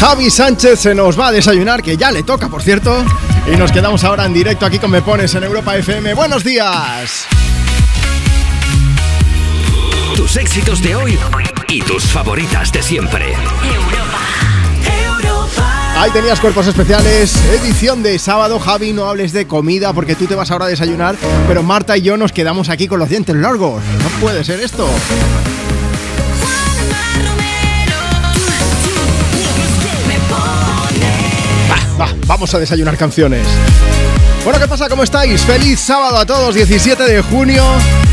Javi Sánchez se nos va a desayunar, que ya le toca, por cierto. Y nos quedamos ahora en directo aquí con Me Pones en Europa FM. ¡Buenos días! Tus éxitos de hoy y tus favoritas de siempre. Ahí tenías cuerpos especiales, edición de sábado. Javi, no hables de comida porque tú te vas ahora a desayunar, pero Marta y yo nos quedamos aquí con los dientes largos. No puede ser esto. Vamos a desayunar canciones. Bueno, ¿qué pasa? ¿Cómo estáis? Feliz sábado a todos, 17 de junio,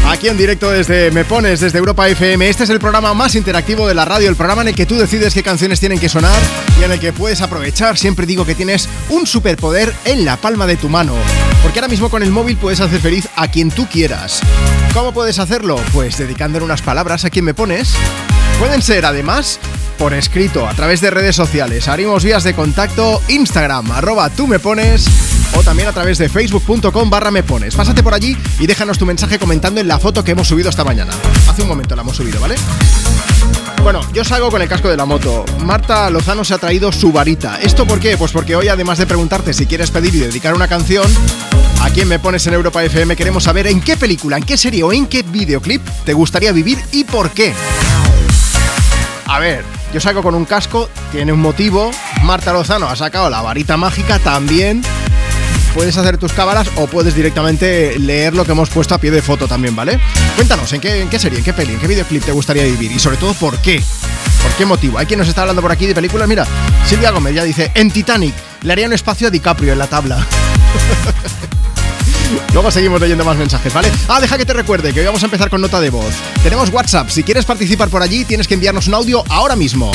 aquí en directo desde Me Pones, desde Europa FM. Este es el programa más interactivo de la radio, el programa en el que tú decides qué canciones tienen que sonar y en el que puedes aprovechar. Siempre digo que tienes un superpoder en la palma de tu mano, porque ahora mismo con el móvil puedes hacer feliz a quien tú quieras. ¿Cómo puedes hacerlo? Pues dedicándole unas palabras a quien me pones. Pueden ser además por escrito a través de redes sociales. Abrimos vías de contacto Instagram, arroba tú me pones o también a través de facebook.com barra me pones. Pásate por allí y déjanos tu mensaje comentando en la foto que hemos subido esta mañana. Hace un momento la hemos subido, ¿vale? Bueno, yo salgo con el casco de la moto. Marta Lozano se ha traído su varita. ¿Esto por qué? Pues porque hoy, además de preguntarte si quieres pedir y dedicar una canción, a quién me pones en Europa FM, queremos saber en qué película, en qué serie o en qué videoclip te gustaría vivir y por qué. A ver, yo saco con un casco, tiene un motivo. Marta Lozano ha sacado la varita mágica también. Puedes hacer tus cábalas o puedes directamente leer lo que hemos puesto a pie de foto también, ¿vale? Cuéntanos, ¿en qué, en qué serie, en qué peli, en qué videoclip te gustaría vivir? Y sobre todo, ¿por qué? ¿Por qué motivo? Hay quien nos está hablando por aquí de películas. Mira, Silvia Gómez ya dice, en Titanic le haría un espacio a DiCaprio en la tabla. Luego seguimos leyendo más mensajes, ¿vale? Ah, deja que te recuerde que hoy vamos a empezar con nota de voz. Tenemos WhatsApp. Si quieres participar por allí, tienes que enviarnos un audio ahora mismo.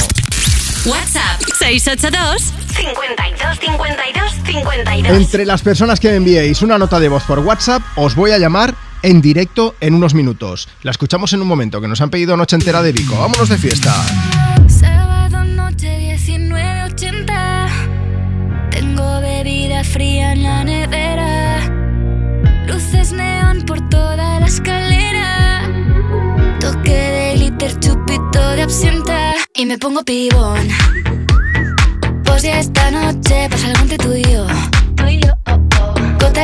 WhatsApp 682 52 52 52. Entre las personas que me enviéis una nota de voz por WhatsApp, os voy a llamar en directo en unos minutos. La escuchamos en un momento, que nos han pedido noche entera de Vico. Vámonos de fiesta. Absenta Y me pongo pibón. Pues ya esta noche pasa algo entre tú y yo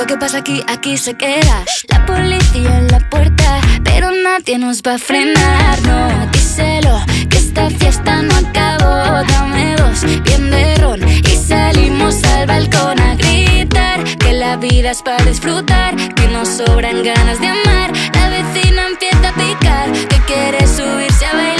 Lo que pasa aquí, aquí se queda. La policía en la puerta Pero nadie nos va a frenar. No, díselo Que esta fiesta no acabó. Dame dos, bien de ron Y salimos al balcón a gritar Que la vida es para disfrutar Que nos sobran ganas de amar. La vecina empieza a picar Que quiere subirse a bailar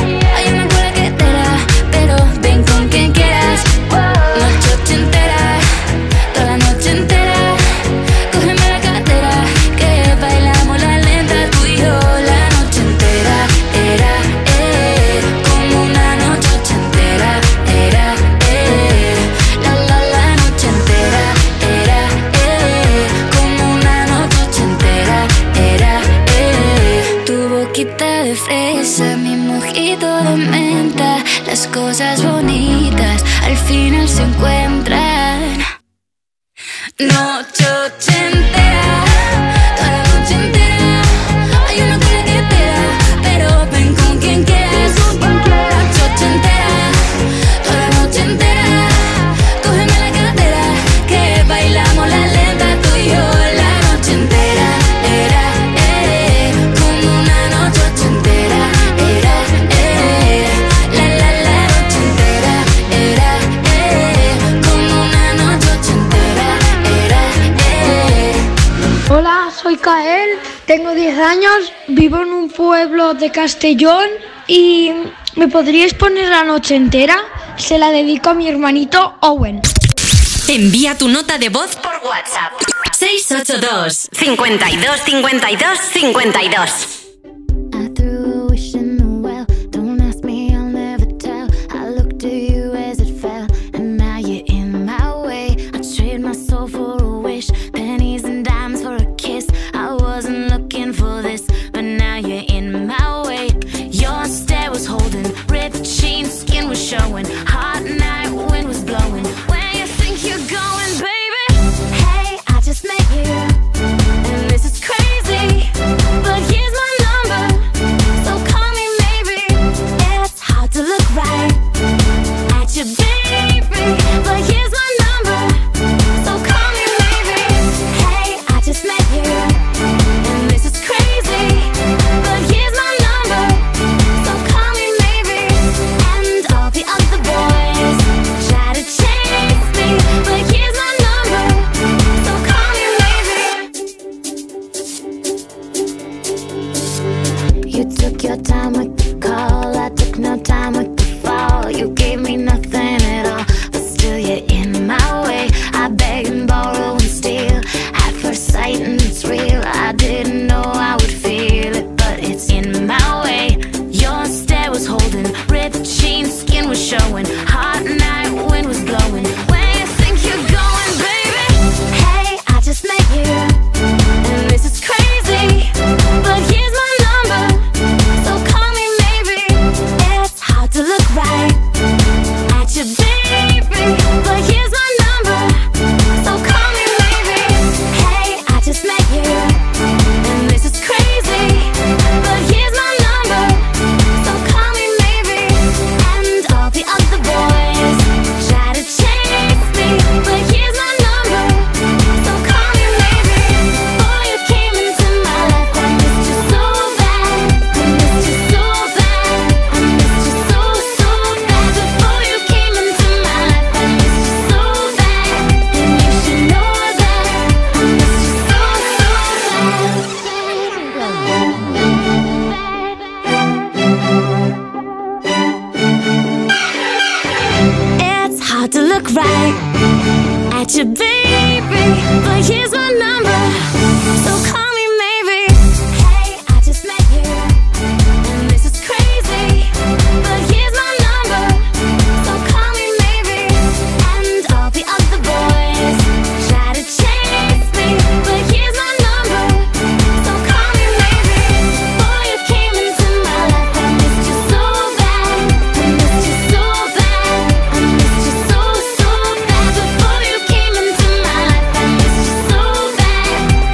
Noche años, vivo en un pueblo de Castellón y ¿me podríais poner la noche entera? Se la dedico a mi hermanito Owen. Envía tu nota de voz por WhatsApp. 682 52 52 52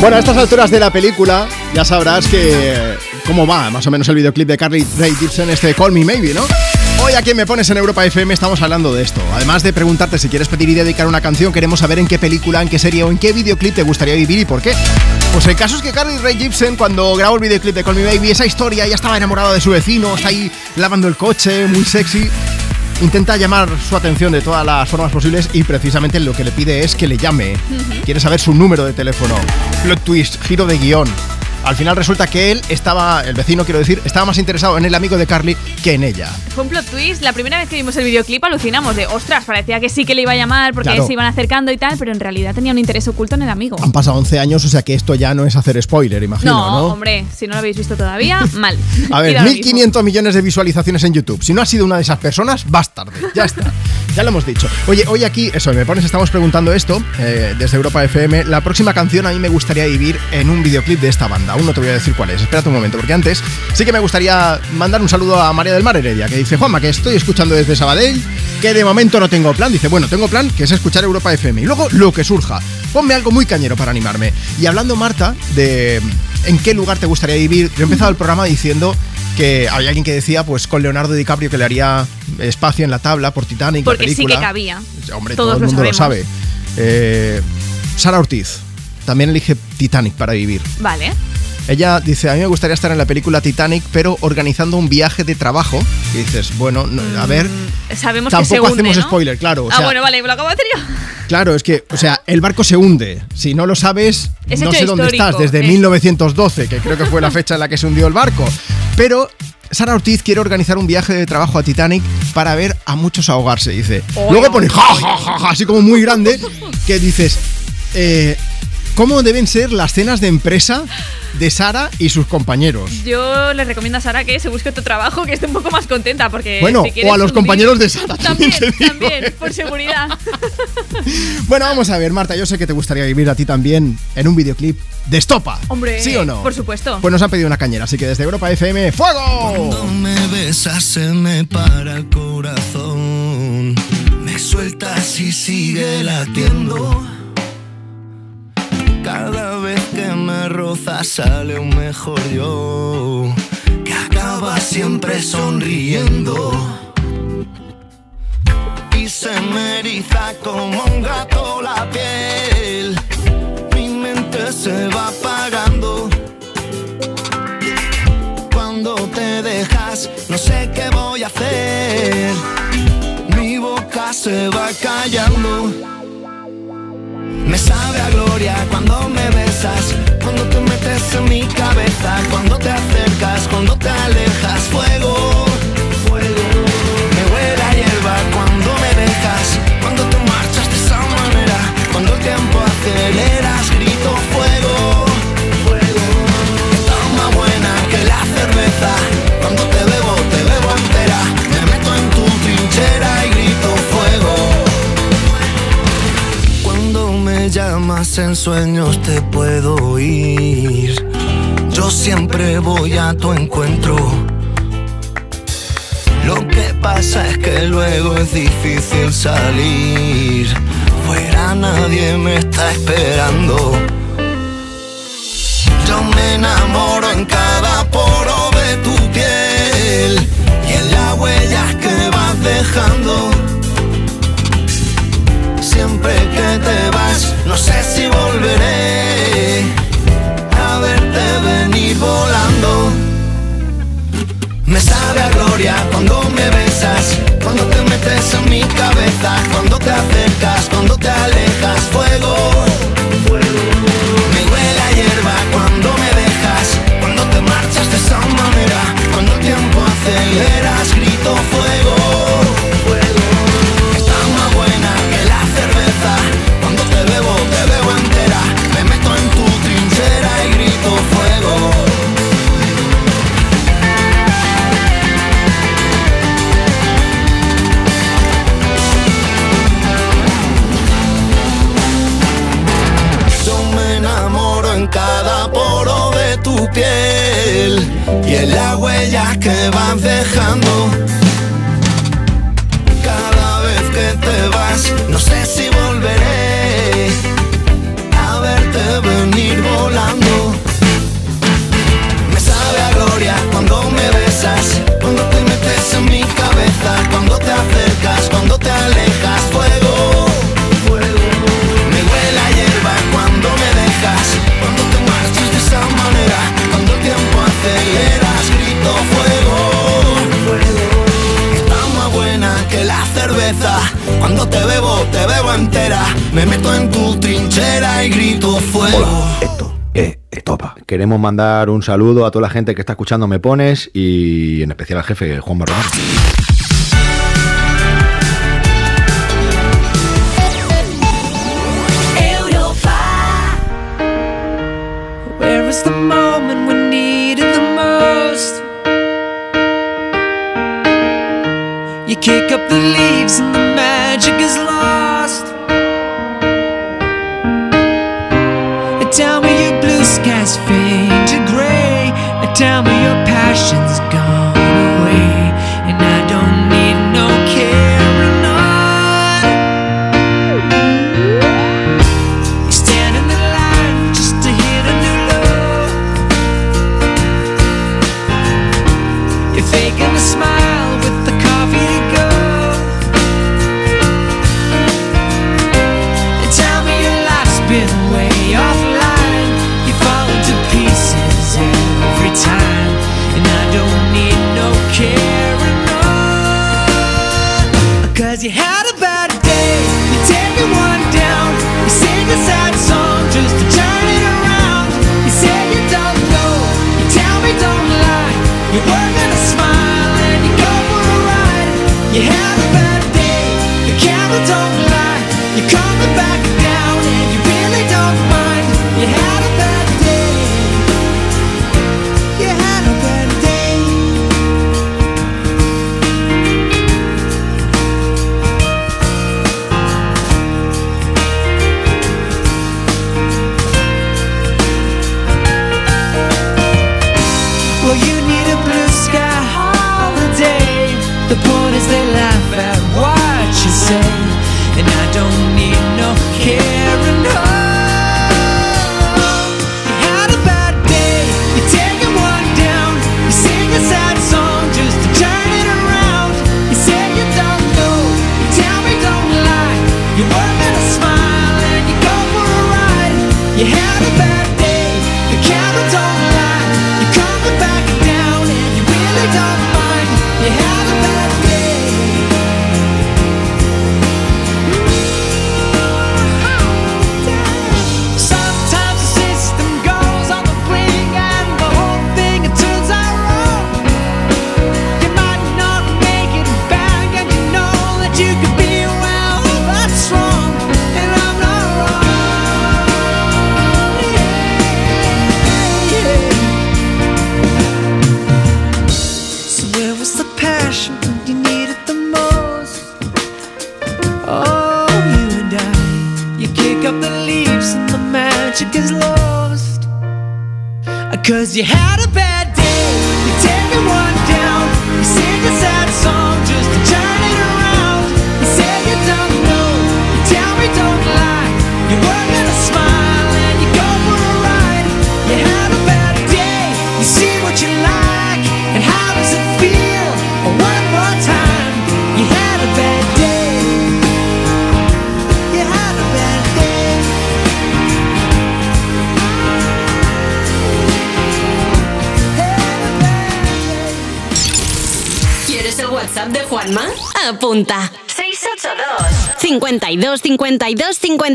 Bueno, a estas alturas de la película ya sabrás que cómo va más o menos el videoclip de Carly Ray Gibson, este Call Me Maybe, ¿no? Hoy aquí Me Pones en Europa FM estamos hablando de esto. Además de preguntarte si quieres pedir y dedicar una canción, queremos saber en qué película, en qué serie o en qué videoclip te gustaría vivir y por qué. Pues el caso es que Carly Ray Gibson, cuando grabó el videoclip de Call Me Maybe, esa historia, ya estaba enamorada de su vecino, está ahí lavando el coche, muy sexy intenta llamar su atención de todas las formas posibles y precisamente lo que le pide es que le llame. Quiere saber su número de teléfono. Plot twist, giro de guion. Al final resulta que él estaba, el vecino quiero decir, estaba más interesado en el amigo de Carly que en ella. Fue un plot twist. La primera vez que vimos el videoclip alucinamos de, ostras, parecía que sí que le iba a llamar porque se iban acercando y tal, pero en realidad tenía un interés oculto en el amigo. Han pasado 11 años, o sea que esto ya no es hacer spoiler, imagino, ¿no? No, hombre, si no lo habéis visto todavía, mal. A ver, 1500 millones de visualizaciones en YouTube. Si no has sido una de esas personas, vas tarde. Ya está. ya lo hemos dicho. Oye, hoy aquí, eso, me pones, estamos preguntando esto eh, desde Europa FM. La próxima canción a mí me gustaría vivir en un videoclip de esta banda. Aún no te voy a decir cuál es. Espérate un momento, porque antes sí que me gustaría mandar un saludo a María del Mar Heredia, que dice, Juanma, que estoy escuchando desde Sabadell, que de momento no tengo plan. Dice, bueno, tengo plan, que es escuchar Europa FM. Y luego lo que surja. Ponme algo muy cañero para animarme. Y hablando, Marta, de en qué lugar te gustaría vivir, yo he empezado el programa diciendo que había alguien que decía, pues con Leonardo DiCaprio que le haría espacio en la tabla por Titanic. Porque sí que cabía. Hombre, todo el mundo lo, sabe. Eh, Sara Ortiz también elige Titanic para vivir. Vale. Ella dice, a mí me gustaría estar en la película Titanic, pero organizando un viaje de trabajo. Y dices, bueno, a ver... Mm, sabemos tampoco que se hacemos spoiler, claro. ah, bueno, vale, lo acabo de hacer yo. Claro, es que, o sea, el barco se hunde. Si no lo sabes, no sé dónde estás, desde 1912, que creo que fue la fecha en la que se hundió el barco. Pero Sara Ortiz quiere organizar un viaje de trabajo a Titanic para ver a muchos ahogarse, dice. Luego pone ja, ja, ja, ja, así como muy grande, que dices, eh, ¿cómo deben ser las cenas de empresa de Sara y sus compañeros. Yo les recomiendo a Sara que se busque otro trabajo, que esté un poco más contenta, porque. Bueno, o a los compañeros de Sara también. También, ¿eh? por seguridad. bueno, vamos a ver, Marta, yo sé que te gustaría vivir a ti también en un videoclip de Estopa. Hombre, ¿sí o no? Por supuesto. Pues nos han pedido una cañera, así que desde Europa FM, ¡fuego! Cuando me besas se me para el corazón. Me sueltas y sigue latiendo. Cada vez que me rozas sale un mejor yo, que acaba siempre sonriendo. Y se me eriza como un gato la piel, mi mente se va apagando. Cuando te dejas, no sé qué voy a hacer, mi boca se va callando. Me sabe a gloria cuando me besas, cuando te metes en mi cabeza, cuando te acercas, cuando te alejas, fuego. En sueños te puedo oír. Yo siempre voy a tu encuentro. Lo que pasa es que luego es difícil salir. Fuera nadie me está esperando. Yo me enamoro en cada poro de tu piel y en las huellas que vas dejando siempre que te no sé si volveré a verte venir volando. Me sabe a gloria cuando me besas, cuando te metes en mi cabeza, cuando te acercas, cuando te alejas, fuego. fuego. Me huele a hierba cuando me dejas, cuando te marchas de esa manera, cuando el tiempo aceleras, grito fuego. Las huellas que vas dejando. Bebo, te bebo entera. Me meto en tu trinchera y grito fuego. Hola, esto es Estopa. Queremos mandar un saludo a toda la gente que está escuchando Me Pones y en especial al jefe Juan Barrón. kick up the leaves and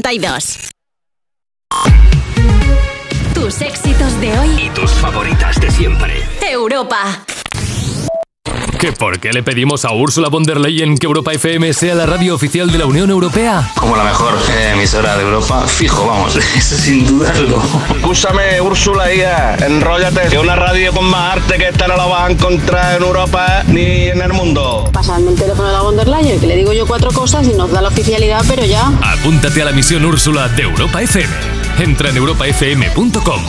52 qué le pedimos a Úrsula von der Leyen que Europa FM sea la radio oficial de la Unión Europea? Como la mejor eh, emisora de Europa, fijo, vamos, eso sin dudarlo. Escúchame, Úrsula, hija, enróllate. Que una radio con más arte que esta no la vas a encontrar en Europa ni en el mundo. Pasarme el teléfono de la von der Leyen, que le digo yo cuatro cosas y nos da la oficialidad, pero ya. Apúntate a la misión Úrsula de Europa FM. Entra en europafm.com.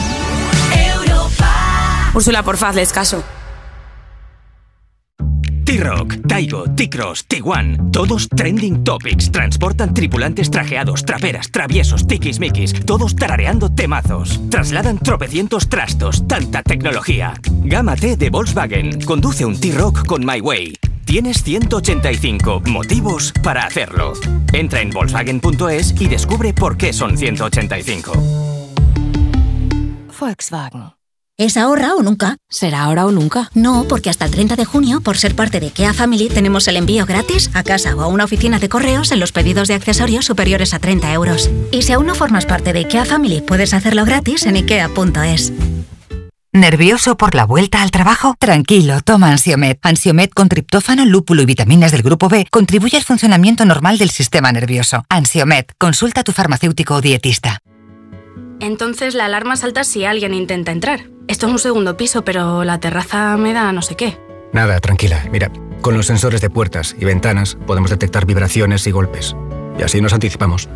Úrsula, porfa, hazles caso. T-Rock, Taigo, T-Cross, Tiguan, todos trending topics. Transportan tripulantes trajeados, traperas, traviesos, tiquismiquis, todos tarareando temazos. Trasladan tropecientos trastos, tanta tecnología. Gama T de Volkswagen, conduce un T-Rock con My Way. Tienes 185 motivos para hacerlo. Entra en Volkswagen.es y descubre por qué son 185. Volkswagen. ¿Es ahora o nunca? ¿Será ahora o nunca? No, porque hasta el 30 de junio, por ser parte de Kia Family, tenemos el envío gratis a casa o a una oficina de correos en los pedidos de accesorios superiores a 30 euros. Y si aún no formas parte de Kia Family, puedes hacerlo gratis en ikea.es. ¿Nervioso por la vuelta al trabajo? Tranquilo, toma Ansiomet. Ansiomet con triptófano, lúpulo y vitaminas del grupo B contribuye al funcionamiento normal del sistema nervioso. Ansiomet, consulta a tu farmacéutico o dietista. Entonces la alarma salta si alguien intenta entrar. Esto es un segundo piso, pero la terraza me da no sé qué. Nada, tranquila. Mira, con los sensores de puertas y ventanas podemos detectar vibraciones y golpes. Y así nos anticipamos.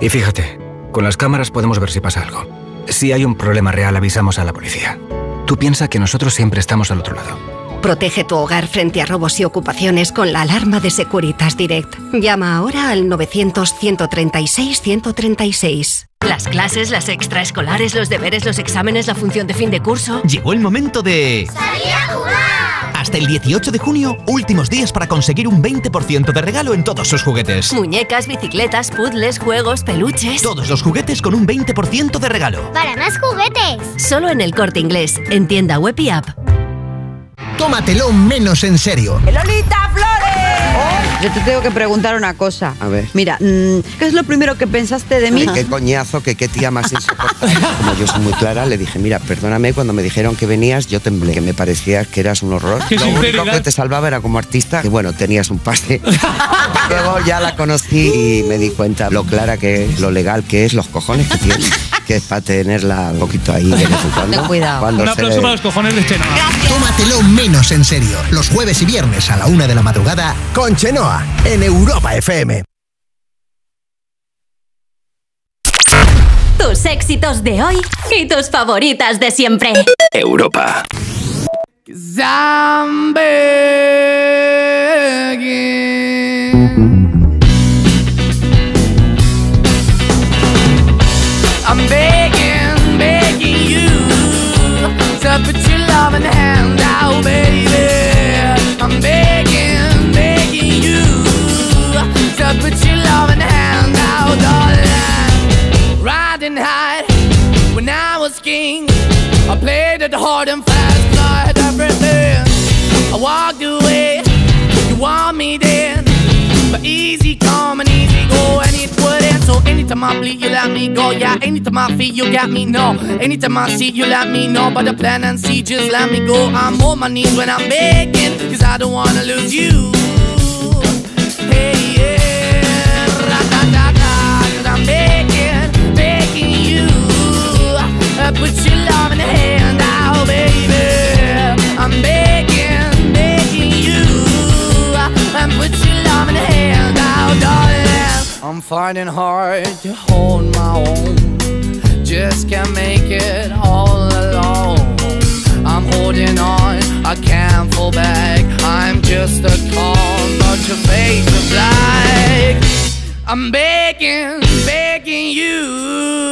Y fíjate, con las cámaras podemos ver si pasa algo. Si hay un problema real, avisamos a la policía. Tú piensa que nosotros siempre estamos al otro lado. Protege tu hogar frente a robos y ocupaciones con la alarma de Securitas Direct. Llama ahora al 900-136-136. Las clases, las extraescolares, los deberes, los exámenes, la función de fin de curso. Llegó el momento de... ¡Salir a jugar! Hasta el 18 de junio, últimos días para conseguir un 20% de regalo en todos sus juguetes. Muñecas, bicicletas, puzzles, juegos, peluches. Todos los juguetes con un 20% de regalo. ¡Para más juguetes! Solo en el corte inglés, en tienda web y app. Tómatelo menos en serio. ¡Lolita! Yo te tengo que preguntar una cosa. A ver. Mira, mm, ¿qué es lo primero que pensaste de mí? Qué coñazo, que qué tía más insoportable. Como yo soy muy clara, le dije, mira, perdóname, cuando me dijeron que venías, yo temblé, que me parecía que eras un horror. Qué Lo único que te salvaba era como artista, que bueno, tenías un pase. Luego ya la conocí y me di cuenta lo clara que es, lo legal que es, los cojones que tiene. Que es para tenerla un poquito ahí de vez en cuando. Cuidado. Cuando Un se aplauso le- para los cojones de Chenoa. Tómatelo menos en serio. Los jueves y viernes a la una de la madrugada con Chenoa en Europa FM. Tus éxitos de hoy y tus favoritas de siempre. Europa. I'm put your loving hand out, darling. Riding high when I was king. I played it hard and fast, had everything. I walked away, you want me then. But easy come and easy go, and it wouldn't. So anytime I bleed, you let me go. Yeah, anytime I feel, you got me, no. Anytime I see, you let me know. But the plan and see, just let me go. I'm on my knees when I'm begging, cause I don't wanna lose you. Uh, Put your love in the hand out, baby. I'm begging, begging you. And put your love in the hand out, darling. I'm finding hard to hold my own. Just can't make it all alone. I'm holding on, I can't fall back. I'm just a call, but your face is black. I'm begging, begging you.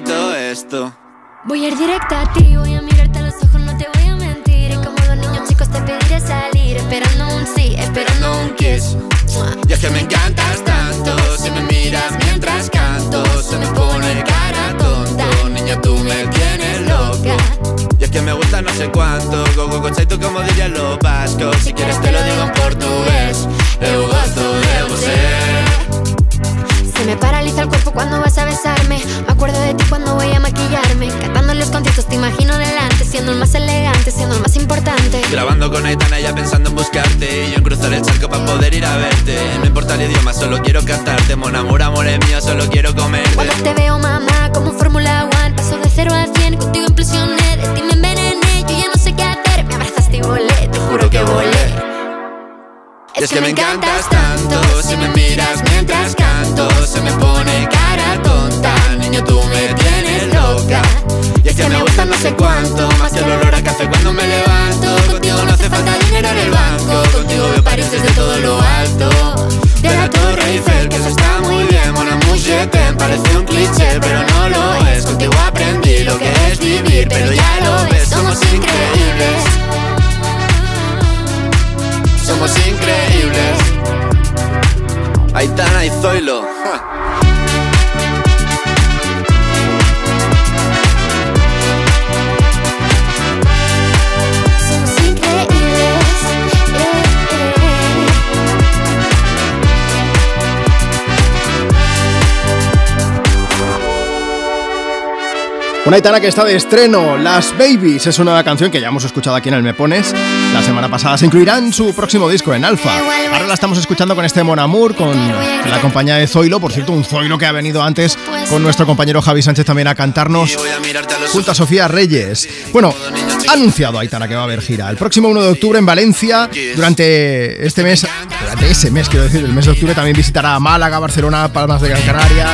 Bonito esto. Voy a ir directa a ti, voy a mirarte a Mon amor, amor es mío, solo quiero comerte Cuando te veo, mamá, como Fórmula One, paso de 0 a 100, contigo impresioné, de ti me envenené, yo ya no sé qué hacer, me abrazaste y volé, te juro que volé. Y es que me encantas tanto Si me miras mientras canto Se me pone cara tonta. Niño, tú me tienes loca. Y es que me gusta no sé cuánto Más que el olor a café cuando me levanto. Contigo no hace falta dinero en el banco Contigo veo París desde todo lo alto. De la Torre Eiffel, que eso Parece un cliché Pero no lo es, contigo aprendí lo que es vivir Pero ya lo ves, somos increíbles somos increíbles. Aitana y Zoilo. Una Aitana que está de estreno, Las Babies, es una canción que ya hemos escuchado aquí en el Me Pones. La semana pasada se incluirá en su próximo disco en Alfa. Ahora la estamos escuchando con este Mon Amour, con la compañía de Zoilo, por cierto, un Zoilo que ha venido antes con nuestro compañero Javi Sánchez también a cantarnos junto a Sofía Reyes. Bueno, ha anunciado Aitana que va a haber gira el próximo 1 de octubre en Valencia. Durante este mes, durante ese mes, quiero decir, el mes de octubre también visitará Málaga, Barcelona, Palmas de Gran Canaria,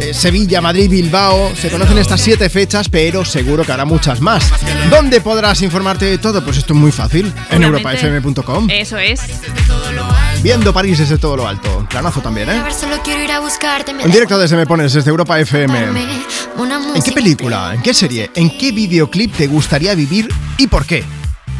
eh, Sevilla, Madrid, Bilbao. Se conocen estas siete fechas, pero seguro que habrá muchas más. ¿Dónde podrás informarte de todo? Pues esto es muy fácil, en europafm.com. Eso es. Viendo París desde todo lo alto. Planazo también, ¿eh? A solo quiero ir a buscarte. me En directo desde Me Pones, desde Europa FM. ¿En qué película, en qué serie, en qué videoclip te gustaría vivir y por qué?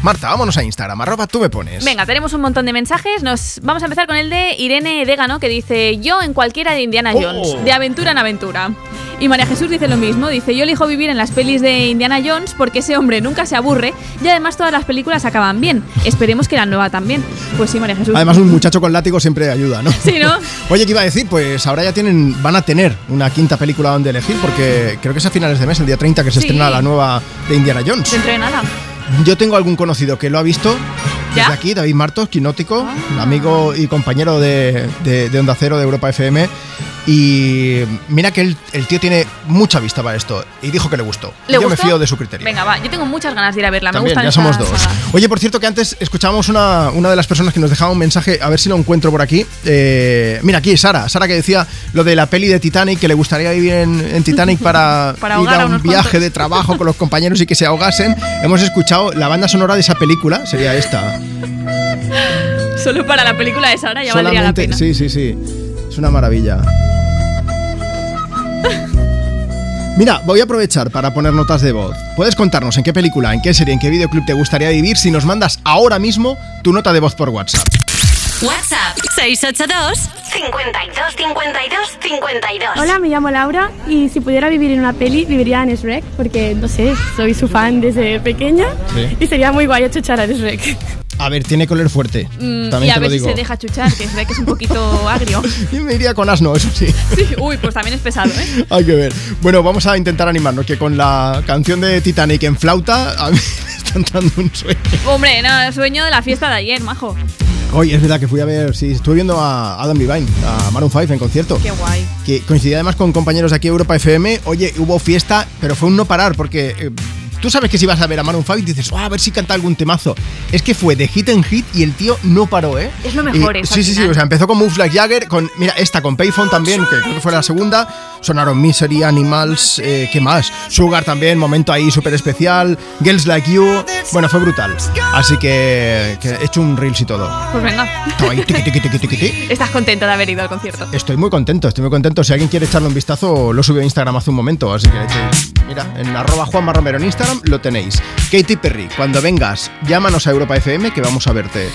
Marta, vámonos a Instagram, arroba tú me pones. Venga, tenemos un montón de mensajes. Nos vamos a empezar con el de Irene Dégano que dice yo en cualquiera de Indiana Jones, Oh. de aventura en aventura. Y María Jesús dice lo mismo, dice yo elijo vivir en las pelis de Indiana Jones porque ese hombre nunca se aburre y además todas las películas acaban bien. Esperemos que la nueva también. Pues sí, María Jesús. Además, un muchacho con látigo siempre ayuda, ¿no? Sí, ¿no? Oye, ¿qué iba a decir? Pues ahora ya tienen, van a tener una quinta película donde elegir, porque creo que es a finales de mes, el día 30, que se Sí. estrena la nueva de Indiana Jones. Dentro de nada. Yo tengo algún conocido que lo ha visto. ¿Ya? Desde aquí, David Martos, quinótico, amigo y compañero de, de- de Onda Cero de Europa FM. Y mira que el, el tío tiene mucha vista para esto. Y dijo que le gustó. ¿Le yo me gustó? fío de su criterio. Venga, va, yo tengo muchas ganas de ir a verla. También, me ya gustan somos dos. Oye, por cierto, que antes escuchábamos una, una de las personas que nos dejaba un mensaje, a ver si lo encuentro por aquí. Eh, mira, aquí Sara, Sara que decía lo de la peli de Titanic, que le gustaría vivir en, en Titanic para, Para ir a un viaje cuantos. de trabajo con los compañeros y que se ahogasen. Hemos escuchado la banda sonora de esa película, sería esta. Solo para la película de Sara ya valdría la Solamente, pena. sí, sí, sí. Es una maravilla. Mira, voy a aprovechar para poner notas de voz. Puedes contarnos en qué película, en qué serie, en qué videoclip te gustaría vivir si nos mandas ahora mismo tu nota de voz por WhatsApp. WhatsApp 682 52 52 52. Hola, me llamo Laura y si pudiera vivir en una peli, viviría en Shrek porque, no sé, soy su fan desde pequeña Sí. y sería muy guay chuchar a Shrek. A ver, tiene oler fuerte. Mm, y También a te lo ver si se deja chuchar, que ve que es un poquito agrio. Yo me iría con asno, eso sí. Sí, uy, pues también es pesado, ¿eh? Hay que ver. Bueno, vamos a intentar animarnos, que con la canción de Titanic en flauta, a mí me está entrando un sueño. Hombre, no, sueño de la fiesta de ayer, majo. Oye, es verdad que fui a ver, sí, estuve viendo a Adam Levine, a Maroon 5 en concierto. Qué guay. que coincidía además con compañeros de aquí Europa FM. Oye, hubo fiesta, pero fue un no parar porque eh, tú sabes que si vas a ver a Maroon 5 dices, "Oh, a ver si canta algún temazo. Es que fue de hit en hit y el tío no paró, ¿eh? Es lo mejor, Y- eso Sí, sí, sí, o sea, empezó con Moves Like Jagger, con, mira, esta con Payphone también, que creo que fue la segunda. Sonaron Misery, Animals, eh, ¿qué más? Sugar también, momento ahí súper especial. Girls Like You, bueno, fue brutal. Así que, que he hecho un reels y todo. Pues venga. Estaba ahí, tiqui, tiqui, tiqui, tiqui, tiqui. Estás contento de haber ido al concierto. Estoy muy contento, estoy muy contento. Si alguien quiere echarle un vistazo, lo subí a Instagram hace un momento, así que mira, en arroba Juanma Romero en Instagram lo tenéis. Katy Perry, cuando vengas, llámanos a Europa FM que vamos a verte.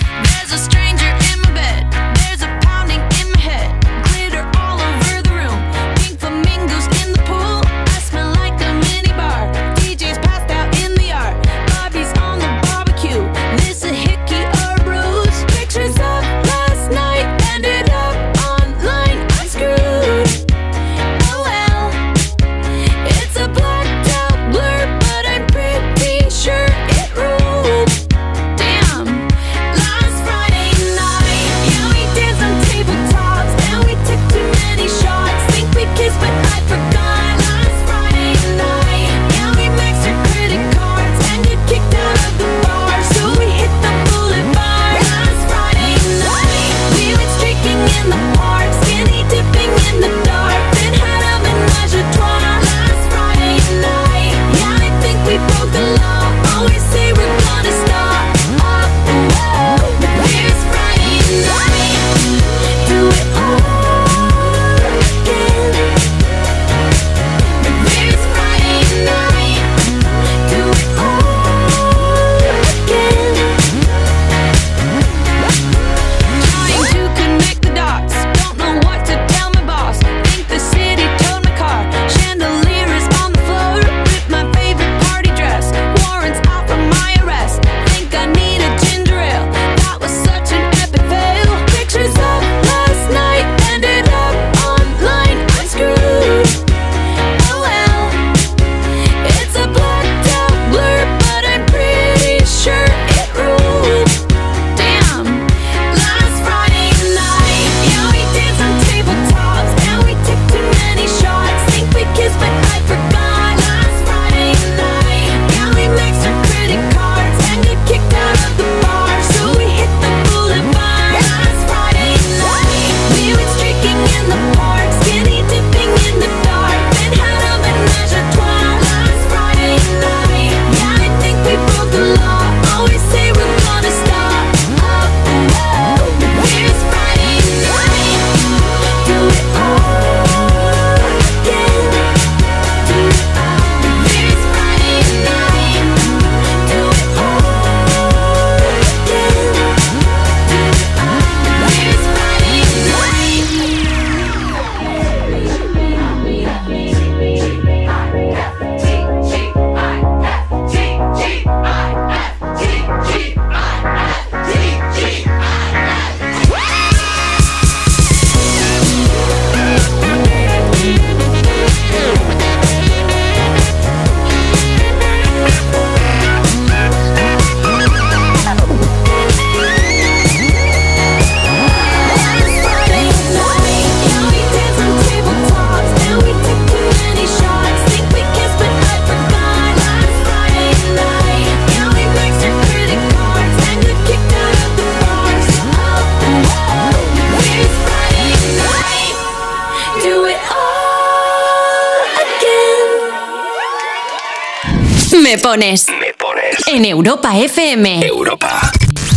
Pones. Me pones. En Europa FM. Europa.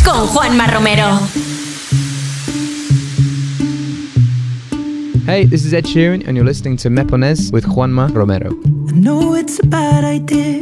Con Juanma Romero. Hey, this is Ed Sheeran, and you're listening to Mepones with Juanma Romero. I know it's a bad idea,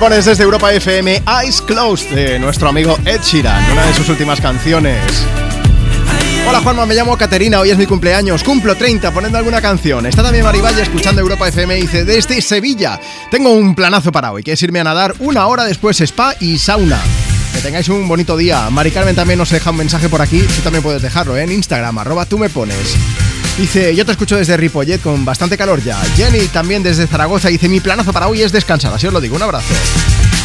Pones desde Europa FM, Eyes Closed, de nuestro amigo Ed Sheeran, una de sus últimas canciones. Hola Juanma, me llamo Caterina, hoy es mi cumpleaños, cumplo 30, ponedme alguna canción. Está también Maribaya escuchando Europa FM y dice, desde Sevilla, tengo un planazo para hoy, que es irme a nadar una hora después spa y sauna. Que tengáis un bonito día. Mari Carmen también nos deja un mensaje por aquí, tú también puedes dejarlo ¿eh? en Instagram, arroba tú me pones. Dice, yo te escucho desde Ripollet con bastante calor ya. Jenny también desde Zaragoza dice, mi planazo para hoy es descansar, así os lo digo, un abrazo.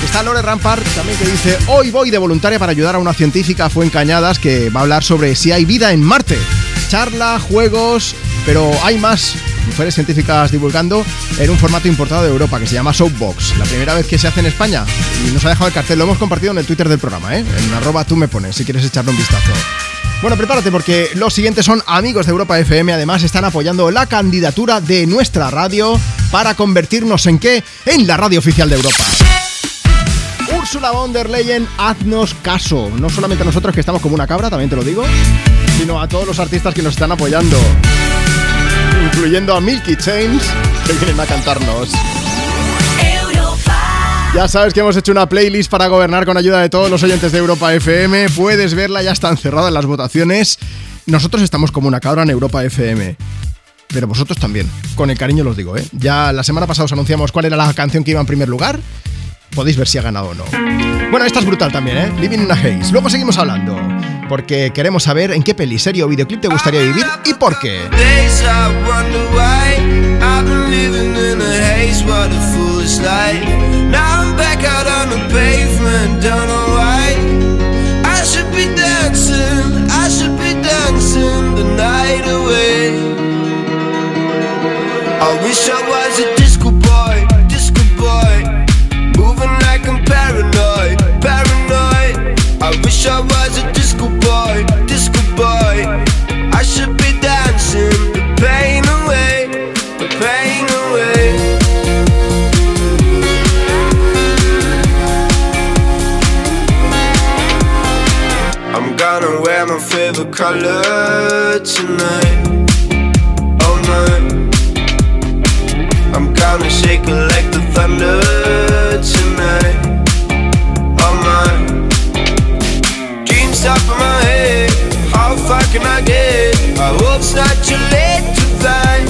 Está Lore Rampart también que dice, hoy voy de voluntaria para ayudar a una científica fue en Cañadas que va a hablar sobre si hay vida en Marte. Charla, juegos, pero hay más mujeres científicas divulgando en un formato importado de Europa que se llama Soapbox. La primera vez que se hace en España y nos ha dejado el cartel, lo hemos compartido en el Twitter del programa, ¿eh? en arroba tú me pones si quieres echarle un vistazo. Bueno, prepárate porque los siguientes son amigos de Europa FM, además están apoyando la candidatura de nuestra radio para convertirnos en qué? En la radio oficial de Europa. Úrsula von der Leyen, haznos caso. No solamente a nosotros que estamos como una cabra, también te lo digo, sino a todos los artistas que nos están apoyando, incluyendo a Milky Chains, que vienen a cantarnos. Ya sabes que hemos hecho una playlist para gobernar con ayuda de todos los oyentes de Europa FM. Puedes verla, ya están cerradas las votaciones. Nosotros estamos como una cabra en Europa FM. Pero vosotros también. Con el cariño los digo, ¿eh? Ya la semana pasada os anunciamos cuál era la canción que iba en primer lugar. Podéis ver si ha ganado o no. Bueno, esta es brutal también, ¿eh? Living in a Haze. Luego seguimos hablando. Porque queremos saber en qué peli, serie o videoclip te gustaría vivir y por qué. Now I'm back out on the pavement, don't know why. I should be dancing, I should be dancing the night away. I wish I was a disco boy, disco boy. Moving like I'm paranoid, paranoid. I wish I was a disco boy. Color tonight. Oh my. I'm gonna shake it like the thunder tonight. Oh my. Dreams top of my head. How far can I get? I hope it's not too late to find.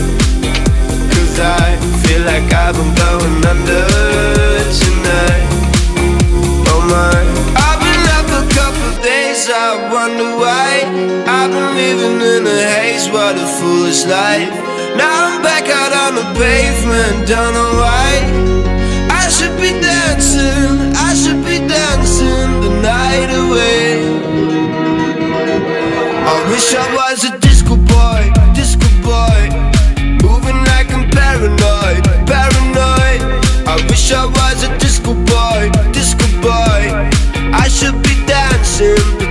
Cause I feel like I've been going under tonight. Oh my. I've been up a couple days, I wonder why. I've been living in a haze, what a foolish life. Now I'm back out on the pavement, don't know why. I should be dancing, I should be dancing the night away. I wish I was a disco boy, disco boy. Moving like I'm paranoid, paranoid. I wish I was a disco boy, disco boy. I should be dancing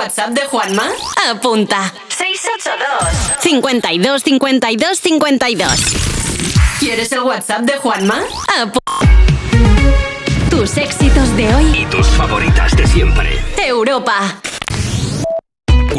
WhatsApp de Juanma? Apunta. 682 52 52 52 ¿Quieres el WhatsApp de Juanma? Apunta. Tus éxitos de hoy. Y tus favoritas de siempre. Europa.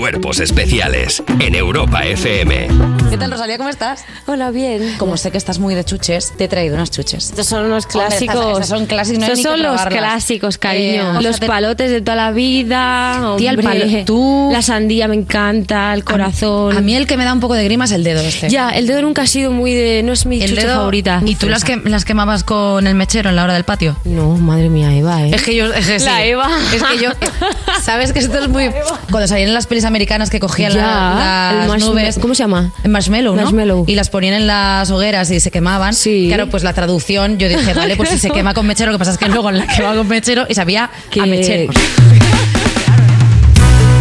Cuerpos especiales en Europa FM. ¿Qué tal, Rosalía? ¿Cómo estás? Hola, bien. Como sé que estás muy de chuches, te he traído unas chuches. Estos son unos Hombre, estas- clásicos. estas son clásicos, no hay Estos ni que son los probarlas. clásicos, cariño. Eh, los palotes de toda la vida. Tía, el palo- tú- La sandía me encanta, el corazón. A mí el que me da un poco de grima es el dedo este. Ya, el dedo nunca ha sido muy de. No es mi el chuche dedo favorita. ¿Y tú las, que, las quemabas con el mechero en la hora del patio? No, madre mía, Eva, ¿eh? Es que yo. Es que sí. La Eva. Es que yo. ¿Sabes que esto es muy. Cuando salían las pelis americanas que cogían la- Ya, las marshmallow- nubes. ¿Cómo se llama? En marshmallow, ¿no? Marshmallow. Y las ponían en las hogueras y se quemaban. Sí. Claro, pues la traducción, yo dije, vale, pues si se quema con mechero, lo que pasa es que luego la quema con mechero y sabía a mechero.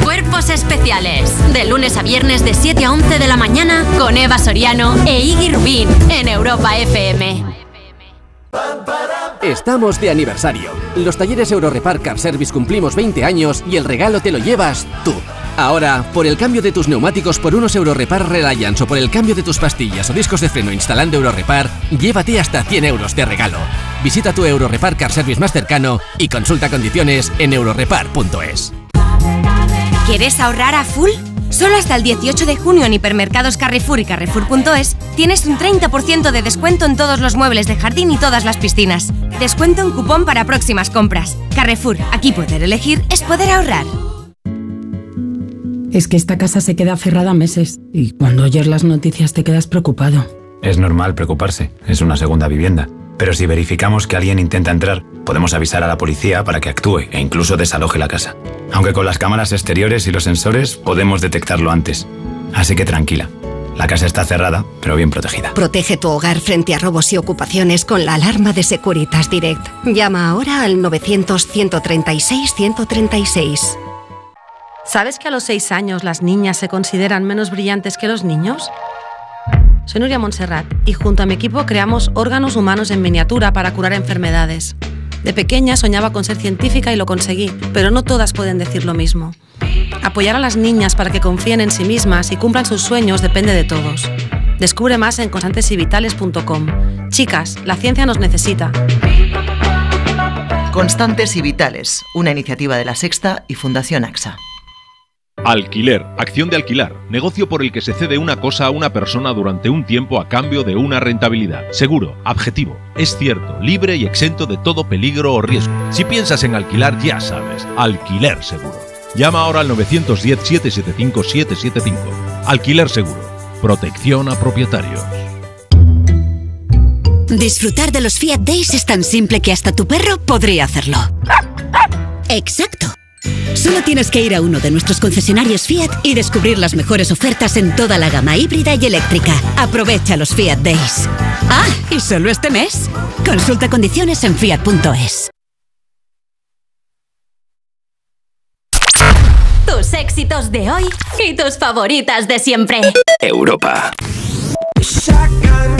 Cuerpos especiales. De lunes a viernes de 7 a 11 de la mañana con Eva Soriano e Iggy Rubín en Europa FM. Estamos de aniversario. Los talleres Eurorepar Car Service cumplimos 20 años y el regalo te lo llevas tú. Ahora, por el cambio de tus neumáticos por unos Eurorepar Reliance o por el cambio de tus pastillas o discos de freno instalando Eurorepar, llévate hasta 100 euros de regalo. Visita tu Eurorepar Car Service más cercano y consulta condiciones en eurorepar.es. ¿Quieres ahorrar a full? Solo hasta el 18 de junio en hipermercados Carrefour y Carrefour.es tienes un 30% de descuento en todos los muebles de jardín y todas las piscinas. Descuento en cupón para próximas compras. Carrefour, aquí poder elegir es poder ahorrar. Es que esta casa se queda cerrada meses y cuando oyes las noticias te quedas preocupado. Es normal preocuparse, es una segunda vivienda. Pero si verificamos que alguien intenta entrar, podemos avisar a la policía para que actúe e incluso desaloje la casa. Aunque con las cámaras exteriores y los sensores podemos detectarlo antes. Así que tranquila, la casa está cerrada, pero bien protegida. Protege tu hogar frente a robos y ocupaciones con la alarma de Securitas Direct. Llama ahora al 900-136-136. ¿Sabes que a los 6 años las niñas se consideran menos brillantes que los niños? Soy Nuria Montserrat y junto a mi equipo creamos órganos humanos en miniatura para curar enfermedades. De pequeña soñaba con ser científica y lo conseguí, pero no todas pueden decir lo mismo. Apoyar a las niñas para que confíen en sí mismas y cumplan sus sueños depende de todos. Descubre más en constantesivitales.com. Chicas, la ciencia nos necesita. Constantes y Vitales, una iniciativa de la Sexta y Fundación AXA. Alquiler, acción de alquilar, negocio por el que se cede una cosa a una persona durante un tiempo a cambio de una rentabilidad. Seguro, objetivo, es cierto, libre y exento de todo peligro o riesgo. Si piensas en alquilar, ya sabes, alquiler seguro. Llama ahora al 910-775-775. Alquiler seguro, protección a propietarios. Disfrutar de los Fiat Days es tan simple que hasta tu perro podría hacerlo. Exacto. Solo tienes que ir a uno de nuestros concesionarios Fiat y descubrir las mejores ofertas en toda la gama híbrida y eléctrica. Aprovecha los Fiat Days. Ah, y solo este mes. Consulta condiciones en fiat.es. Tus éxitos de hoy y tus favoritas de siempre. Europa. Shotgun,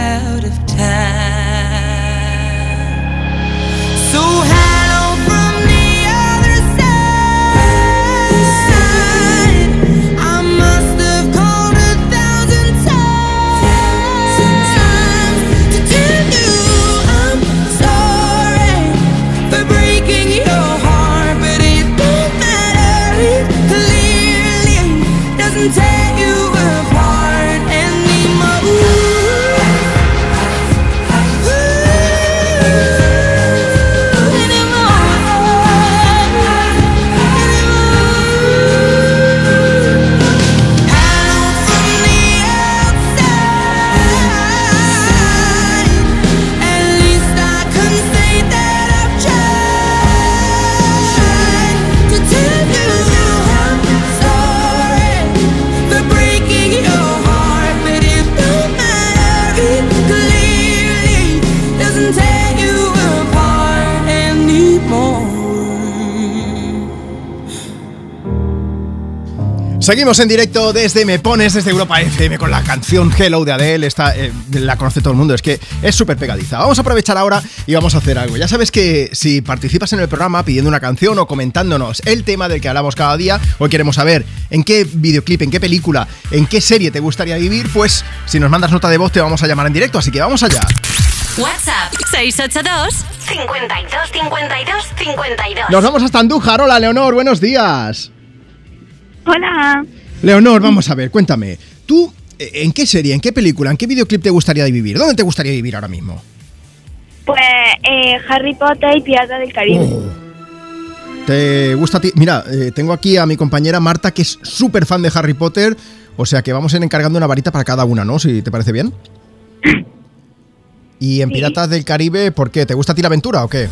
Seguimos en directo desde Me Pones, desde Europa FM, con la canción Hello de Adele. Esta, eh, la conoce todo el mundo, es que es súper pegadiza. Vamos a aprovechar ahora y vamos a hacer algo. Ya sabes que si participas en el programa pidiendo una canción o comentándonos el tema del que hablamos cada día, o queremos saber en qué videoclip, en qué película, en qué serie te gustaría vivir, pues si nos mandas nota de voz te vamos a llamar en directo. Así que vamos allá. WhatsApp 682 52 52 52. Nos vamos hasta Andújar. Hola, Leonor, buenos días. Hola. Leonor, vamos a ver, cuéntame. ¿Tú eh, en qué serie, en qué película, en qué videoclip te gustaría vivir? ¿Dónde te gustaría vivir ahora mismo? Pues eh, Harry Potter y Pirata del Caribe. Oh. ¿Te gusta a ti? Mira, eh, tengo aquí a mi compañera Marta, que es súper fan de Harry Potter. O sea que vamos a ir encargando una varita para cada una, ¿no? Si te parece bien. Y en Sí. Piratas del Caribe, ¿por qué? ¿Te gusta a ti la aventura o qué?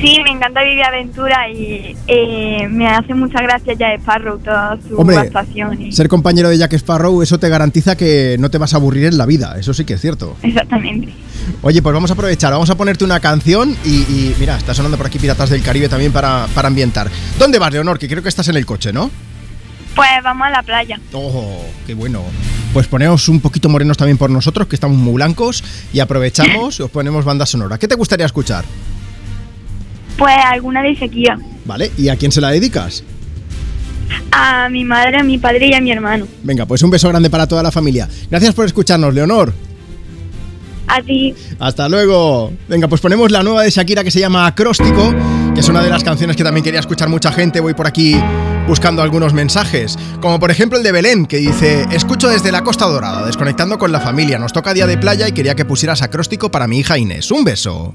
Sí, me encanta vivir aventura y eh, me hace mucha gracia ya Sparrow, toda su Hombre, actuación. Ser compañero de Jack Sparrow, eso te garantiza que no te vas a aburrir en la vida. Eso sí que es cierto. Exactamente. Oye, pues vamos a aprovechar, vamos a ponerte una canción y, y mira, está sonando por aquí Piratas del Caribe también para, para ambientar. ¿Dónde vas, Leonor? Que creo que estás en el coche, ¿no? Pues vamos a la playa. Oh, qué bueno. Pues ponemos un poquito morenos también por nosotros, que estamos muy blancos, y aprovechamos y os ponemos banda sonora. ¿Qué te gustaría escuchar? Pues alguna de Shakira. ¿Vale? ¿Y a quién se la dedicas? A mi madre, a mi padre y a mi hermano. Venga, pues un beso grande para toda la familia. Gracias por escucharnos, Leonor. A ti. Hasta luego. Venga, pues ponemos la nueva de Shakira que se llama Acróstico, que es una de las canciones que también quería escuchar mucha gente. Voy por aquí buscando algunos mensajes, como por ejemplo el de Belén, que dice, escucho desde la Costa Dorada, desconectando con la familia, nos toca día de playa y quería que pusieras acróstico para mi hija Inés. Un beso.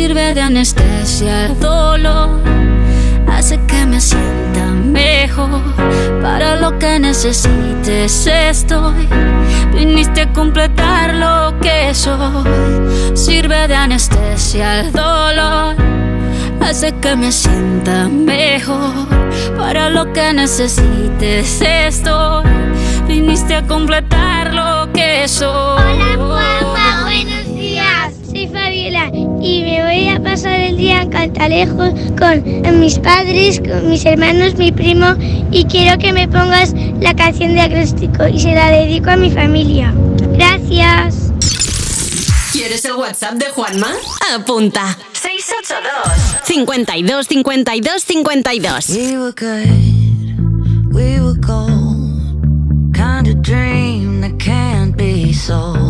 Sirve de anestesia al dolor. Hace que me sienta mejor. Para lo que necesites estoy. Viniste a completar lo que soy. Sirve de anestesia al dolor. Hace que me sienta mejor. Para lo que necesites estoy. Viniste a completar lo que soy. Hola Juanma, buenos días. Soy Fabiola y me voy a pasar el día en Cantalejos con mis padres, con mis hermanos, mi primo y quiero que me pongas la canción de acróstico y se la dedico a mi familia. Gracias. ¿Quieres el WhatsApp de Juanma? Apunta. 682 52 52 52 We were good, we were gold. Kind of dream that can't be sold.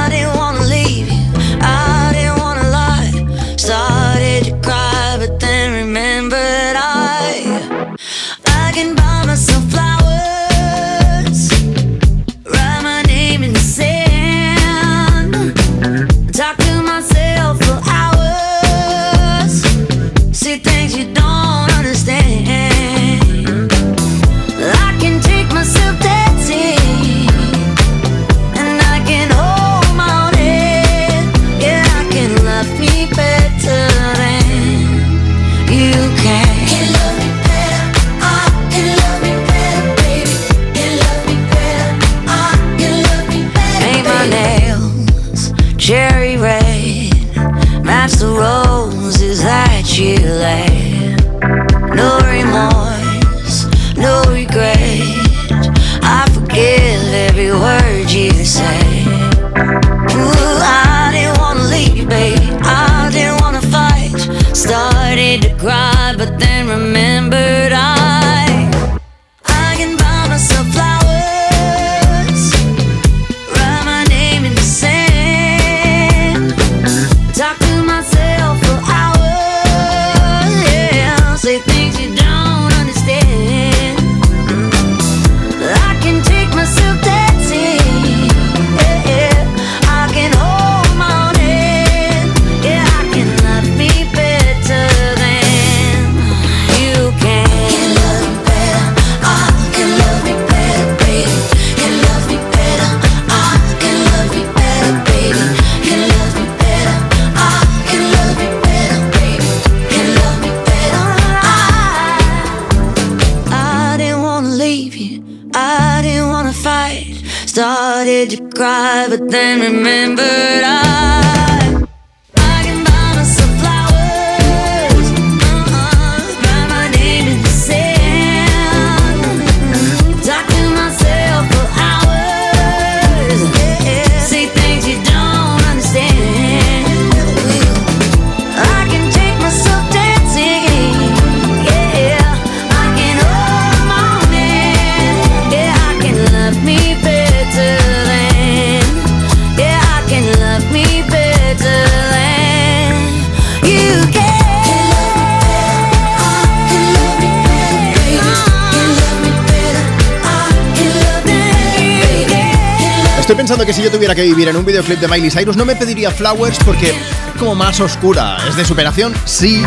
pensando que si yo tuviera que vivir en un videoclip de Miley Cyrus no me pediría Flowers porque es como más oscura. Es de superación, sí,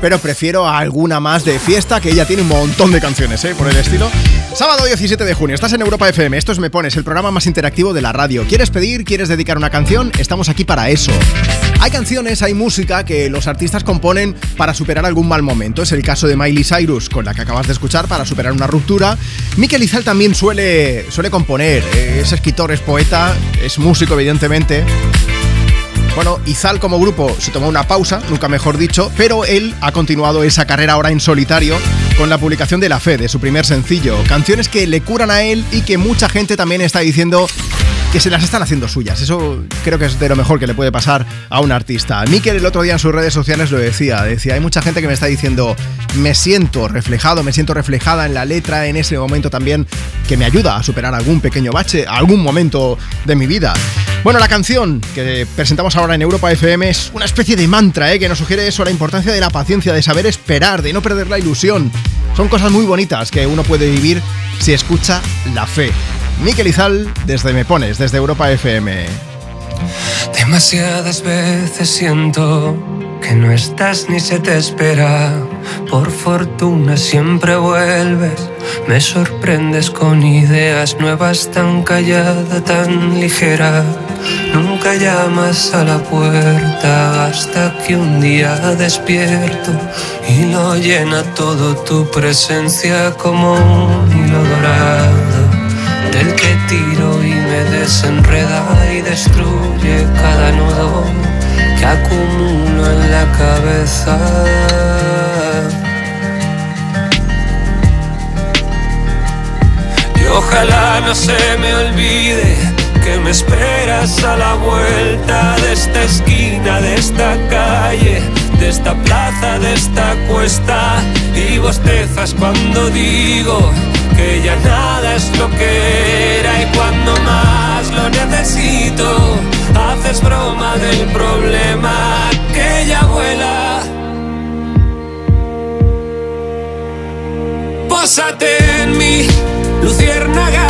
pero prefiero alguna más de fiesta que ella tiene un montón de canciones, ¿eh? Por el estilo. Sábado 17 de junio, estás en Europa FM. Esto es Me Pones, el programa más interactivo de la radio. ¿Quieres pedir? ¿Quieres dedicar una canción? Estamos aquí para eso. Hay canciones, hay música que los artistas componen para superar algún mal momento. Es el caso de Miley Cyrus, con la que acabas de escuchar, para superar una ruptura. Mikel Izal también suele, suele componer. Es escritor, es poeta, es músico, evidentemente. Bueno, Izal como grupo se tomó una pausa, nunca mejor dicho, pero él ha continuado esa carrera ahora en solitario con la publicación de La Fe, de su primer sencillo. Canciones que le curan a él y que mucha gente también está diciendo que se las están haciendo suyas. Eso creo que es de lo mejor que le puede pasar a un artista. Miquel el otro día en sus redes sociales lo decía, decía, hay mucha gente que me está diciendo, me siento reflejado, me siento reflejada en la letra en ese momento también que me ayuda a superar algún pequeño bache, algún momento de mi vida. Bueno, la canción que presentamos ahora en Europa FM es una especie de mantra ¿eh? que nos sugiere eso, la importancia de la paciencia, de saber esperar, de no perder la ilusión. Son cosas muy bonitas que uno puede vivir si escucha la fe. Miquel Izal, desde Me Pones, desde Europa FM. Demasiadas veces siento que no estás ni se te espera. Por fortuna siempre vuelves. Me sorprendes con ideas nuevas tan callada, tan ligera. Nunca llamas a la puerta hasta que un día despierto y lo llena todo tu presencia como un hilo dorado del que tiro y desenreda y destruye cada nudo que acumulo en la cabeza. Y ojalá no se me olvide que me esperas a la vuelta de esta esquina, de esta calle, de esta plaza, de esta cuesta. Y bostezas cuando digo que ya nada es lo que era y cuando más lo necesito, haces broma del problema que ya vuela. Pósate en mí, luciérnaga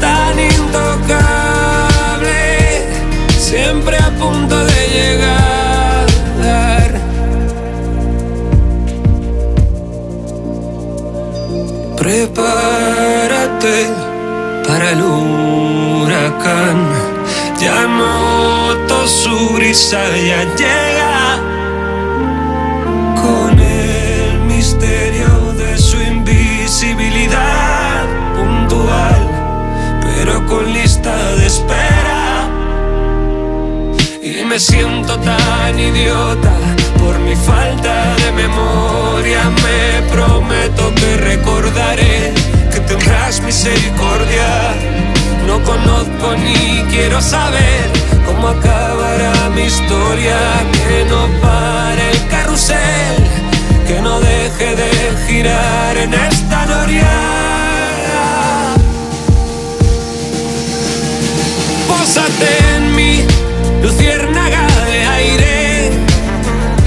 tan intocable, siempre a punto de llegar. Prepárate para el huracán, ya noto su brisa, ya llega me siento tan idiota por mi falta de memoria. Me prometo que recordaré que tendrás misericordia. No conozco ni quiero saber cómo acabará mi historia. Que no pare el carrusel, que no deje de girar en esta noria. Pósate en mí, luciérnaga de aire.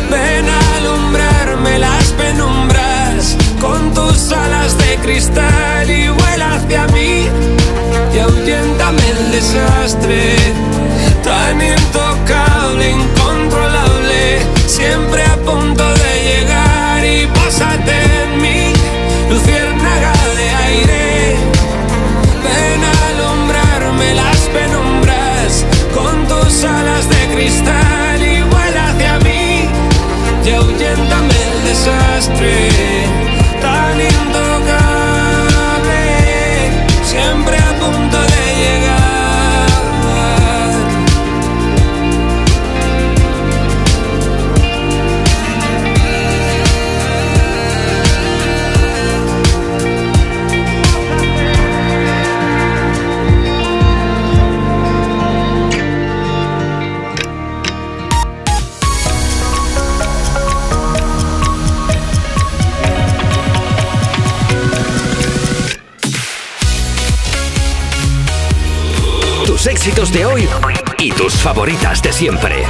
Ven a alumbrarme las penumbras con tus alas de cristal y vuela hacia mí y ahuyéntame el desastre tan intocable, éxitos de hoy y tus favoritas de siempre.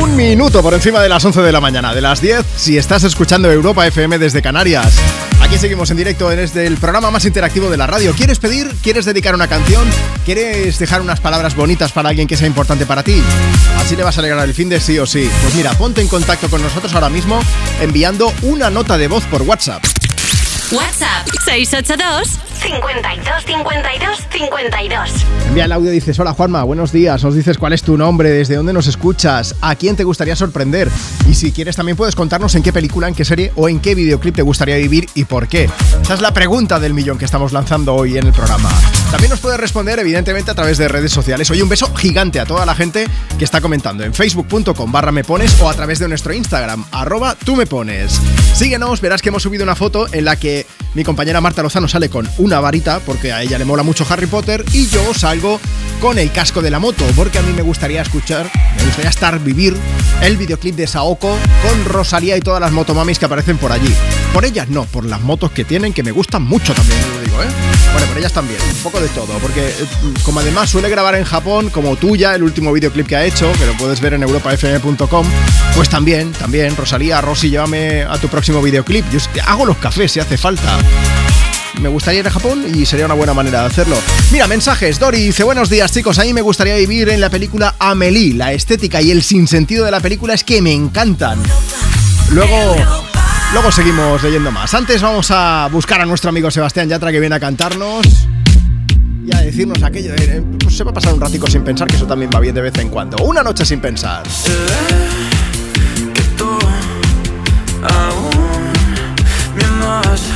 Un minuto por encima de las 11 de la mañana, de las 10, si estás escuchando Europa FM desde Canarias. Seguimos en directo desde el programa más interactivo de la radio. ¿Quieres pedir? ¿Quieres dedicar una canción? ¿Quieres dejar unas palabras bonitas para alguien que sea importante para ti? Así le vas a alegrar el fin de sí o sí. Pues mira, ponte en contacto con nosotros ahora mismo enviando una nota de voz por WhatsApp. WhatsApp 682 52 52 52. Envía el audio y dices, hola Juanma, buenos días, nos dices cuál es tu nombre, desde dónde nos escuchas, a quién te gustaría sorprender y si quieres también puedes contarnos en qué película, en qué serie o en qué videoclip te gustaría vivir y por qué. Esa es la pregunta del millón que estamos lanzando hoy en el programa. También nos puedes responder evidentemente a través de redes sociales. Hoy un beso gigante a toda la gente que está comentando en facebook.com barra me pones o a través de nuestro Instagram, arroba tú me pones. Síguenos, verás que hemos subido una foto en la que mi compañera Marta Lozano sale con una varita porque a ella le mola mucho Harry Potter y yo salgo con el casco de la moto porque a mí me gustaría escuchar, me gustaría estar, vivir el videoclip de Saoko con Rosalía y todas las motomamis que aparecen por allí. Por ellas no, por las motos que tienen que me gustan mucho también, lo digo, ¿eh? Bueno, por ellas también, un poco de todo, porque eh, como además suele grabar en Japón, como tuya, el último videoclip que ha hecho, que lo puedes ver en europafm.com, pues también, también, Rosalía, Rosy, llévame a tu próximo videoclip. Yo hago los cafés si hace falta me gustaría ir a Japón y sería una buena manera de hacerlo. Mira, mensajes. Dori dice, buenos días chicos, a mí me gustaría vivir en la película Amelie. La estética y el sinsentido de la película es que me encantan. Luego... Luego seguimos leyendo más. Antes vamos a buscar a nuestro amigo Sebastián Yatra que viene a cantarnos y a decirnos aquello de, pues se va a pasar un ratico sin pensar, que eso también va bien de vez en cuando. Una noche sin pensar. aún me amas Yo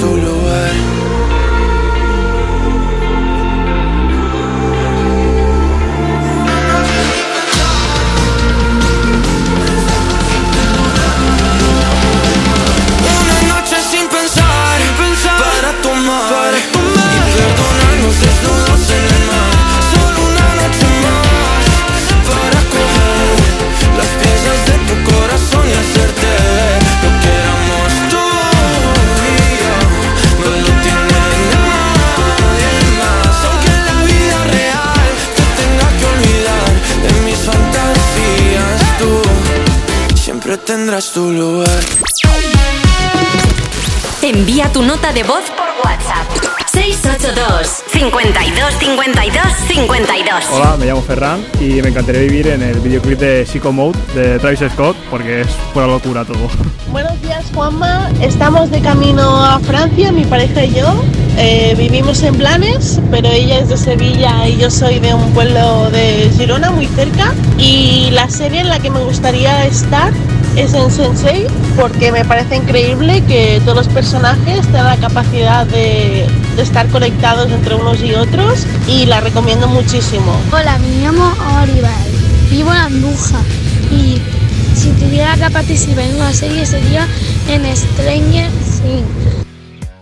tendrás tendrás tu lugar. Envía tu nota de voz por WhatsApp. 682 52 52 52. Hola, me llamo Ferran y me encantaría vivir en el videoclip de Psycho Mode de Travis Scott porque es pura locura todo. Buenos días Juanma, estamos de camino a Francia, mi pareja y yo. Eh, vivimos en Blanes, pero ella es de Sevilla y yo soy de un pueblo de Girona, muy cerca. Y la serie en la que me gustaría estar es en Sensei, porque me parece increíble que todos los personajes tengan la capacidad de, de estar conectados entre unos y otros y la recomiendo muchísimo. Hola, me llamo Orival, vivo en Andújar y si tuviera que participar en una serie sería en Stranger Things.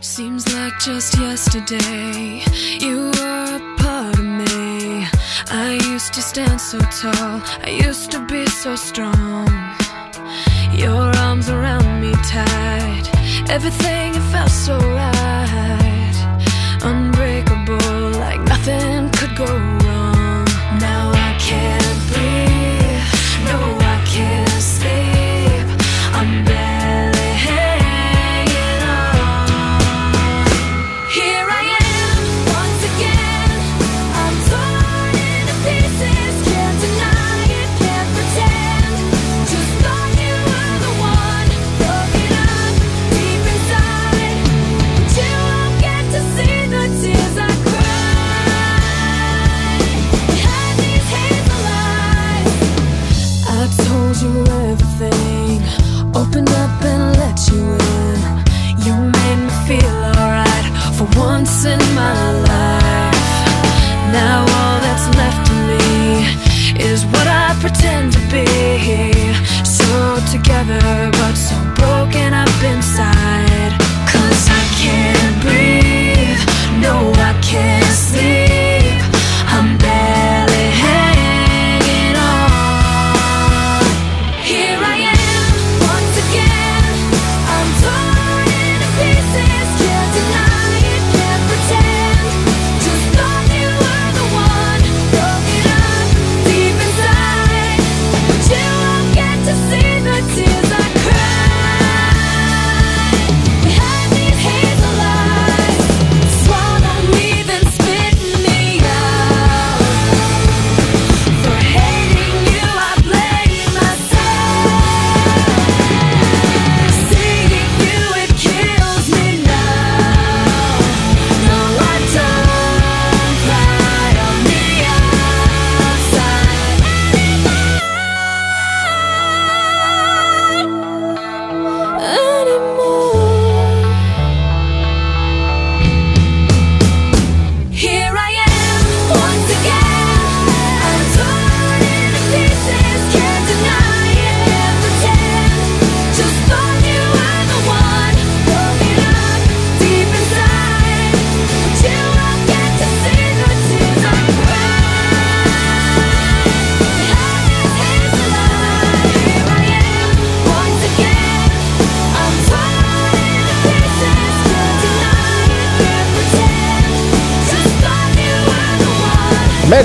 Seems like just yesterday you were a part of me. I used to stand so tall, I used to be so strong. Your arms around me tight. Everything it felt so right. Unbreakable, like nothing could go wrong. Now I can't.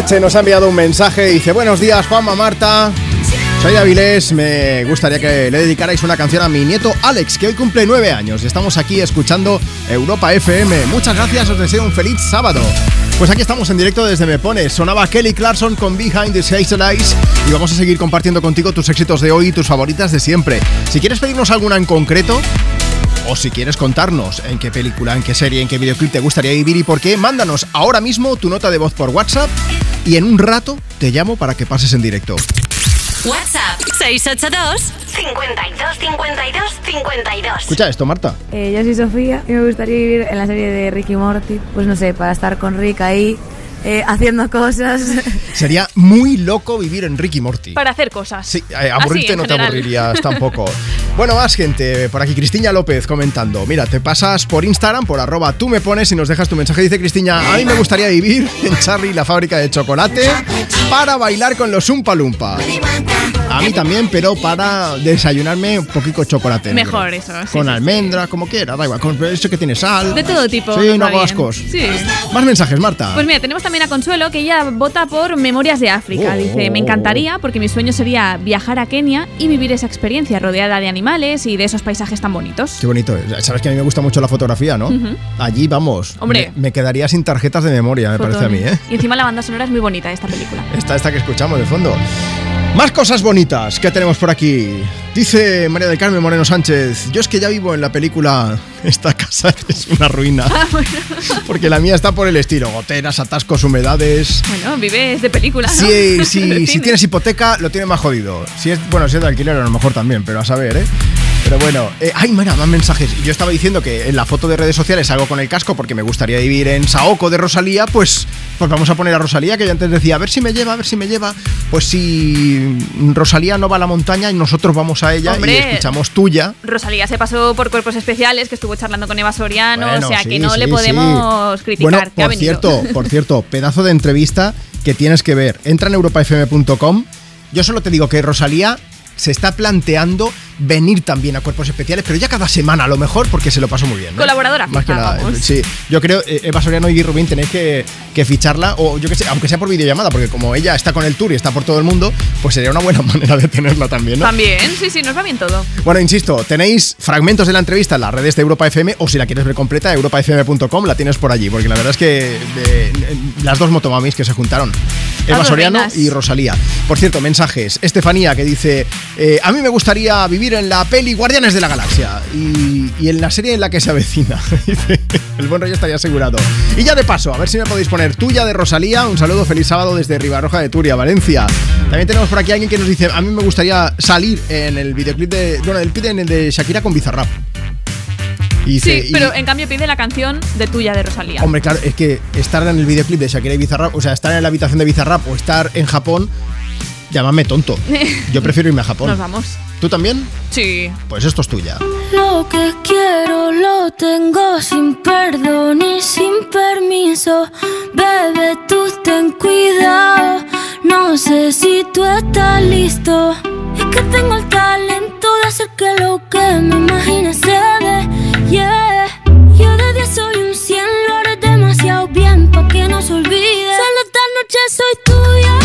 Merche nos ha enviado un mensaje y dice Buenos días Juanma, Marta Soy Avilés, me gustaría que le dedicarais una canción a mi nieto Alex Que hoy cumple nueve años estamos aquí escuchando Europa FM Muchas gracias, os deseo un feliz sábado pues aquí estamos en directo desde Me Pones. Sonaba Kelly Clarkson con Behind the Hazel Eyes y vamos a seguir compartiendo contigo tus éxitos de hoy y tus favoritas de siempre. Si quieres pedirnos alguna en concreto, o si quieres contarnos en qué película, en qué serie, en qué videoclip te gustaría vivir y por qué, mándanos ahora mismo tu nota de voz por WhatsApp y en un rato te llamo para que pases en directo. WhatsApp 682 52 52 52. Escucha esto, Marta. Eh, yo soy Sofía y me gustaría vivir en la serie de Ricky Morty. Pues no sé, para estar con Rick ahí, eh, haciendo cosas. Sería muy loco vivir en Ricky Morty. Para hacer cosas. Sí, eh, aburrirte no te aburrirías tampoco. Bueno, más gente. Por aquí Cristina López comentando. Mira, te pasas por Instagram, por arroba tú me pones y nos dejas tu mensaje. Dice Cristina, a mí me gustaría vivir en Charlie, la fábrica de chocolate, para bailar con los Umpa Lumpa. A mí también, pero para desayunarme un poquito chocolate. Mejor eso. sí, Con sí, almendra, como quiera, da igual. Con eso que tiene sal. De todo tipo. Sí, no ascos. Sí. Más mensajes, Marta. Pues mira, tenemos también a Consuelo que ella vota por Memorias de África. Oh. Dice, me encantaría porque mi sueño sería viajar a Kenia y vivir esa experiencia rodeada de animales y de esos paisajes tan bonitos. Qué bonito. es. Sabes que a mí me gusta mucho la fotografía, ¿no? Allí vamos. Hombre. Me, me quedaría sin tarjetas de memoria, me parece a mí, ¿eh? Y encima la banda sonora es muy bonita de esta película. Esta, esta que escuchamos de fondo. Más cosas bonitas que tenemos por aquí. Dice María del Carmen Moreno Sánchez, yo es que ya vivo en la película Esta casa es una ruina. Ah, bueno. Porque la mía está por el estilo, goteras, atascos, humedades. Bueno, vives de película, ¿no? Sí, sí, si tienes hipoteca, lo tiene más jodido. Si es, bueno, si es de alquiler, a lo mejor también, pero a saber, ¿eh? Pero bueno, eh, ay, mira, más mensajes. Yo estaba diciendo que en la foto de redes sociales salgo con el casco porque me gustaría vivir en Saoko de Rosalía, pues, pues vamos a poner a Rosalía, que yo antes decía, a ver si me lleva, a ver si me lleva. Pues si Rosalía no va a la montaña y nosotros vamos a ella y escuchamos tuya. Rosalía se pasó por cuerpos especiales, que estuvo charlando con Eva Soriano, Bueno, o sea sí, que no sí, le sí. podemos criticar. Bueno, por cierto, por cierto, pedazo de entrevista que tienes que ver. Entra en europafm.com. Yo solo te digo que Rosalía se está planteando venir también a cuerpos especiales, pero ya cada semana a lo mejor porque se lo pasó muy bien. ¿no? Colaboradora Más que fija, nada. vamos. Sí, yo creo, eh, Eva Soriano y Gui Rubín tenéis que, que ficharla, o yo que sé, aunque sea por videollamada, porque como ella está con el tour y está por todo el mundo, pues sería una buena manera de tenerla también, ¿no? También, sí, sí, nos va bien todo. Bueno, insisto, tenéis fragmentos de la entrevista en las redes de Europa FM o si la quieres ver completa, europafm.com, la tienes por allí, porque la verdad es que eh, las dos motomamis que se juntaron, Eva Soriano y Rosalía. Por cierto, mensajes. Estefanía que dice, eh, a mí me gustaría vivir en la peli Guardianes de la Galaxia y, y en la serie en la que se avecina. El buen rollo estaría asegurado. Y ya de paso, a ver si me podéis poner tuya de Rosalía. Un saludo, feliz sábado desde Ribarroja de Turia, Valencia. También tenemos por aquí a alguien que nos dice, a mí me gustaría salir en el videoclip de, bueno, el pide en el de Shakira con Bizarrap. Y Sí, se- y- pero en cambio pide la canción de tuya de Rosalía. Hombre, claro, es que estar en el videoclip de Shakira y Bizarrap, o sea, estar en la habitación de Bizarrap o estar en Japón, llámame tonto. Yo prefiero irme a Japón. Nos vamos. ¿Tú también? Sí. Pues esto es tuya. Lo que quiero lo tengo sin perdón y sin permiso. Bebé, tú ten cuidado. No sé si tú estás listo. Es que tengo el talento de hacer que lo que me imagine se dé. Yeah. Yo de 10 soy un 100, lo haré demasiado bien pa' que no se olvide. Solo esta noche soy tuya.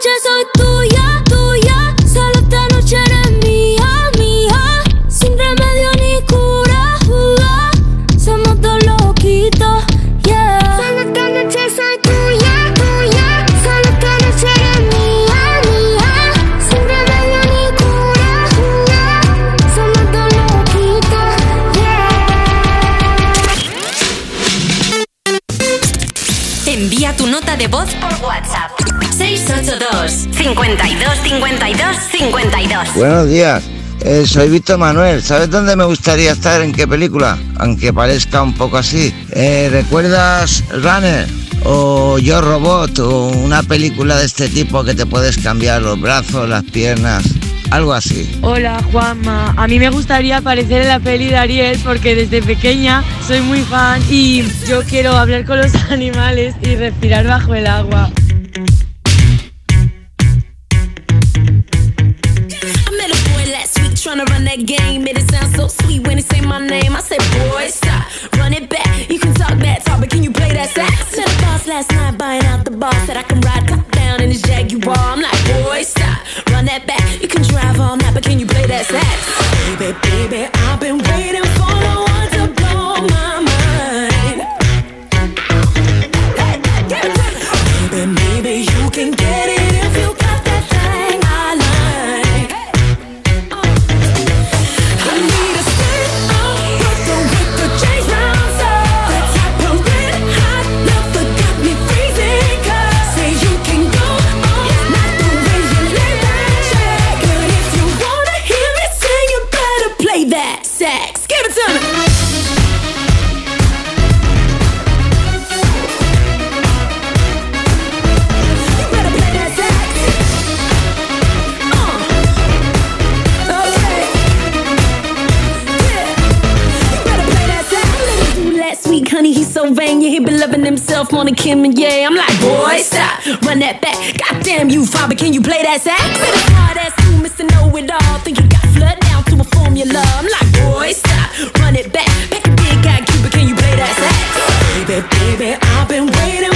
noche soy tuya, tuya. Solo esta noche eres mía, mía. Sin remedio ni cura, uh, somos dos loquitos, yeah. Solo esta noche soy tuya, tuya. Solo esta noche eres mía, mía. Sin remedio ni cura, uh, somos dos loquitos, Envía tu nota de voz por WhatsApp. 682 52 52 52. Buenos días, eh, soy Víctor Manuel. ¿Sabes dónde me gustaría estar? ¿En qué película? Aunque parezca un poco así. Eh, ¿Recuerdas Runner? O Yo Robot, o una película de este tipo que te puedes cambiar los brazos, las piernas, algo así. Hola Juanma, a mí me gustaría aparecer en la peli de Ariel porque desde pequeña soy muy fan y yo quiero hablar con los animales y respirar bajo el agua. That game. Made it sound so sweet when he say my name. I said, boy, stop, run it back. You can talk that talk, but can you play that sax? Met a boss last night buying out the bar. Said I can ride top down in his Jaguar. I'm like, boy, stop, run that back. You can drive all night, but can you play that sax? Baby, baby, I've been himself more than Kim and yeah. I'm like, boy, stop, run that back. Goddamn you, father, can you play that sax? Been a hard ass you, Mr. Know It All. Think you got flood down to a formula. I'm like, boy, stop, run it back. Back a big guy, Cuba, can you play that sax? Baby, baby, I've been waiting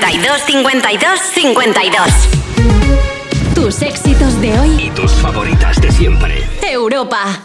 52 52 52 Tus éxitos de hoy. Y tus favoritas de siempre. Europa.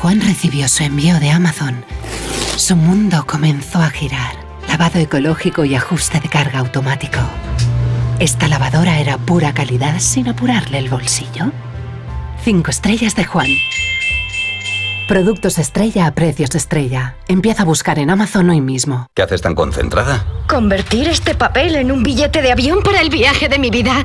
Juan recibió su envío de Amazon, su mundo comenzó a girar. Lavado ecológico y ajuste de carga automático. Esta lavadora era pura calidad sin apurarle el bolsillo. Cinco estrellas de Juan. Productos estrella a precios estrella. Empieza a buscar en Amazon hoy mismo. ¿Qué haces tan concentrada? Convertir este papel en un billete de avión para el viaje de mi vida.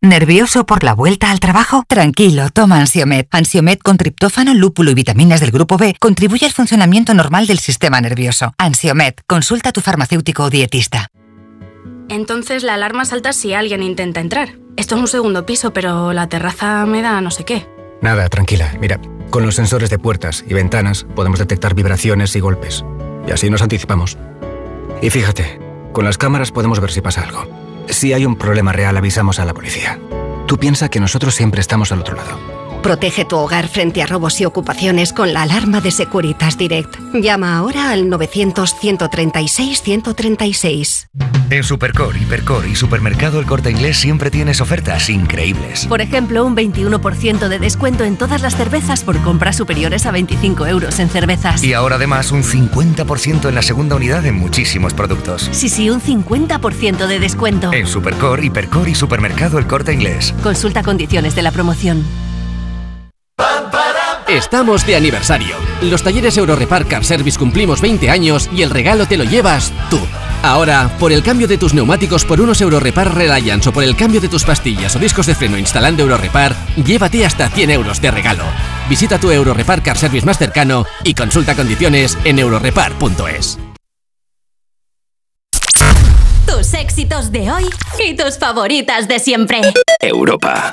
¿Nervioso por la vuelta al trabajo? Tranquilo, toma Ansiomed. Ansiomed con triptófano, lúpulo y vitaminas del grupo B contribuye al funcionamiento normal del sistema nervioso. Ansiomed, consulta a tu farmacéutico o dietista. Entonces la alarma salta si alguien intenta entrar. Esto es un segundo piso, pero la terraza me da no sé qué. Nada, tranquila. Mira, con los sensores de puertas y ventanas podemos detectar vibraciones y golpes. Y así nos anticipamos. Y fíjate, con las cámaras podemos ver si pasa algo. Si hay un problema real, avisamos a la policía. Tú piensa que nosotros siempre estamos al otro lado. Protege tu hogar frente a robos y ocupaciones con la alarma de Securitas Direct. Llama ahora al 900-136-136. En Supercor, Hipercor y Supermercado El Corte Inglés siempre tienes ofertas increíbles. Por ejemplo, un 21% de descuento en todas las cervezas por compras superiores a 25 euros en cervezas. Y ahora además un 50% en la segunda unidad en muchísimos productos. Sí, sí, un 50% de descuento. En Supercor, Hipercor y Supermercado El Corte Inglés. Consulta condiciones de la promoción. Estamos de aniversario. Los talleres Eurorepar Car Service cumplimos 20 años y el regalo te lo llevas tú. Ahora, por el cambio de tus neumáticos por unos Eurorepar Reliance o por el cambio de tus pastillas o discos de freno instalando Eurorepar, llévate hasta 100 euros de regalo. Visita tu Eurorepar Car Service más cercano y consulta condiciones en eurorepar.es. Tus éxitos de hoy y tus favoritas de siempre. Europa.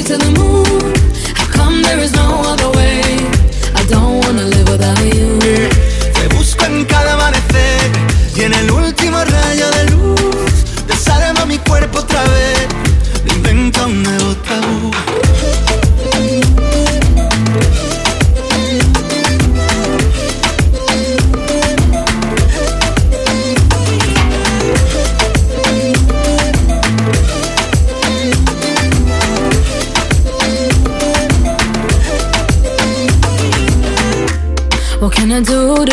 To. Te busco en cada amanecer y en el último rayo de luz. Desarma mi cuerpo otra vez. Inventa un nuevo tabú.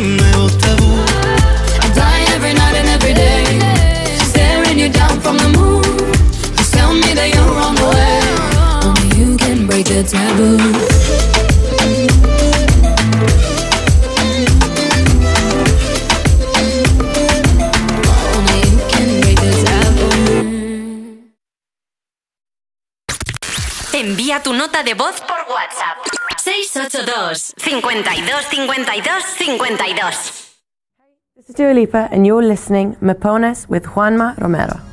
un nuevo tabú. I die every night and every day, She's staring you down from the moon. You tell me that you're on the way, only you can break the taboo. Envía tu nota de voz por WhatsApp 682 52 52 52 This is Dua Lipa, and you're listening Me Pones with Juanma Romero.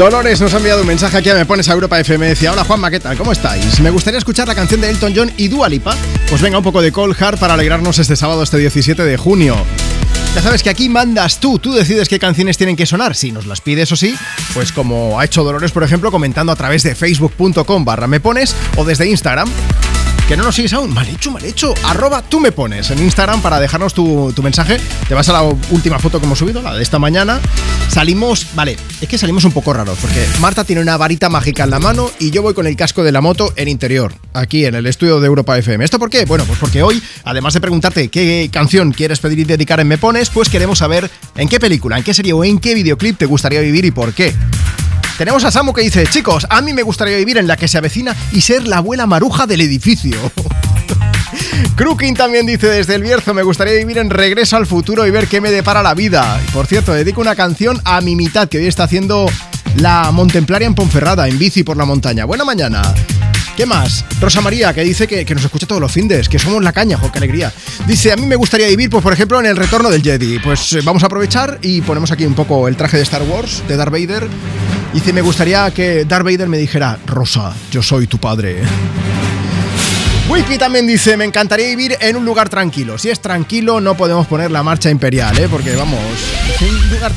Dolores nos ha enviado un mensaje aquí a Me Pones a Europa FM. Decía, hola Juanma, ¿qué tal? ¿Cómo estáis? Me gustaría escuchar la canción de Elton John y Dua Lipa. Pues venga, un poco de Cold Heart para alegrarnos este sábado, este 17 de junio. Ya sabes que aquí mandas tú, tú decides qué canciones tienen que sonar. Si nos las pides o sí, pues como ha hecho Dolores, por ejemplo, comentando a través de facebook.com barra me pones o desde Instagram. Que no nos sigues aún, mal hecho, mal hecho. Arroba tú me pones en Instagram para dejarnos tu, tu mensaje. Te vas a la última foto que hemos subido, la de esta mañana. Salimos, vale, es que salimos un poco raros, porque Marta tiene una varita mágica en la mano y yo voy con el casco de la moto en interior, aquí en el estudio de Europa FM. ¿Esto por qué? Bueno, pues porque hoy, además de preguntarte qué canción quieres pedir y dedicar en Me Pones, pues queremos saber en qué película, en qué serie o en qué videoclip te gustaría vivir y por qué. Tenemos a Samu que dice, chicos, a mí me gustaría vivir en la que se avecina y ser la abuela maruja del edificio. Crooking también dice desde el Bierzo, me gustaría vivir en Regreso al Futuro y ver qué me depara la vida. Y por cierto, dedico una canción a mi mitad que hoy está haciendo la Montemplaria en Ponferrada, en bici por la montaña. Buena mañana. ¿Qué más? Rosa María, que dice que, nos escucha todos los findes, que somos la caña, jo, qué alegría. Dice, a mí me gustaría vivir, pues por ejemplo, en el retorno del Jedi. Pues eh, vamos a aprovechar y ponemos aquí un poco el traje de Star Wars, de Darth Vader. Dice, me gustaría que Darth Vader me dijera, Rosa, yo soy tu padre. Wiki también dice, me encantaría vivir en un lugar tranquilo. Si es tranquilo, no podemos poner la marcha imperial, ¿eh? Porque vamos, un lugar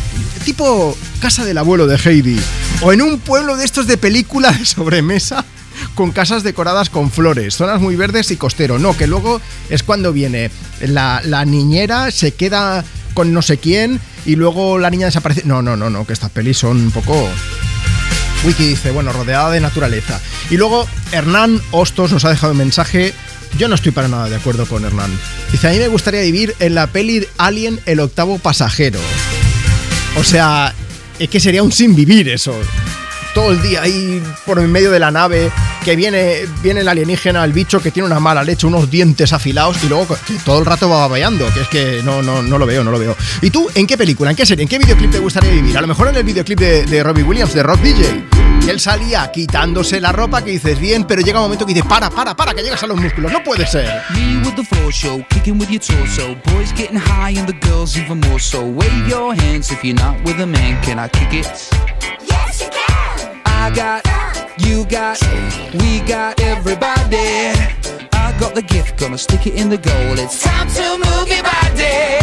tipo casa del abuelo de Heidi. O en un pueblo de estos de película de sobremesa con casas decoradas con flores, zonas muy verdes y costero. No, que luego es cuando viene la, la niñera, se queda con no sé quién y luego la niña desaparece. No, no, no, no, que estas pelis son un poco Wiki dice, bueno, rodeada de naturaleza. Y luego Hernán Hostos nos ha dejado un mensaje. Yo no estoy para nada de acuerdo con Hernán. Dice, a mí me gustaría vivir en la peli Alien el octavo pasajero. O sea, es que sería un sin vivir eso. Todo el día ahí por en medio de la nave, que viene, viene el alienígena, el bicho que tiene una mala leche, unos dientes afilados y luego todo el rato va babeando, que es que no, no, no lo veo, no lo veo. ¿Y tú en qué película, en qué serie, en qué videoclip te gustaría vivir? A lo mejor en el videoclip de, de Robbie Williams, de Rock DJ. Y él salía quitándose la ropa que dices bien, pero llega un momento que dices, para, para, para, que llegas a los músculos, no puede ser. Me with the floor show, kicking with your torso. Boys getting high and the girls even more so. Wave your hands if you're not with a man. Can I kick it? Yes, you can. I got, you got, we got everybody. I got the gift, gonna stick it in the goal. It's time to move your body.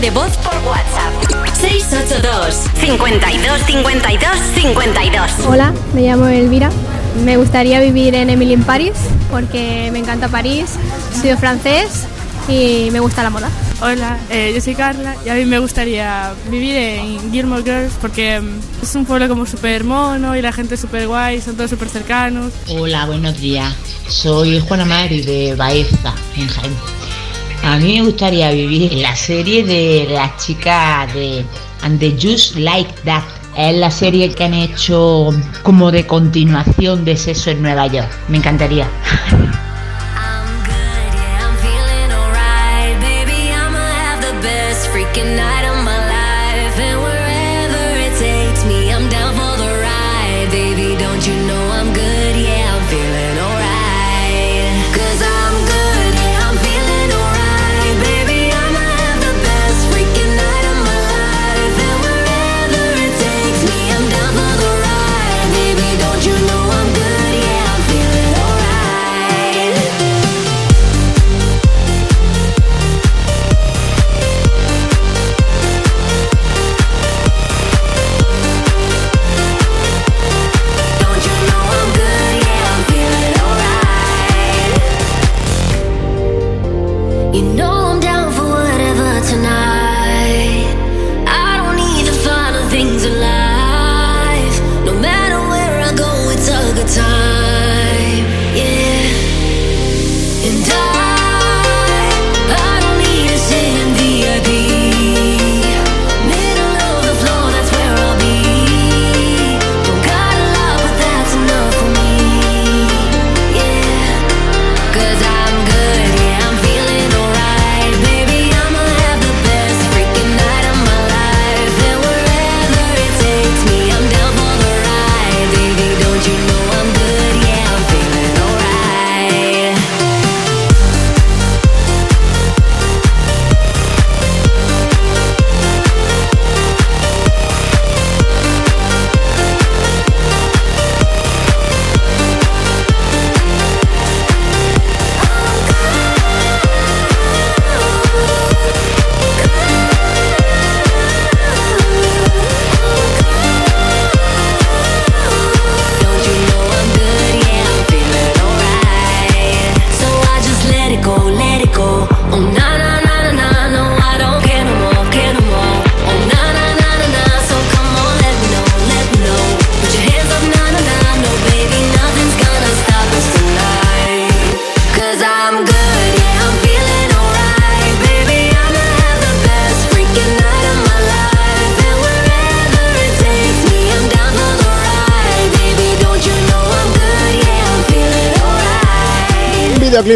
de voz por WhatsApp. 682 52 52 52. Hola, me llamo Elvira. Me gustaría vivir en Emily en París porque me encanta París, estudio francés y me gusta la moda. Hola, eh, yo soy Carla y a mí me gustaría vivir en Gilmore Girls porque mm, es un pueblo como súper mono y la gente es súper guay, son todos súper cercanos. Hola, buenos días. Soy Juana Mari de Baeza, en Jaén. A mí me gustaría vivir la serie de la chica de And the Just Like That. Es la serie que han hecho como de continuación de Sexo en Nueva York. Me encantaría.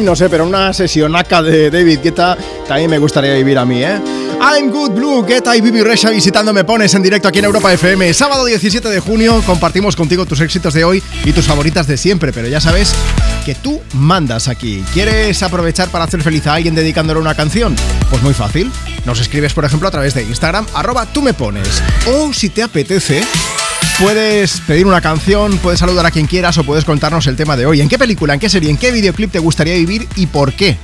no sé, pero una sesionaca de David Guetta también me gustaría vivir a mí, ¿eh? I'm Good Blue, Guetta y Bibi Resha visitando Me Pones en directo aquí en Europa FM. Sábado 17 de junio compartimos contigo tus éxitos de hoy y tus favoritas de siempre, pero ya sabes que tú mandas aquí. ¿Quieres aprovechar para hacer feliz a alguien dedicándole una canción? Pues muy fácil. Nos escribes, por ejemplo, a través de Instagram, arroba tú me pones. O si te apetece, Puedes pedir una canción, puedes saludar a quien quieras o puedes contarnos el tema de hoy. ¿En qué película, en qué serie, en qué videoclip te gustaría vivir y por qué?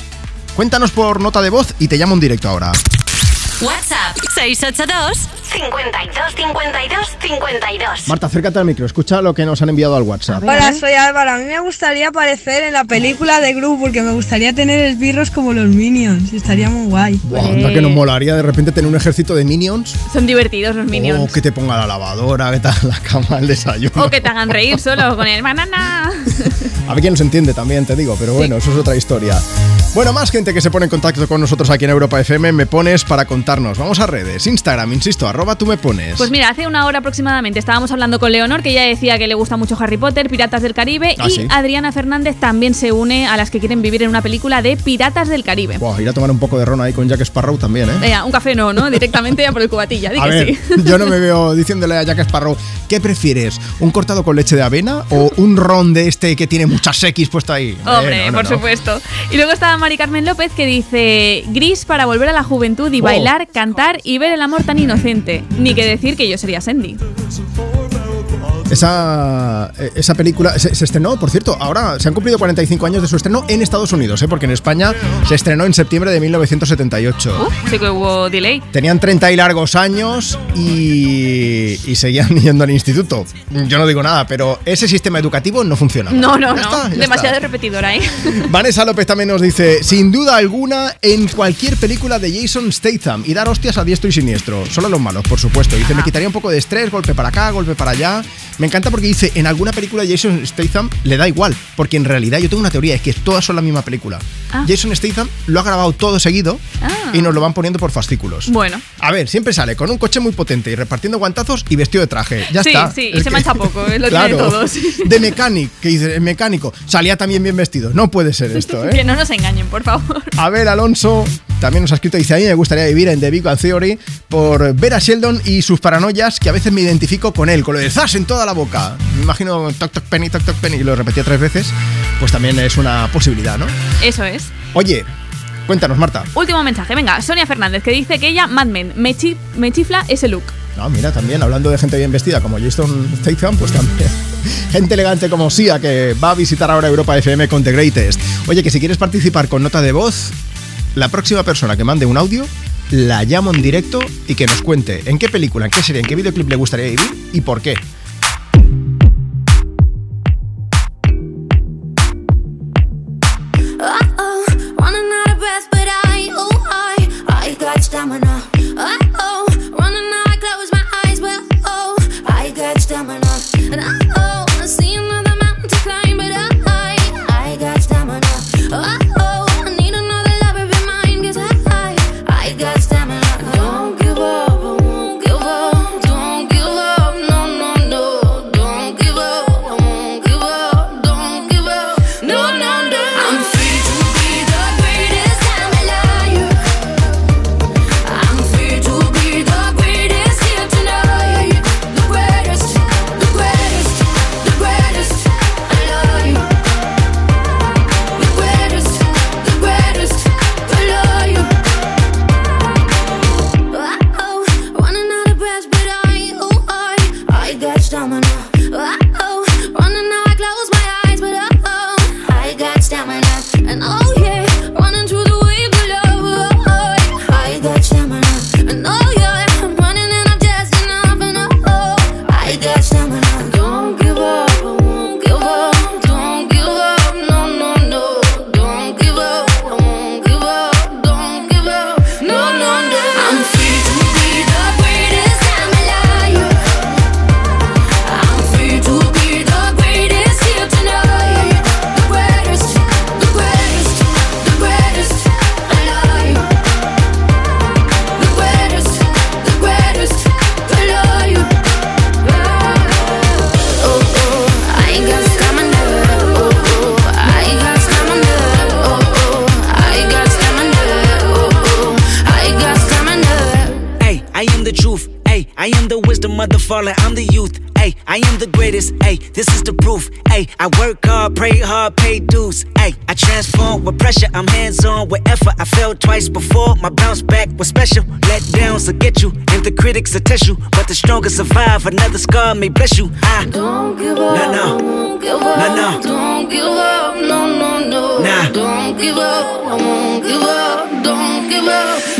Cuéntanos por nota de voz y te llamo en directo ahora. WhatsApp 682 52 52 52. Marta, acércate al micro, escucha lo que nos han enviado al WhatsApp. Hola, soy Álvaro. A mí me gustaría aparecer en la película de Gru porque me gustaría tener esbirros como los Minions. Estaría muy guay. Buah, anda que nos molaría de repente tener un ejército de minions. Son divertidos los minions. O que te ponga la lavadora, que te haga la cama, el desayuno. O que te hagan reír solo con el banana. A ver quién nos entiende también, te digo, pero bueno, eso es otra historia. Bueno, más gente que se pone en contacto con nosotros aquí en Europa FM, me pones para contarnos. Vamos a redes, Instagram, insisto, arroba tú me pones. Pues mira, hace una hora aproximadamente estábamos hablando con Leonor, que ella decía que le gusta mucho Harry Potter, Piratas del Caribe, Ah, y sí. Adriana Fernández también se une a las que quieren vivir en una película de Piratas del Caribe. Buah, ir a tomar un poco de ron ahí con Jack Sparrow también, ¿eh? Venga, un café no, ¿no? Directamente a por el cubatilla, di A que ver, sí. yo no me veo diciéndole a Jack Sparrow, ¿qué prefieres? ¿Un cortado con leche de avena o un ron de este que tiene muchas X puesto ahí? Eh, Hombre, no, no, por no. supuesto. Y luego estaba Mari Carmen López que dice gris para volver a la juventud y Oh. bailar, cantar y ver el amor tan inocente. Ni que decir que yo sería Sandy. Esa, eh, esa película se, se estrenó, por cierto, ahora se han cumplido 45 años de su estreno en Estados Unidos, ¿eh? porque en España se estrenó en septiembre de 1978. Sí que hubo delay. Tenían 30 y largos años y, y seguían yendo al instituto. Yo no digo nada, pero ese sistema educativo no funciona. No, no, Ya no. está, Demasiado está. repetidora, ¿eh? Vanessa López también nos dice, sin duda alguna, en cualquier película de Jason Statham y dar hostias a diestro y siniestro. Solo los malos, por supuesto. Dice, me quitaría un poco de estrés, golpe para acá, golpe para allá. Me encanta porque dice, en alguna película Jason Statham le da igual, porque en realidad yo tengo una teoría, es que todas son la misma película. Ah. Jason Statham lo ha grabado todo seguido Ah. y nos lo van poniendo por fascículos. Bueno. A ver, siempre sale con un coche muy potente y repartiendo guantazos y vestido de traje. Ya sí, está. sí, y Es se que- mancha poco, es lo Claro. tiene todos. De mecánico, que dice, el mecánico. Salía también bien vestido. No puede ser esto, ¿eh? Que no nos engañen, por favor. Abel Alonso también nos ha escrito, dice, a mí me gustaría vivir en The Big Bang Theory por ver a Sheldon y sus paranoias que a veces me identifico con él, con lo de zas en toda la boca. Me imagino toc toc penny, toc toc penny, y lo repetía tres veces, pues también es una posibilidad, ¿no? Eso es. Oye, cuéntanos, Marta. Último mensaje, venga, Sonia Fernández, que dice que ella, Mad Men, me, me chifla ese look. No, mira, también hablando de gente bien vestida como Jason Statham, pues también. Gente elegante como Sia, que va a visitar ahora Europa FM con The Greatest. Oye, que si quieres participar con nota de voz, la próxima persona que mande un audio, la llamo en directo y que nos cuente en qué película, en qué serie, en qué videoclip le gustaría vivir y por qué. Uh-oh, running greatest. Ay, this is the proof. Ay, I work hard, pray hard, pay dues. Ay, I transform with pressure. I'm hands on with effort. I failed twice before. My bounce back was special. Let downs will get you, and the critics will test you. But the strongest survive. Another scar may bless you. I Don't give up. No, no. Give up. No, no. Don't give up. No, no, no. Nah. Don't give up. I won't give up. Don't give up.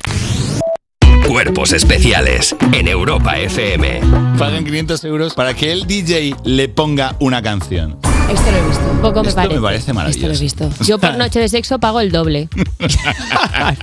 Cuerpos especiales en Europa FM. Pagan 500 euros para que el DJ le ponga una canción. Esto lo he visto. Poco me Esto parece. me parece Esto lo he maravilloso. visto. Yo por noche de sexo pago el doble.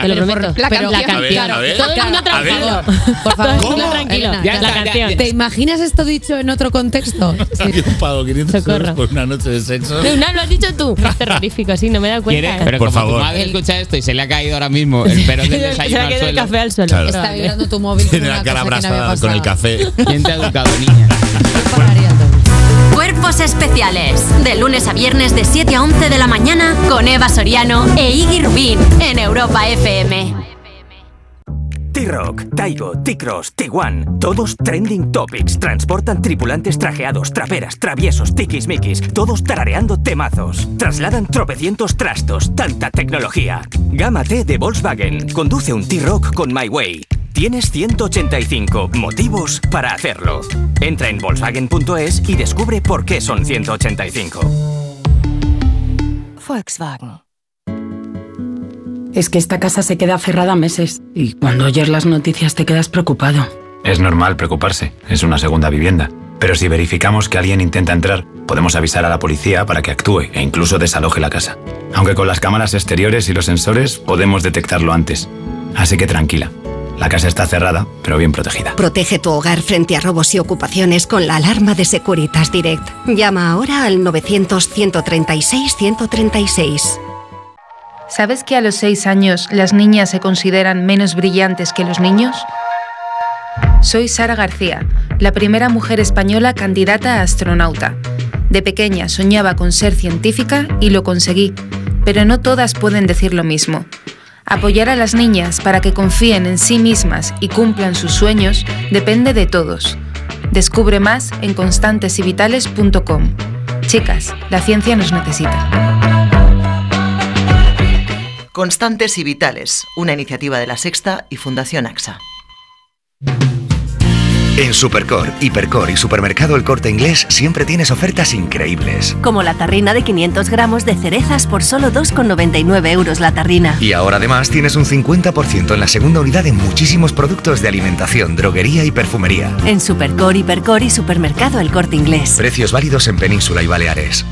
Te lo prometo. La Pero canción. A ver, a ver. Todo el mundo tranquilo. Por favor, todo el mundo tranquilo. Ya la está, ya- canción. ya- ¿Te imaginas esto dicho en otro contexto? Yo pago 500 euros Socorro. por una noche de sexo. No, lo has dicho tú. Es terrorífico, sí, no me he dado cuenta. ¿Quiere? Pero Por como favor. tu madre escucha esto y se le ha caído ahora mismo el perón del Se desayuno le ha al quedado el suelo. café al suelo. Claro. Está vibrando tu móvil. Tiene la cara abrasada con el café. ¿Quién te ha educado, niña? Cuerpos especiales. De lunes a viernes de 7 a 11 de la mañana con Eva Soriano e Iggy Rubín en Europa FM. T-Rock, Taigo, T-Cross, Tiguan, todos trending topics. Transportan tripulantes trajeados, traperas, traviesos, tiquismiquis, todos tarareando temazos. Trasladan tropecientos trastos, tanta tecnología. Gama T de Volkswagen. Conduce un T-Rock con My Way. Tienes 185 motivos para hacerlo. Entra en Volkswagen.es y descubre por qué son 185. Volkswagen. Es que esta casa se queda cerrada meses y cuando oyes las noticias te quedas preocupado. Es normal preocuparse, es una segunda vivienda. Pero si verificamos que alguien intenta entrar, podemos avisar a la policía para que actúe e incluso desaloje la casa. Aunque con las cámaras exteriores y los sensores podemos detectarlo antes. Así que tranquila, la casa está cerrada, pero bien protegida. Protege tu hogar frente a robos y ocupaciones con la alarma de Securitas Direct. Llama ahora al 900-136-136. ¿Sabes que a los 6 años las niñas se consideran menos brillantes que los niños? Soy Sara García, la primera mujer española candidata a astronauta. De pequeña soñaba con ser científica y lo conseguí, pero no todas pueden decir lo mismo. Apoyar a las niñas para que confíen en sí mismas y cumplan sus sueños depende de todos. Descubre más en constantesivitales.com. Chicas, la ciencia nos necesita. Constantes y Vitales, una iniciativa de la Sexta y Fundación AXA. En Supercor, Hipercor y Supermercado El Corte Inglés siempre tienes ofertas increíbles. Como la tarrina de 500 gramos de cerezas por solo 2,99 euros la tarrina. Y ahora además tienes un 50% en la segunda unidad en muchísimos productos de alimentación, droguería y perfumería. En Supercor, Hipercor y Supermercado El Corte Inglés. Precios válidos en Península y Baleares.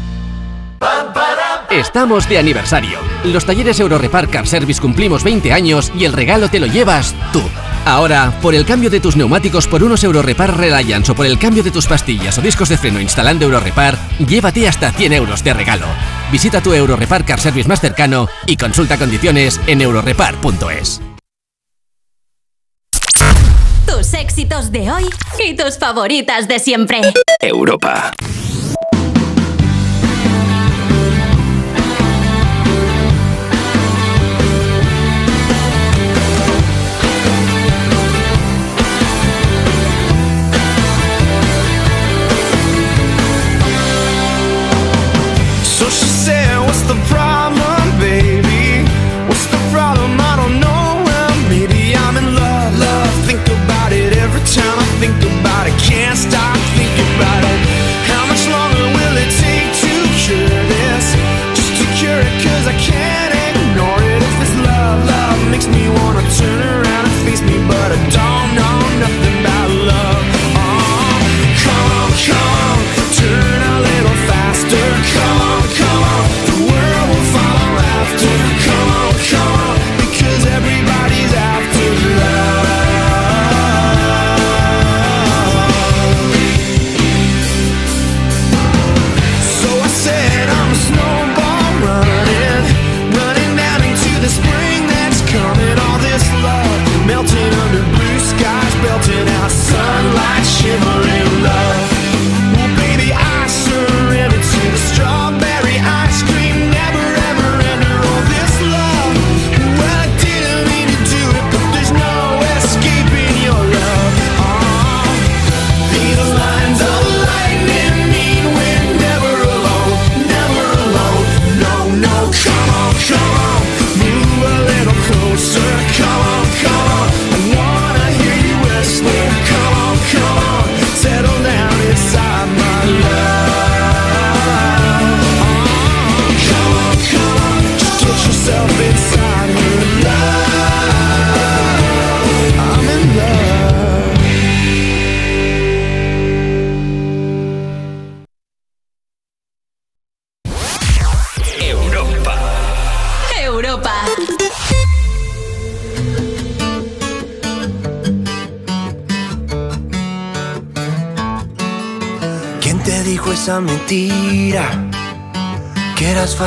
Estamos de aniversario. Los talleres Eurorepar Car Service cumplimos 20 años y el regalo te lo llevas tú. Ahora, por el cambio de tus neumáticos por unos Eurorepar Reliance o por el cambio de tus pastillas o discos de freno instalando Eurorepar, llévate hasta 100 euros de regalo. Visita tu Eurorepar Car Service más cercano y consulta condiciones en eurorepar.es. Tus éxitos de hoy y tus favoritas de siempre. Europa.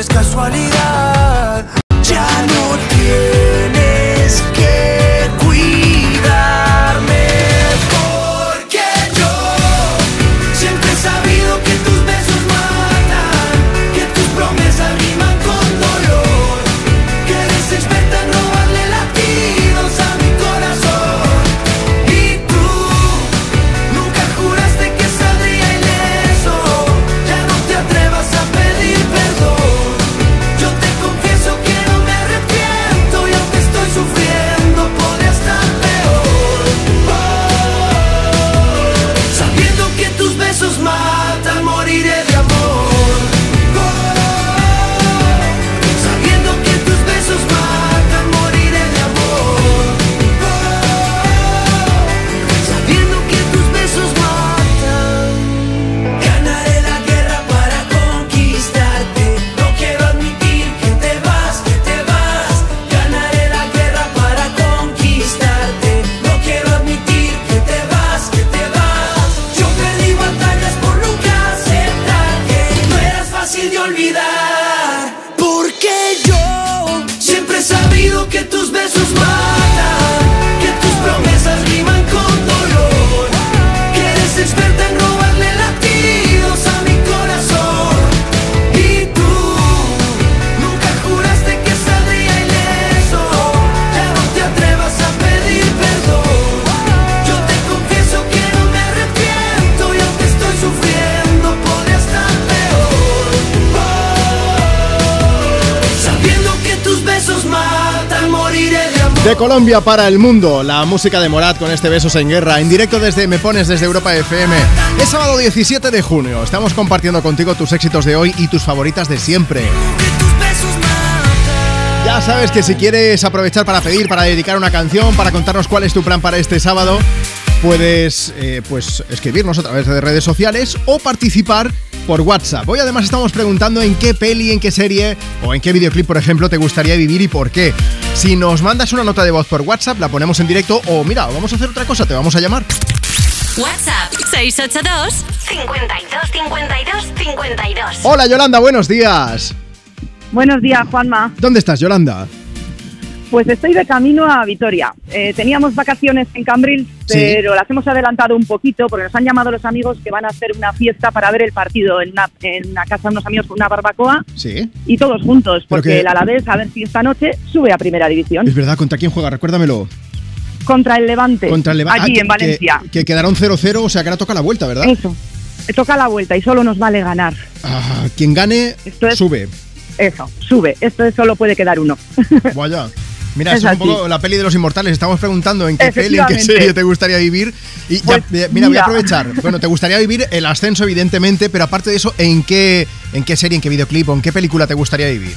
es casualidad. Colombia para el mundo. La música de Morat con este Besos en Guerra, en directo desde Me Pones desde Europa FM. Es sábado 17 de junio. Estamos compartiendo contigo tus éxitos de hoy y tus favoritas de siempre. Ya sabes que si quieres aprovechar para pedir, para dedicar una canción, para contarnos cuál es tu plan para este sábado, puedes eh, pues escribirnos a través de redes sociales o participar por WhatsApp. Hoy además estamos preguntando en qué peli, en qué serie o en qué videoclip, por ejemplo, te gustaría vivir y por qué. Si nos mandas una nota de voz por WhatsApp, la ponemos en directo o mira, vamos a hacer otra cosa, te vamos a llamar. WhatsApp 682 52 52 52. Hola Yolanda, buenos días. Buenos días, Juanma. ¿Dónde estás, Yolanda? Pues estoy de camino a Vitoria. Eh, teníamos vacaciones en Cambrils pero las hemos adelantado un poquito porque nos han llamado los amigos que van a hacer una fiesta para ver el partido en una, en una casa de unos amigos con una barbacoa Sí. y todos juntos, porque que- el Alavés a ver si esta noche sube a Primera División Es verdad, ¿contra quién juega? Recuérdamelo. contra el Levante, Contra el Levante. allí Ah, que- en Valencia. Que, que quedaron 0-0, o sea que ahora toca la vuelta, ¿verdad? Eso. Toca la vuelta y solo nos vale ganar. Ah, quien gane, sube. Eso, sube. Esto es- solo puede quedar uno. Vaya. Mira, Es es un poco la peli de los inmortales. Estamos preguntando en qué peli, en qué serie te gustaría vivir. Y ya, Pues, eh, mira, voy a mira. aprovechar. Bueno, te gustaría vivir el ascenso, evidentemente, pero aparte de eso, ¿en qué, en qué serie, en qué videoclip o en qué película te gustaría vivir?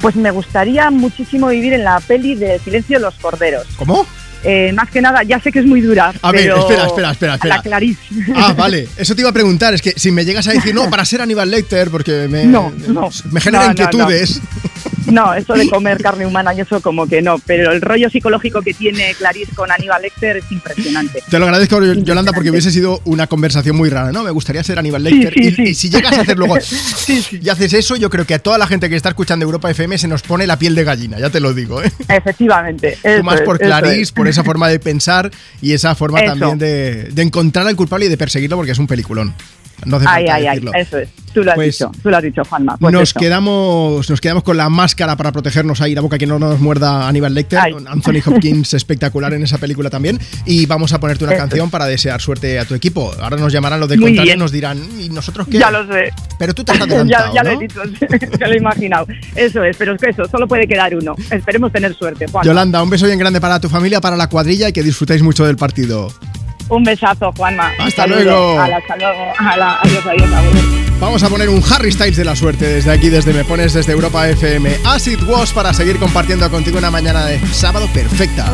Pues me gustaría muchísimo vivir en la peli de Silencio de los Corderos. ¿Cómo? Eh, más que nada, ya sé que es muy dura. A ver, pero espera, espera, espera, espera. A la Clarice. Ah, vale. Eso te iba a preguntar. Es que si me llegas a decir, no, para ser Aníbal Lecter, porque me, No, no. me genera no, inquietudes. No, eso de comer carne humana y eso como que no, pero el rollo psicológico que tiene Clarice con Aníbal Lecter es impresionante. Te lo agradezco, Yolanda, porque hubiese sido una conversación muy rara, ¿no? Me gustaría ser Aníbal Lecter. Sí, sí, y, sí. y si llegas a hacer luego y haces eso, yo creo que a toda la gente que está escuchando Europa FM se nos pone la piel de gallina, ya te lo digo, ¿eh? Efectivamente. Eso más por Clarice, es. por esa forma de pensar y esa forma Eso. también de, de encontrar al culpable y de perseguirlo porque es un peliculón. No hace Ay, falta ay, ay, decirlo. eso es. Tú lo has Pues dicho, tú lo has dicho, Juanma. Pues nos eso. quedamos, nos quedamos con la máscara para protegernos ahí la boca que no nos muerda Aníbal Lecter, Ay. Anthony Hopkins espectacular en esa película también. Y vamos a ponerte una Eso. canción para desear suerte a tu equipo. Ahora nos llamarán los de contrario y nos dirán, ¿y nosotros qué? Ya lo sé. Pero tú te has ya, ya lo he dicho, ya lo he imaginado. Eso es, pero es que eso, solo puede quedar uno. Esperemos tener suerte, Juan. Yolanda, un beso bien grande para tu familia, para la cuadrilla y que disfrutéis mucho del partido. Un besazo, Juanma. Hasta luego. Ala, hasta luego. Ala, adiós, adiós, adiós. Vamos a poner un Harry Styles de la suerte desde aquí, desde Me Pones, desde Europa FM. As it was para seguir compartiendo contigo una mañana de sábado perfecta.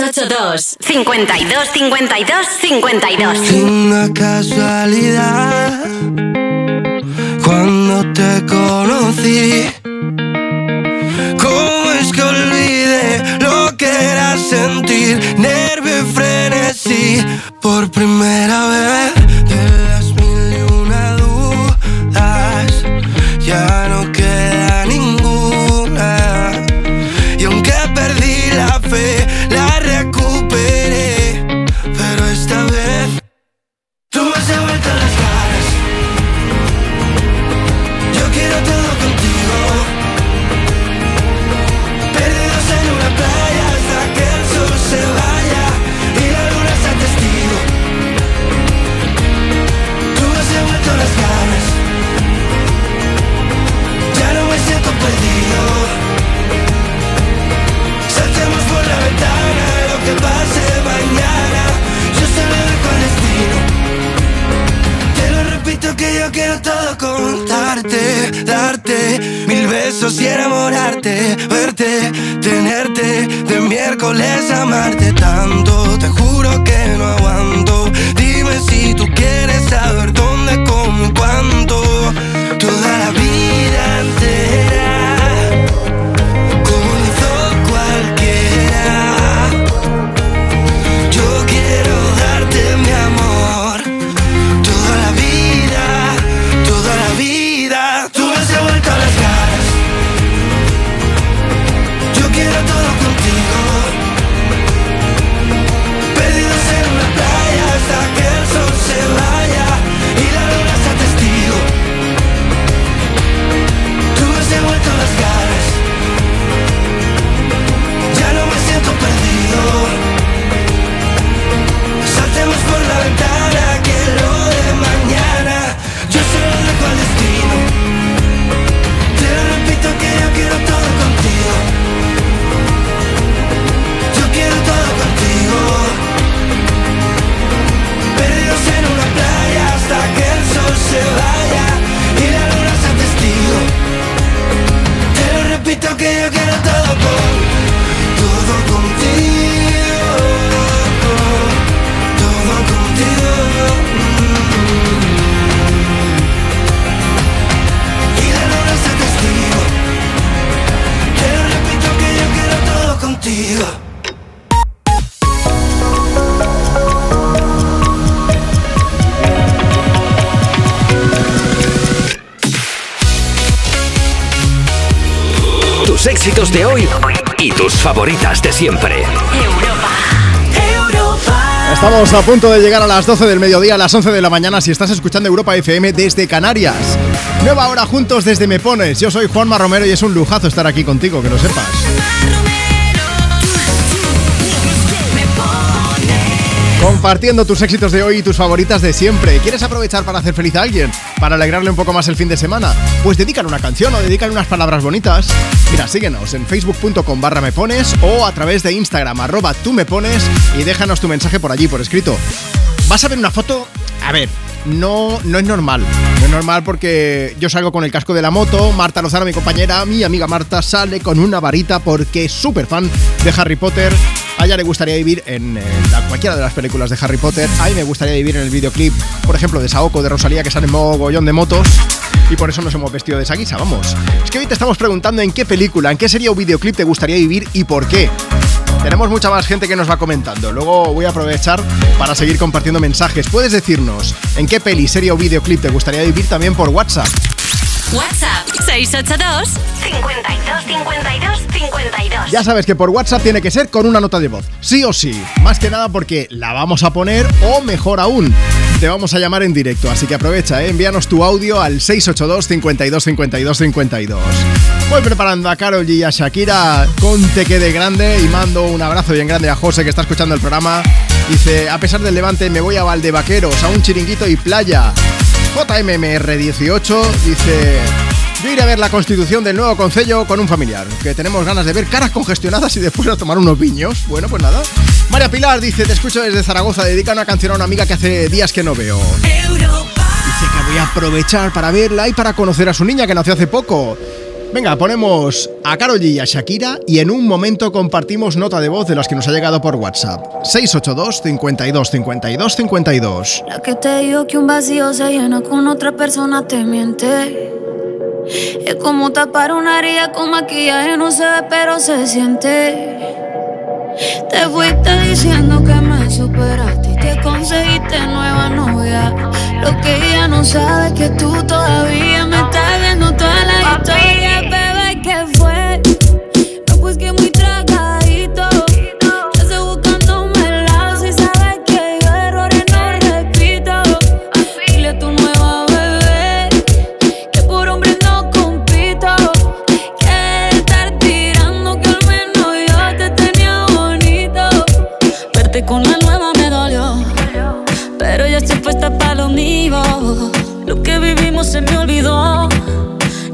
682 52 52 52. Una casualidad cuando te conocí. ¿Cómo es que olvidé lo que era sentir Estamos a punto de llegar a las 12 del mediodía, a las 11 de la mañana, si estás escuchando Europa FM desde Canarias. Nueva hora juntos desde Me Pones. Yo soy Juanma Romero y es un lujazo estar aquí contigo, que lo sepas. Compartiendo tus éxitos de hoy y tus favoritas de siempre. ¿Quieres aprovechar para hacer feliz a alguien? ¿Para alegrarle un poco más el fin de semana? Pues dedícale una canción o dedícale unas palabras bonitas. Mira, síguenos en facebook.com barra me pones o a través de Instagram arroba tú me pones y déjanos tu mensaje por allí, por escrito. Vas a ver una foto... A ver, no, no es normal. No es normal porque yo salgo con el casco de la moto, Marta Lozano, mi compañera, mi amiga Marta, sale con una varita porque es súper fan de Harry Potter. A ella le gustaría vivir en cualquiera de las películas de Harry Potter. A mí me gustaría vivir en el videoclip, por ejemplo, de Saoko, de Rosalía, que sale en mogollón de motos. Y por eso nos hemos vestido de esa guisa, vamos. Es que hoy te estamos preguntando en qué película, en qué serie o videoclip te gustaría vivir y por qué. Tenemos mucha más gente que nos va comentando. Luego voy a aprovechar para seguir compartiendo mensajes. Puedes decirnos en qué peli, serie o videoclip te gustaría vivir también por WhatsApp. WhatsApp 682 52 52 52. Ya sabes que por WhatsApp tiene que ser con una nota de voz, sí o sí. Más que nada porque la vamos a poner o mejor aún, te vamos a llamar en directo. Así que aprovecha, ¿eh? envíanos tu audio al 682 52 52 52. Voy preparando a Carol y a Shakira con Te quede grande y mando un abrazo bien grande a José que está escuchando el programa. Dice, a pesar del levante me voy a Valdevaqueros, a un chiringuito y playa. JMMR18 dice... Yo iré a ver la constitución del nuevo concello con un familiar, que tenemos ganas de ver caras congestionadas y después a tomar unos viños. Bueno, pues nada. María Pilar dice, te escucho desde Zaragoza, dedica una canción a una amiga que hace días que no veo. Dice que voy a aprovechar para verla y para conocer a su niña que nació hace poco. Venga, ponemos a Karol G y a Shakira y en un momento compartimos nota de voz de las que nos ha llegado por WhatsApp. 682 52 52 52. La que te dijo que un vacío se llena con otra persona te miente. Es como tapar una herida con maquillaje, no se ve, pero se siente. Te fuiste diciendo que me superaste y te conseguiste nueva novia. Lo que ella no sabe es que tú todavía me estás historia, bebé. ¿Qué fue? No, pues que muy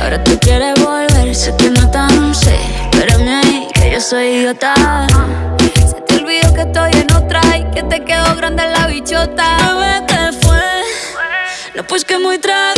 Ahora tú quieres volver, sé que no tan sé. Espérame ahí, que yo soy idiota. Se te olvidó que estoy en otra y que te quedó grande la bichota. Bebé, ¿qué fue? No, pues muy tragadito.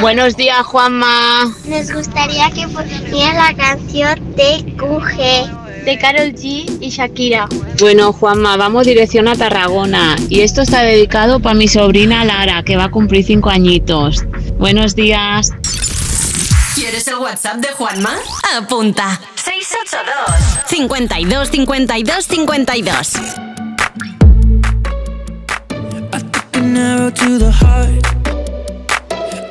Buenos días, Juanma. Nos gustaría que pusieras la canción de QG de Carol G y Shakira. Bueno, Juanma, vamos dirección a Tarragona. Y esto está dedicado para mi sobrina Lara, que va a cumplir cinco añitos. Buenos días. ¿Quieres el WhatsApp de Juanma? Apunta. 682 52 52 52 an arrow to the heart.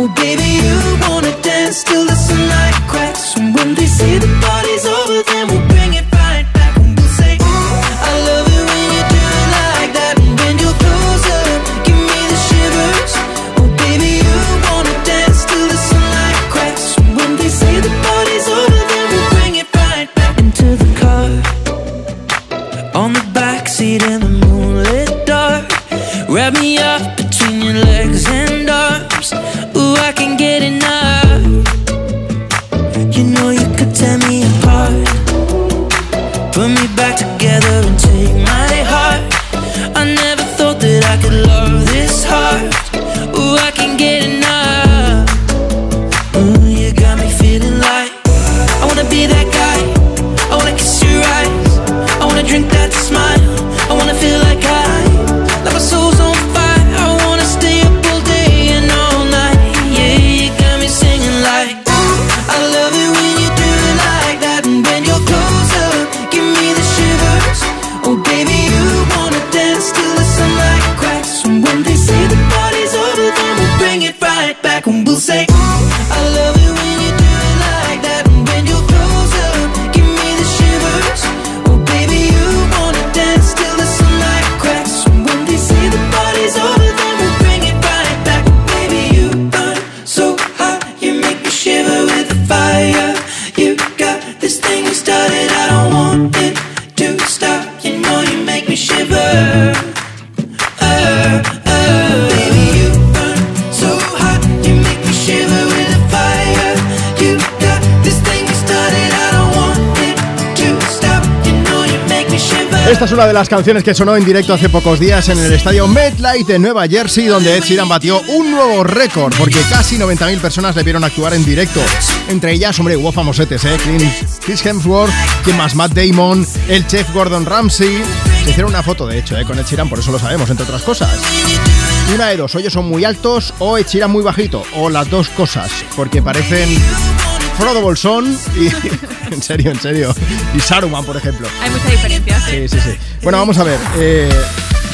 Oh, baby, you wanna dance till the sunlight cracks. And when they say the Esta es una de las canciones que sonó en directo hace pocos días en el estadio MetLife de Nueva Jersey, donde Ed Sheeran batió un nuevo récord, porque casi 90.000 personas le vieron actuar en directo. Entre ellas, hombre, hubo famosetes, ¿eh? Chris Hemsworth, ¿quién más? Matt Damon, el chef Gordon Ramsay. Se hicieron una foto, de hecho, ¿eh? con Ed Sheeran, por eso lo sabemos, entre otras cosas. Una de dos, o ellos son muy altos o Ed Sheeran muy bajito, o las dos cosas, porque parecen Frodo Bolsón y... en serio, en serio. Y Saruman, por ejemplo. Hay mucha diferencia. Sí, sí, sí. Bueno, vamos a ver. eh,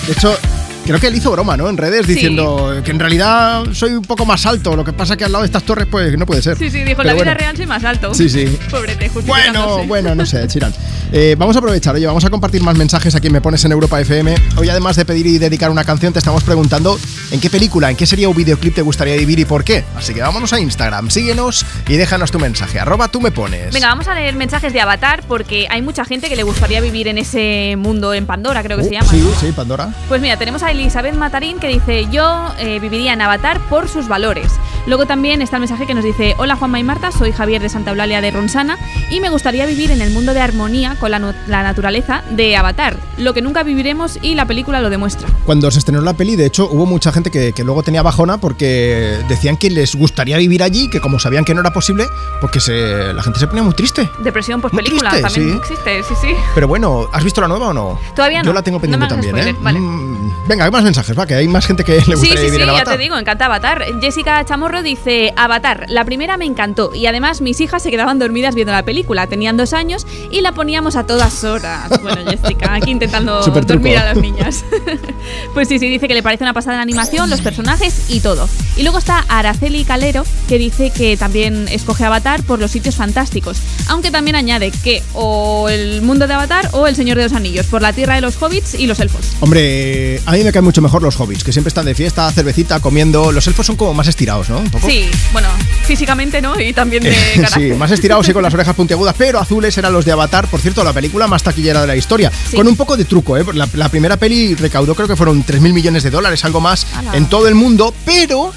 de hecho, creo que él hizo broma, ¿no? En redes Sí. diciendo que en realidad soy un poco más alto. Lo que pasa que al lado de estas torres, pues no puede ser. Sí, sí, dijo, Pero la vida bueno. real soy más alto. Sí, sí. Pobrete, Bueno, bueno, no sé, Chiran. Eh, vamos a aprovechar, oye, vamos a compartir más mensajes aquí en Me Pones en Europa FM. Hoy, además de pedir y dedicar una canción, te estamos preguntando en qué película, en qué serie o videoclip te gustaría vivir y por qué. Así que vámonos a Instagram, síguenos y déjanos tu mensaje. Arroba tú me pones. Venga, vamos a leer mensajes de Avatar porque hay mucha gente que le gustaría vivir en ese mundo en Pandora, creo que Uh, se llama. Sí, ¿no? sí, Pandora. Pues mira, tenemos a Elizabeth Matarín que dice, yo eh, viviría en Avatar por sus valores. Luego también está el mensaje que nos dice, hola Juanma y Marta, soy Javier de Santa Eulalia de Ronsana y me gustaría vivir en el mundo de armonía con la, la naturaleza de Avatar, lo que nunca viviremos y la película lo demuestra. Cuando se estrenó la peli, de hecho, hubo mucha gente que, que luego tenía bajona porque decían que les gustaría vivir allí, que como sabían que no era posible, porque se, la gente se ponía muy triste. Depresión post película triste, también sí. existe, sí, sí. Pero bueno, ¿has visto la nueva o no? Todavía no. Yo la tengo pendiente también, ¿eh? vale. Mm, venga, hay más mensajes, va, que hay más gente que le Sí, gustaría sí, vivir sí, en ya te digo, encanta Avatar. Jessica Chamorro dice, Avatar, la primera me encantó y además mis hijas se quedaban dormidas viendo la película, tenían dos años y la poníamos a todas horas. Bueno, Jessica, aquí intentando dormir a las niñas. pues sí, sí, dice que le parece una pasada la animación, los personajes y todo. Y luego está Araceli Calero, que dice que también escoge Avatar por los sitios fantásticos, aunque también añade que o el mundo de Avatar o el Señor de los Anillos, por la tierra de los hobbits y los elfos. Hombre, a mí me caen mucho mejor los hobbits, que siempre están de fiesta, cervecita, comiendo. Los elfos son como más estirados, ¿no? Un poco. Sí, bueno, físicamente no y también de carácter. sí, más estirados y con las orejas puntiagudas, pero azules eran los de Avatar, por cierto, la película más taquillera de la historia. Sí. Con un poco de truco, ¿eh? La, la primera peli recaudó creo que fueron 3.000 millones de dólares, algo más, Ala. en todo el mundo, pero...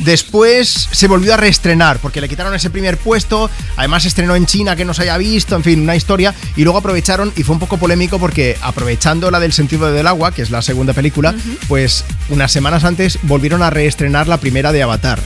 Después se volvió a reestrenar porque le quitaron ese primer puesto. Además, se estrenó en China que no se haya visto, en fin, una historia. Y luego aprovecharon, y fue un poco polémico porque aprovechando la del sentido del agua, que es la segunda película, pues unas semanas antes volvieron a reestrenar la primera de Avatar.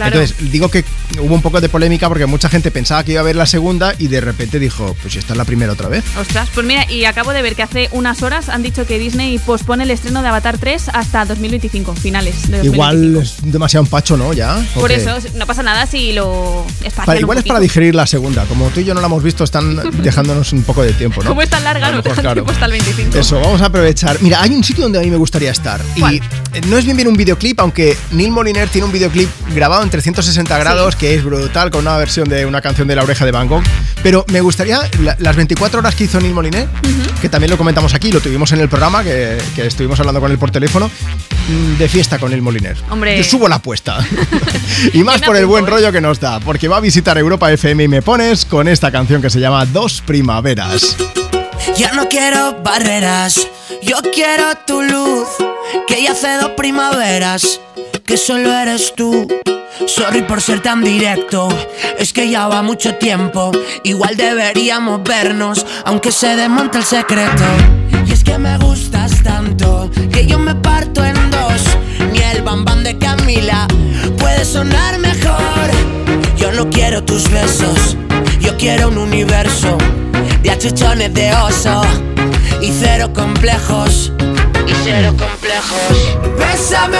Claro. Entonces, digo que hubo un poco de polémica porque mucha gente pensaba que iba a ver la segunda y de repente dijo, pues esta es la primera otra vez. Ostras, pues mira, y acabo de ver que hace unas horas han dicho que Disney pospone el estreno de Avatar 3 hasta 2025, finales de 2025. Igual es demasiado un pacho, ¿no? Ya. ¿O Por qué? eso, no pasa nada si lo Para- igual es para digerir la segunda. Como tú y yo no la hemos visto, están dejándonos un poco de tiempo, ¿no? Como es tan larga, no dejan claro. tiempo hasta el 25. Eso, vamos a aprovechar. Mira, hay un sitio donde a mí me gustaría estar. ¿Cuál? Y no es bien bien un videoclip, aunque Neil Moliner tiene un videoclip grabado en 360 grados, que es brutal, con una versión de una canción de La Oreja de Van Gogh. Pero me gustaría la- las 24 horas que hizo Neil Moliner, que también lo comentamos aquí, lo tuvimos en el programa, que, que estuvimos hablando con él por teléfono, mm, de fiesta con Neil Moliner. Hombre. Yo subo la apuesta. y más por el buen ¿eh? rollo que nos da, porque va a visitar Europa FM y me pones con esta canción que se llama Dos Primaveras. Ya no quiero barreras, yo quiero tu luz, que ya hace dos primaveras, que solo eres tú. Sorry por ser tan directo, es que ya va mucho tiempo, igual deberíamos vernos, aunque se desmonte el secreto. Y es que me gustas tanto, que yo me parto en dos, ni el bambán de Camila puede sonar mejor. Yo no quiero tus besos, quiero un universo de achuchones de oso y cero complejos. Y cero complejos. Bésame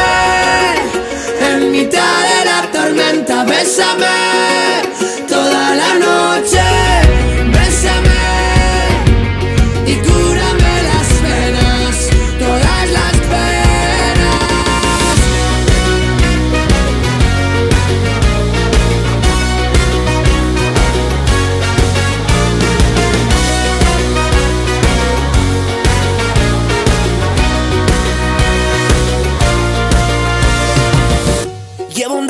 en mitad de la tormenta, bésame toda la noche.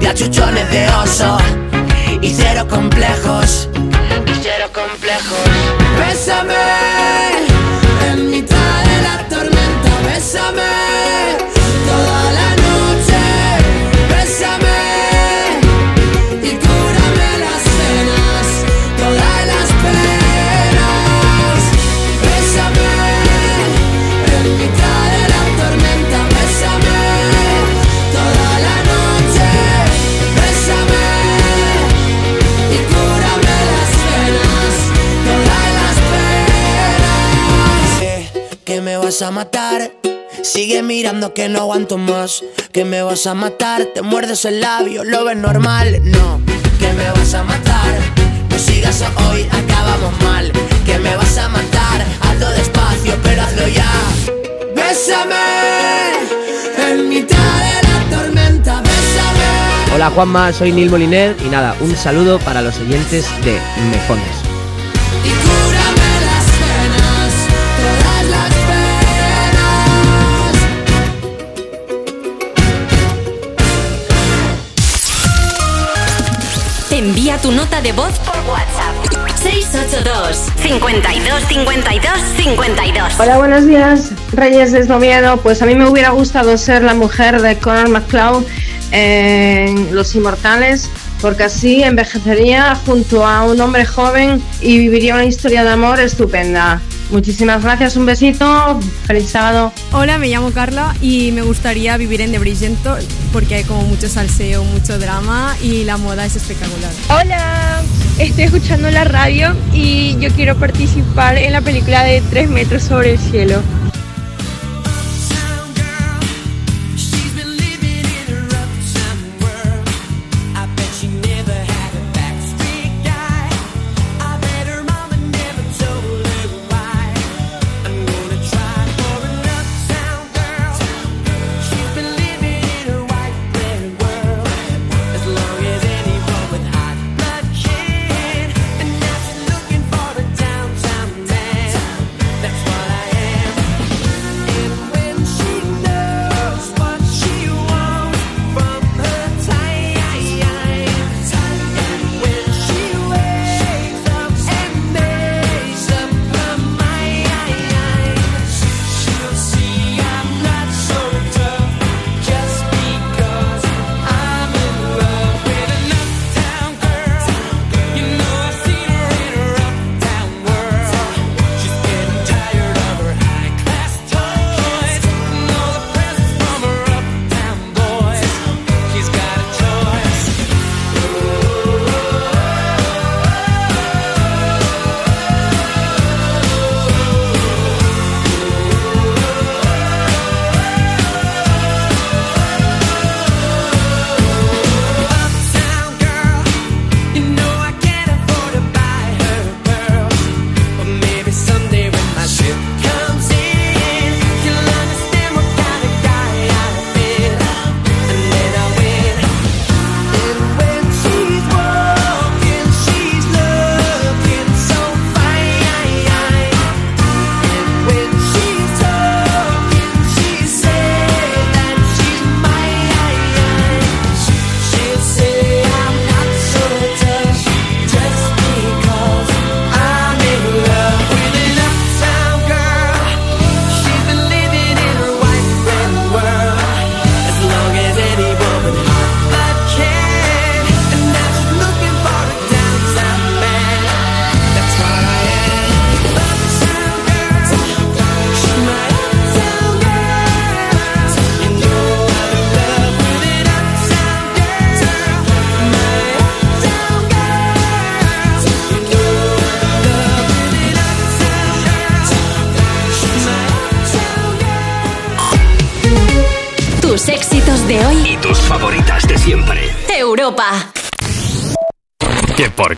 de achuchones de oso y cero complejos. Y cero complejos. Bésame vas a matar. Sigue mirando que no aguanto más. Que me vas a matar. Te muerdes el labio, lo ves normal. No, que me vas a matar. No sigas hoy, acabamos mal. Que me vas a matar. Hazlo despacio, pero hazlo ya. Bésame en mitad de la tormenta. Bésame. Hola Juanma, soy Nil Moliner y nada, un saludo para los oyentes de Mejones. Tu nota de voz por WhatsApp. 682 52 52 52. Hola, buenos días, Reyes desde Oviedo. Pues a mí me hubiera gustado ser la mujer de Conor McCloud en Los Inmortales, porque así envejecería junto a un hombre joven y viviría una historia de amor estupenda. Muchísimas gracias, un besito, feliz sábado. Hola, me llamo Carla y me gustaría vivir en The Bridgerton porque hay como mucho salseo, mucho drama y la moda es espectacular. Hola, estoy escuchando la radio y yo quiero participar en la película de 3 metros sobre el cielo.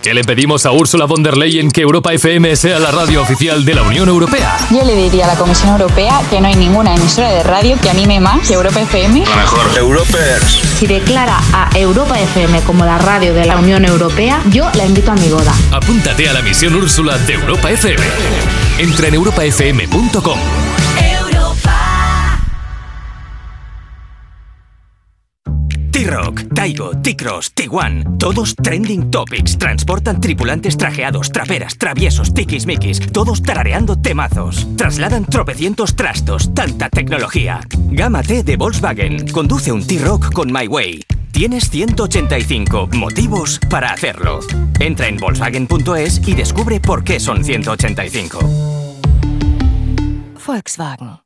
Qué le pedimos a Ursula von der Leyen que Europa FM sea la radio oficial de la Unión Europea? Yo le diría a la Comisión Europea que no hay ninguna emisora de radio que anime más que Europa FM. La mejor. Europers. Si declara a Europa FM como la radio de la Unión Europea, yo la invito a mi boda. Apúntate a la misión Úrsula de Europa FM. Entra en europafm.com. T-Cross, Tiguan, todos trending topics. Transportan tripulantes trajeados, traperas, traviesos, tiquismiquis, todos tarareando temazos. Trasladan tropecientos trastos, tanta tecnología. Gama T de Volkswagen. Conduce un T-Rock con My Way. Tienes 185 motivos para hacerlo. Entra en Volkswagen.es y descubre por qué son 185. Volkswagen.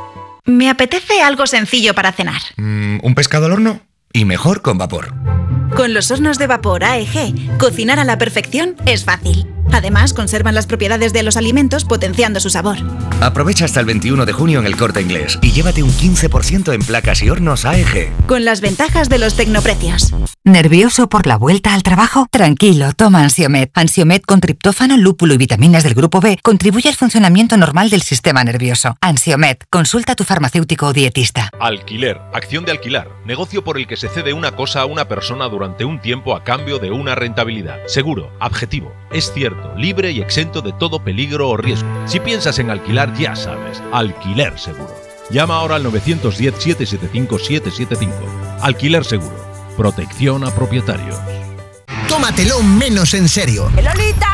Me apetece algo sencillo para cenar. Mm, ¿Un pescado al horno? Y mejor con vapor. Con los hornos de vapor AEG, cocinar a la perfección es fácil. Además, conservan las propiedades de los alimentos potenciando su sabor. Aprovecha hasta el 21 de junio en el corte inglés y llévate un 15% en placas y hornos AEG. Con las ventajas de los tecnoprecios. ¿Nervioso por la vuelta al trabajo? Tranquilo, toma Ansiomet. Ansiomet con triptófano, lúpulo y vitaminas del grupo B contribuye al funcionamiento normal del sistema nervioso. Ansiomet, consulta a tu farmacéutico o dietista. Alquiler, acción de alquilar, negocio por el que se cede una cosa a una persona durante un tiempo a cambio de una rentabilidad. Seguro, objetivo, es cierto, libre y exento de todo peligro o riesgo. Si piensas en alquilar, ya sabes, alquiler seguro. Llama ahora al 910-775-775. Alquiler seguro. Protección a propietarios. Tómatelo menos en serio. ¡Lolita!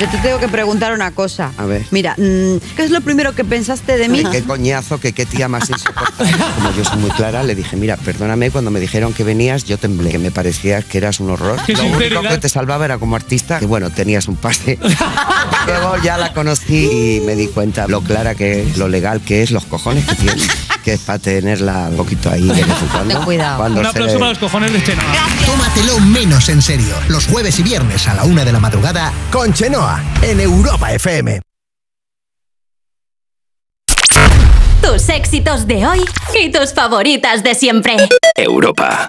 Yo te tengo que preguntar una cosa. A ver. Mira, mm, ¿qué es lo primero que pensaste de mí? Qué coñazo, que qué tía más insoportable. Como yo soy muy clara, le dije, mira, perdóname, cuando me dijeron que venías, yo temblé, que me parecía que eras un horror. Qué lo único que te salvaba era como artista, que bueno, tenías un pase. Luego ya la conocí y me di cuenta lo clara que es, lo legal que es, los cojones que tiene. Que es para tenerla un poquito ahí de vez en cuando. Ten cuidado. Cuando Un aplauso le- para los cojones de Chenoa. Tómatelo menos en serio. Los jueves y viernes a la una de la madrugada con Chenoa en Europa FM. Tus éxitos de hoy y tus favoritas de siempre. Europa.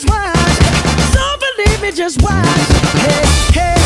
Just watch. Don't believe me, just watch. Hey, hey,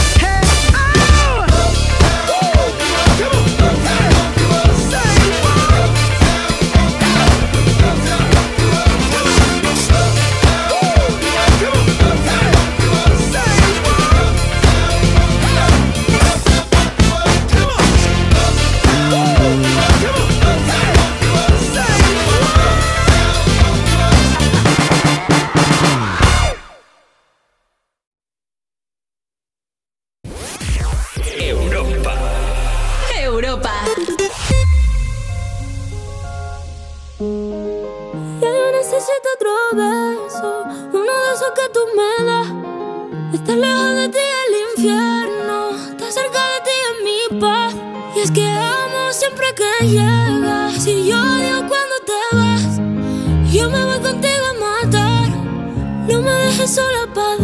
necesito otro beso, uno de esos que tú me das. Estar lejos de ti el infierno, estar cerca de ti mi paz. Y es que amo siempre que llegas, y yo odio cuando te vas. Yo me voy contigo a matar, no me dejes sola, ¿pa'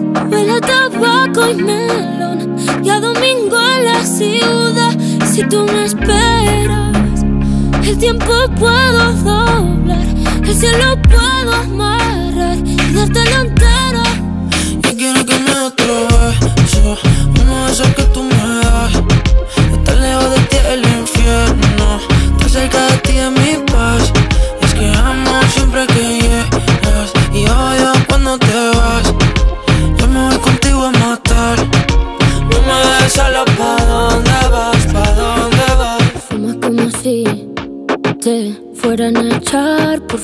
Huele a tabaco y melón. Y a domingo en la ciudad. Si tú me esperas, el tiempo puedo doblar. El cielo puedo amarrar y dártelo entero. Y quiero que me beso, uno de esos que tú me das.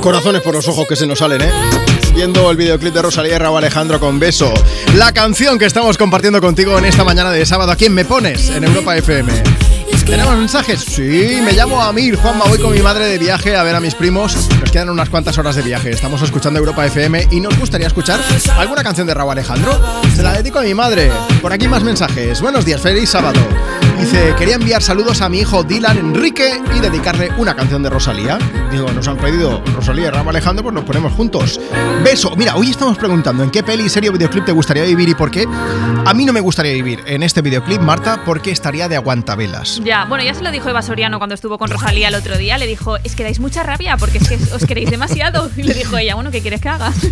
Corazones por los ojos que se nos salen, ¿eh? Viendo el videoclip de Rosalía y Raúl Alejandro con Beso. La canción que estamos compartiendo contigo en esta mañana de sábado. ¿A quién me pones? En Europa FM. ¿Tenemos mensajes? Sí, me llamo Amir. Juanma, voy con mi madre de viaje a ver a mis primos. Nos quedan unas cuantas horas de viaje. Estamos escuchando Europa FM y nos gustaría escuchar alguna canción de Raúl Alejandro. Se la dedico a mi madre. Por aquí más mensajes. Buenos días, feliz sábado. Dice, quería enviar saludos a mi hijo Dylan Enrique y dedicarle una canción de Rosalía. Digo, nos han pedido Rosalía y Raúl Alejandro, pues nos ponemos juntos. Beso. Mira, hoy estamos preguntando en qué peli, serie o videoclip te gustaría vivir y por qué. A mí no me gustaría vivir en este videoclip, Marta, porque estaría de aguantabelas. Ya, bueno, ya se lo dijo Eva Soriano cuando estuvo con Rosalía el otro día. Le dijo, es que dais mucha rabia porque es que os queréis demasiado. Y le dijo ella, bueno, ¿qué quieres que haga?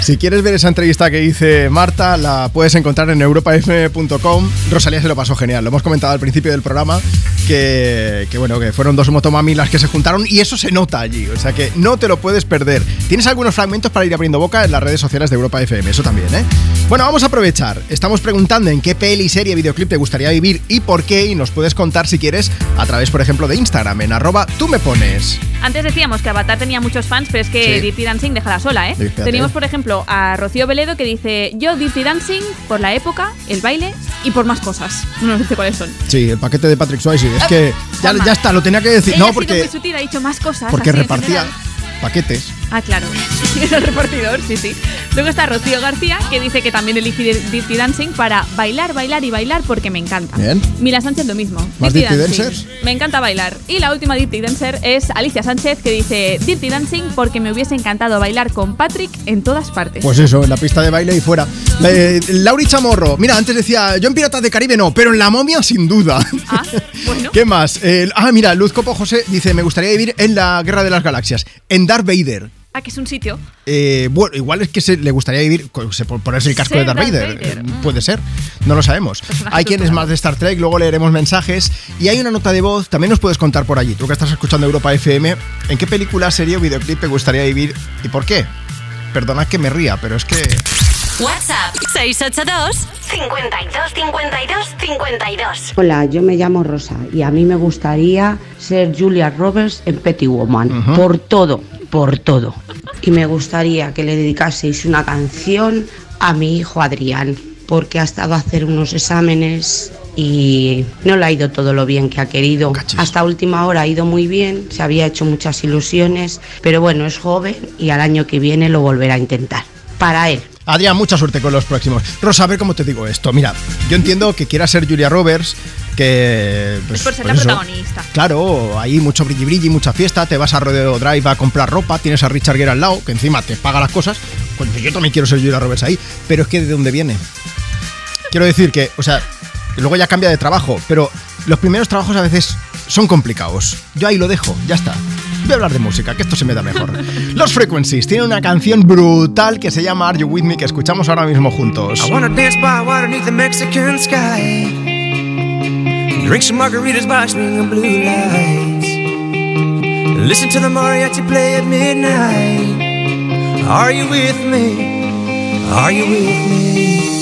Si quieres ver esa entrevista que hice Marta, la puedes encontrar en europafm.com. Rosalía se lo pasó genial. Lo hemos comentado al principio del programa que, que, bueno, que fueron dos motomami las que se juntaron y eso se nota allí. O sea que no te lo puedes perder. Tienes algunos fragmentos para ir abriendo boca en las redes sociales de Europa FM. Eso también, ¿eh? Bueno, vamos a aprovechar. Estamos preguntando en qué peli, serie, videoclip te gustaría vivir y por qué. Y nos puedes contar si quieres a través, por ejemplo, de Instagram en arroba tú me pones. Antes decíamos que Avatar tenía muchos fans, pero es que Sí. Dirty Dancing déjala sola, ¿eh? Fíjate. Teníamos, por ejemplo, a Rocío Veledo que dice: Yo Dirty Dancing por la época, el baile y por más cosas. No nos dice cuáles son. Sí, el paquete de Patrick Swayze. Es que ya, ya está, lo tenía que decir. Ella No, ha sido porque, muy sutil, ha dicho más cosas. porque repartía paquetes. Ah, claro. Era el repartidor, sí, sí. Luego está Rocío García, que dice que también elige Dirty Dancing para bailar, bailar y bailar porque me encanta. Bien. Mila Sánchez lo mismo. ¿Más Dirty Dancers? Me encanta bailar. Y la última Dirty Dancer es Alicia Sánchez, que dice Dirty Dancing porque me hubiese encantado bailar con Patrick en todas partes. Pues eso, en la pista de baile y fuera. Eh, Lauri Chamorro, mira, antes decía, yo en Piratas de Caribe no, pero en La Momia sin duda. Ah, bueno. ¿Qué más? Eh, ah, mira, Luz Copo José dice, me gustaría vivir en la Guerra de las Galaxias, en Darth Vader. Ah, que es un sitio. Eh, bueno, igual es que se, le gustaría vivir, se- ponerse el casco de Darth Darth Vader. Eh, mm. Puede ser, no lo sabemos. Personaje Hay quienes más de Star Trek, luego leeremos mensajes. Y hay una nota de voz, también nos puedes contar por allí, tú que estás escuchando Europa FM, ¿en qué película, serie o videoclip te gustaría vivir y por qué? Perdonad que me ría, pero es que... WhatsApp 682 52 52 52. Hola, yo me llamo Rosa y a mí me gustaría ser Julia Roberts en Petty Woman. Por todo, por todo. Y me gustaría que le dedicaseis una canción a mi hijo Adrián, porque ha estado a hacer unos exámenes y no le ha ido todo lo bien que ha querido. Hasta última hora ha ido muy bien, se había hecho muchas ilusiones, pero bueno, es joven y al año que viene lo volverá a intentar. Para él. Adrián, mucha suerte con los próximos. Rosa, a ver cómo te digo esto. Mira, yo entiendo que quieras ser Julia Roberts, que... pues, es por ser pues la eso. protagonista. Claro, hay mucho brilli brilli, mucha fiesta, te vas a Rodeo Drive a comprar ropa, tienes a Richard Gere al lado, que encima te paga las cosas. Pues yo también quiero ser Julia Roberts ahí, pero es que ¿de dónde viene? Quiero decir que, o sea, luego ya cambia de trabajo, pero los primeros trabajos a veces son complicados. Yo ahí lo dejo, ya está. Voy a hablar de música, que esto se me da mejor. Los Frequencies tienen una canción brutal que se llama Are You With Me, que escuchamos ahora mismo juntos. I wanna dance by water beneath the Mexican sky. Drink some margaritas by swinging blue lights. Listen to the mariachi play at midnight. Are you with me? Are you with me?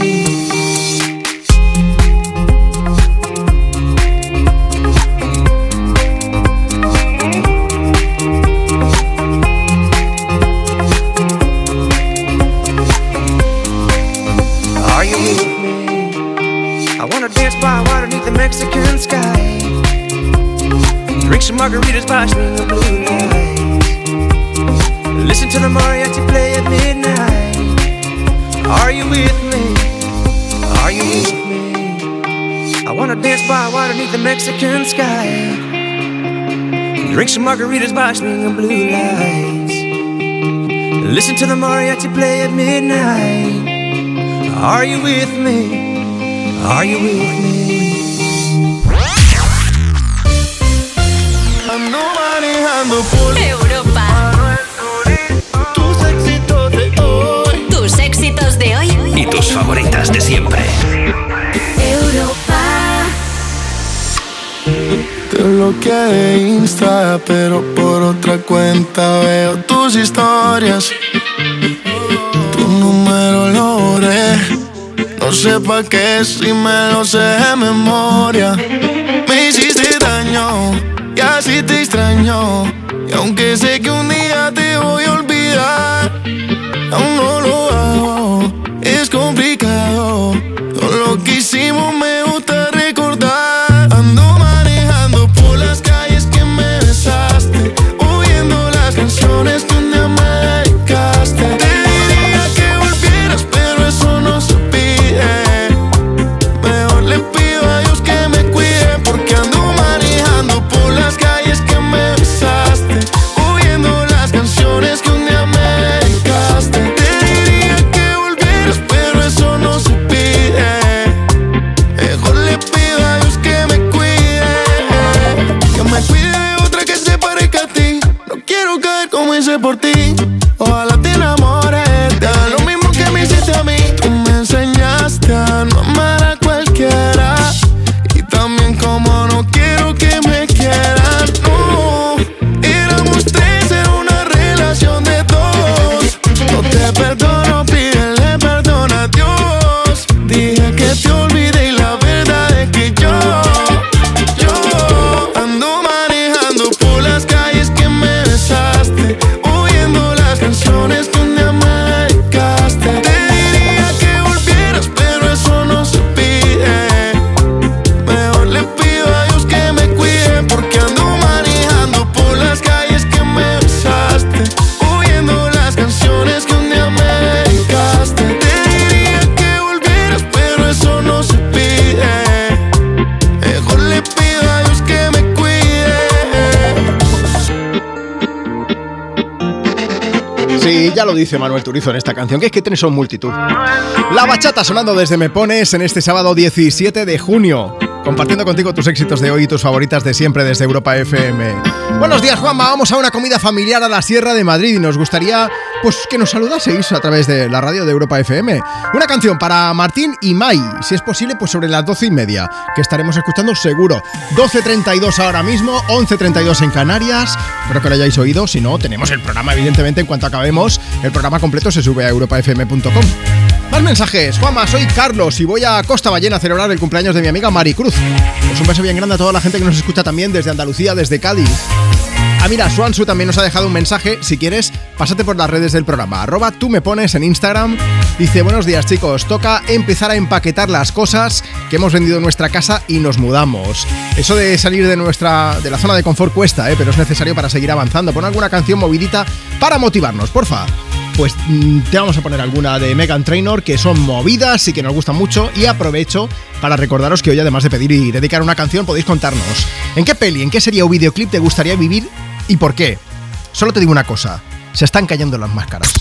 Margaritas by swinging blue lights. Listen to the mariachi play at midnight. Are you with me? Are you with me? I wanna dance by water beneath the Mexican sky. Drink some margaritas by swinging blue lights. Listen to the mariachi play at midnight. Are you with me? Are you with me? Europa. tus éxitos de hoy. Tus éxitos de hoy. Y tus favoritas de siempre. Europa. Te bloqueé de Insta, pero por otra cuenta veo tus historias. Tu número lo borré. No sé pa' qué si me lo sé de memoria. Me hiciste daño y así te extraño. Aunque sé que un día te voy a olvidar, aún no lo hago. Es complicado. Lo dice Manuel Turizo en esta canción, que es que tienes son multitud. La bachata sonando desde Me Pones en este sábado 17 de junio. Compartiendo contigo tus éxitos de hoy y tus favoritas de siempre desde Europa FM. Buenos días, Juanma. Vamos a una comida familiar a la Sierra de Madrid y nos gustaría pues que nos saludaseis a través de la radio de Europa FM. Una canción para Martín y Mai, si es posible, pues sobre las doce y media, que estaremos escuchando seguro. 12.32 ahora mismo, 11.32 en Canarias. Espero que lo hayáis oído, si no, tenemos el programa, evidentemente, en cuanto acabemos, el programa completo se sube a europafm.com. Más mensajes. Juanma, soy Carlos y voy a Costa Ballena a celebrar el cumpleaños de mi amiga Maricruz. Pues un beso bien grande a toda la gente que nos escucha también desde Andalucía, desde Cádiz. Ah, mira, Swansu también nos ha dejado un mensaje. Si quieres, pásate por las redes del programa. Arroba tú me pones en Instagram. Dice, buenos días chicos, toca empezar a empaquetar las cosas que hemos vendido en nuestra casa y nos mudamos. Eso de salir de nuestra de la zona de confort cuesta, ¿eh? pero es necesario para seguir avanzando. Pon alguna canción movidita para motivarnos, porfa pues mm, te vamos a poner alguna de Megan Trainor que son movidas y que nos gustan mucho. Y aprovecho para recordaros que hoy, además de pedir y dedicar una canción, podéis contarnos en qué peli, en qué serie o videoclip te gustaría vivir y por qué. Solo te digo una cosa: se están cayendo las máscaras.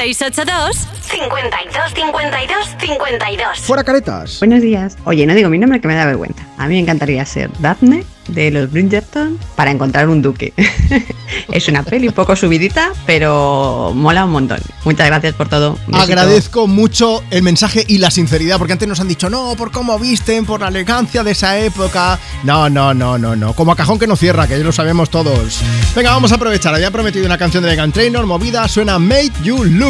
682 52 52 52. Fuera caretas. Buenos días. Oye, no digo mi nombre que me da vergüenza. A mí me encantaría ser Daphne de los Bridgerton para encontrar un duque. es una peli un poco subidita, pero mola un montón. Muchas gracias por todo. Agradezco mucho el mensaje y la sinceridad, porque antes nos han dicho, no, por cómo visten, por la elegancia de esa época. No, no, no, no, no. Como a cajón que no cierra, que ya lo sabemos todos. Venga, vamos a aprovechar. Había prometido una canción de Megan Trainor, movida, suena Make You Look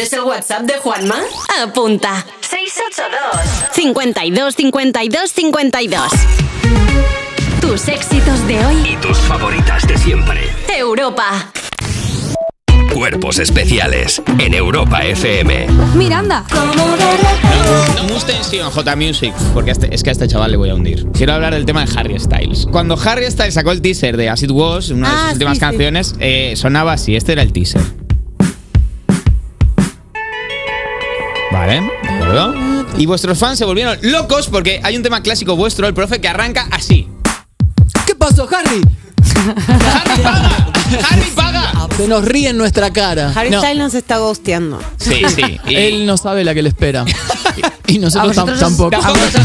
¿Quieres el WhatsApp de Juanma? Apunta. 682 52 52 52. Tus éxitos de hoy. Y tus favoritas de siempre. Europa. Cuerpos especiales en Europa FM. Miranda. No Mustang J Music, porque este- es que a este chaval le voy a hundir. Quiero hablar del tema de Harry Styles. Cuando Harry Styles sacó el teaser de As It Was, una de Ah, sus últimas sí, sí. canciones, eh, sonaba así. Este era el teaser. Vale, de acuerdo. Y vuestros fans se volvieron locos porque hay un tema clásico vuestro, el profe, que arranca así. ¿Qué pasó, Harry? ¡Harry paga! Se nos ríe en nuestra cara. Harry No. Styles nos está ghosteando. Sí, sí. y- Él no sabe la que le espera. Y nosotros A tam- tampoco. a vosotros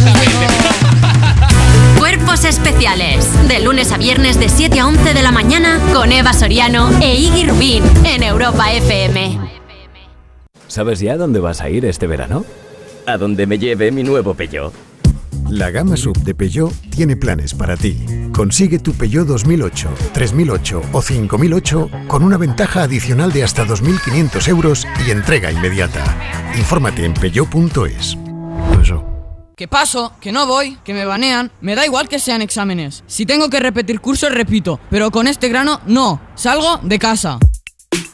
Cuerpos especiales. De lunes a viernes de 7 a 11 de la mañana con Eva Soriano e Iggy Rubín en Europa FM. ¿Sabes ya dónde vas a ir este verano? A donde me lleve mi nuevo Peugeot. La gama sub de Peugeot tiene planes para ti. Consigue tu Peugeot 2008, 3008 o 5008 con una ventaja adicional de hasta 2.500 euros y entrega inmediata. Infórmate en peugeot.es. ¿Qué paso? Que no voy, que me banean. Me da igual que sean exámenes. Si tengo que repetir cursos, repito. Pero con este grano, no. Salgo de casa.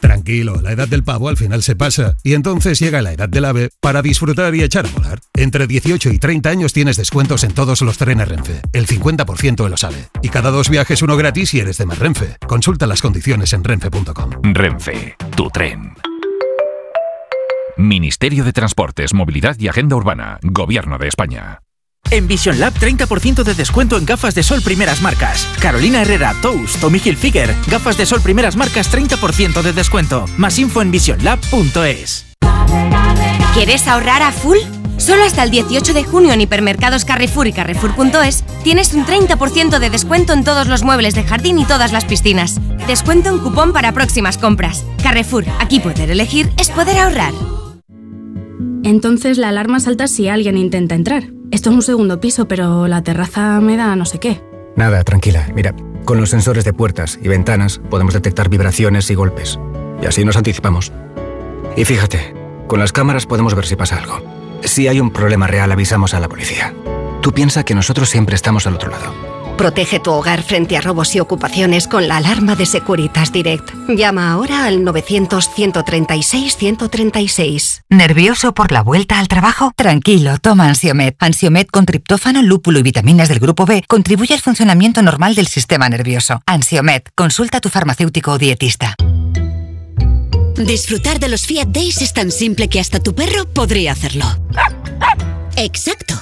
Tranquilo, la edad del pavo al final se pasa y entonces llega la edad del ave para disfrutar y echar a volar. Entre 18 y 30 años tienes descuentos en todos los trenes Renfe, el 50% de los AVE. Y cada dos viajes uno gratis si eres de más Renfe. Consulta las condiciones en renfe.com. Renfe, tu tren. Ministerio de Transportes, Movilidad y Agenda Urbana, Gobierno de España. En Vision Lab 30% de descuento en gafas de sol primeras marcas. Carolina Herrera, Toast, Tommy Hilfiger, gafas de sol primeras marcas 30% de descuento. Más info en visionlab.es. ¿Quieres ahorrar a full? Solo hasta el 18 de junio en hipermercados Carrefour y Carrefour.es tienes un 30% de descuento en todos los muebles de jardín y todas las piscinas. Descuento en cupón para próximas compras. Carrefour, aquí poder elegir es poder ahorrar. Entonces la alarma salta si alguien intenta entrar. Esto es un segundo piso, pero la terraza me da no sé qué. Nada, tranquila. Mira, con los sensores de puertas y ventanas podemos detectar vibraciones y golpes. Y así nos anticipamos. Y fíjate, con las cámaras podemos ver si pasa algo. Si hay un problema real, avisamos a la policía. Tú piensa que nosotros siempre estamos al otro lado. Protege tu hogar frente a robos y ocupaciones con la alarma de Securitas Direct. Llama ahora al 900-136-136. ¿Nervioso por la vuelta al trabajo? Tranquilo, toma Ansiomet. Ansiomet con triptófano, lúpulo y vitaminas del grupo B contribuye al funcionamiento normal del sistema nervioso. Ansiomet, consulta a tu farmacéutico o dietista. Disfrutar de los Fiat Days es tan simple que hasta tu perro podría hacerlo. Exacto.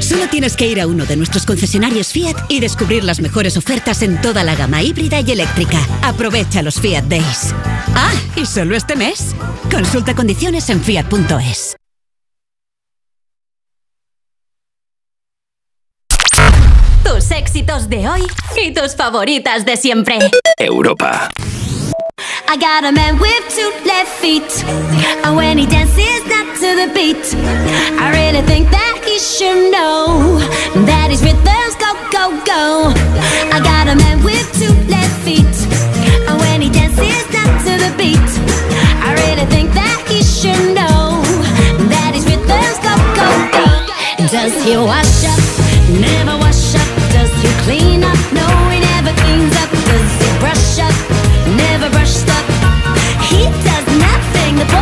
Solo tienes que ir a uno de nuestros concesionarios Fiat y descubrir las mejores ofertas en toda la gama híbrida y eléctrica. Aprovecha los Fiat Days. Ah, y solo este mes. Consulta condiciones en fiat.es. Tus éxitos de hoy y tus favoritas de siempre. Europa. I got a man with two left feet. And when he dances not to the beat, I really think that he should know that his rhythms go, go, go. I got a man with two left feet. And when he dances not to the beat, I really think that he should know that his rhythms go, go, go. Does he wash up? Never wash up. Does he clean up? No, he never cleans up.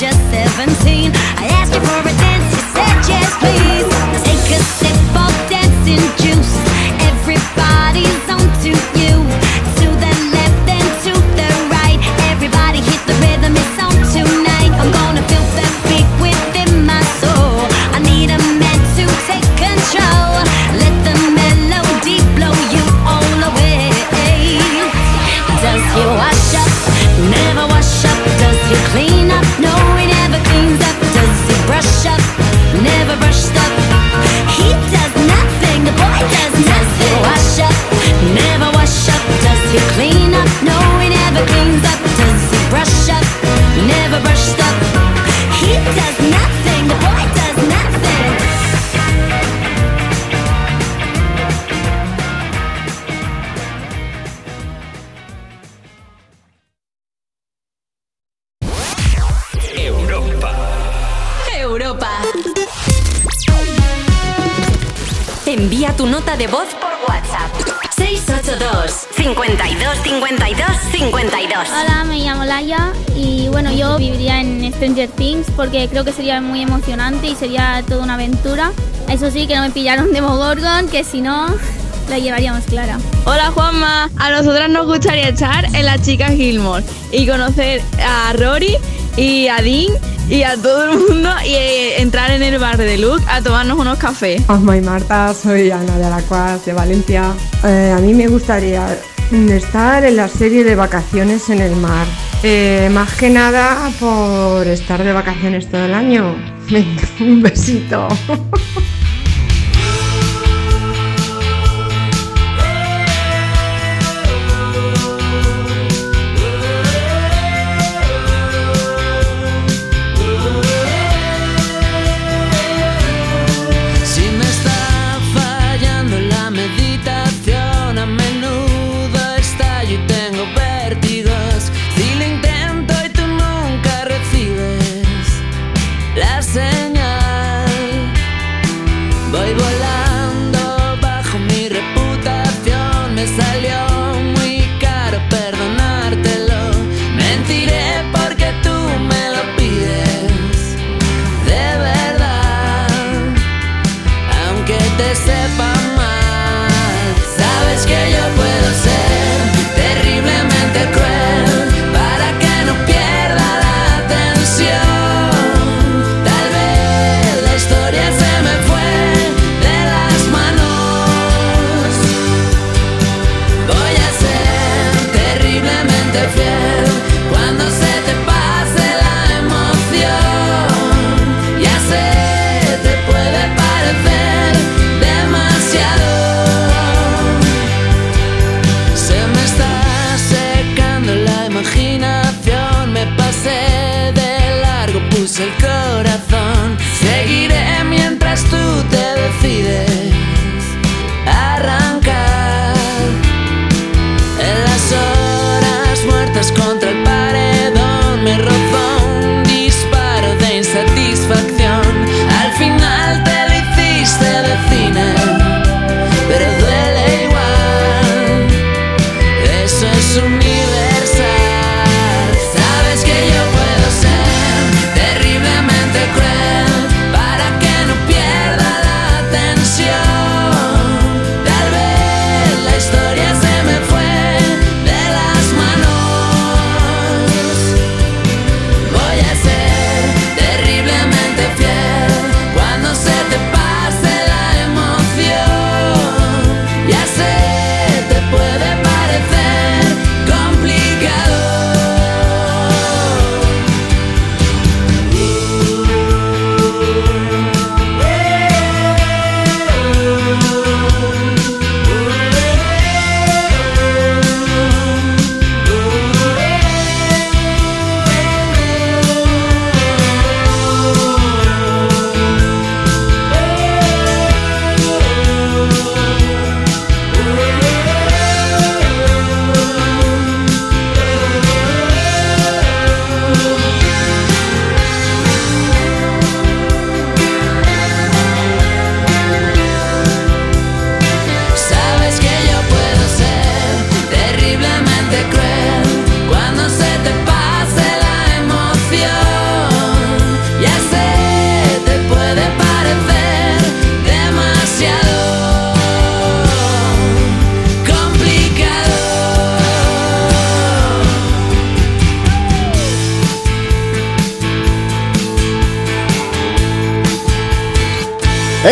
just 17. Envía tu nota de voz por WhatsApp. 682 52 52 52. Hola, me llamo Laia y bueno, yo viviría en Stranger Things porque creo que sería muy emocionante y sería toda una aventura. Eso sí, que no me pillaron de Mogorgon, que si no, la llevaríamos clara. Hola Juanma, a nosotras nos gustaría estar en las chicas Gilmore y conocer a Rory y a Dean y a todo el mundo y eh, entrar en el bar de Luke a tomarnos unos cafés. Osma y Marta, soy Ana de Alacuaz, de Valencia. Eh, a mí me gustaría estar en la serie de vacaciones en el mar. Eh, más que nada por estar de vacaciones todo el año. Un besito.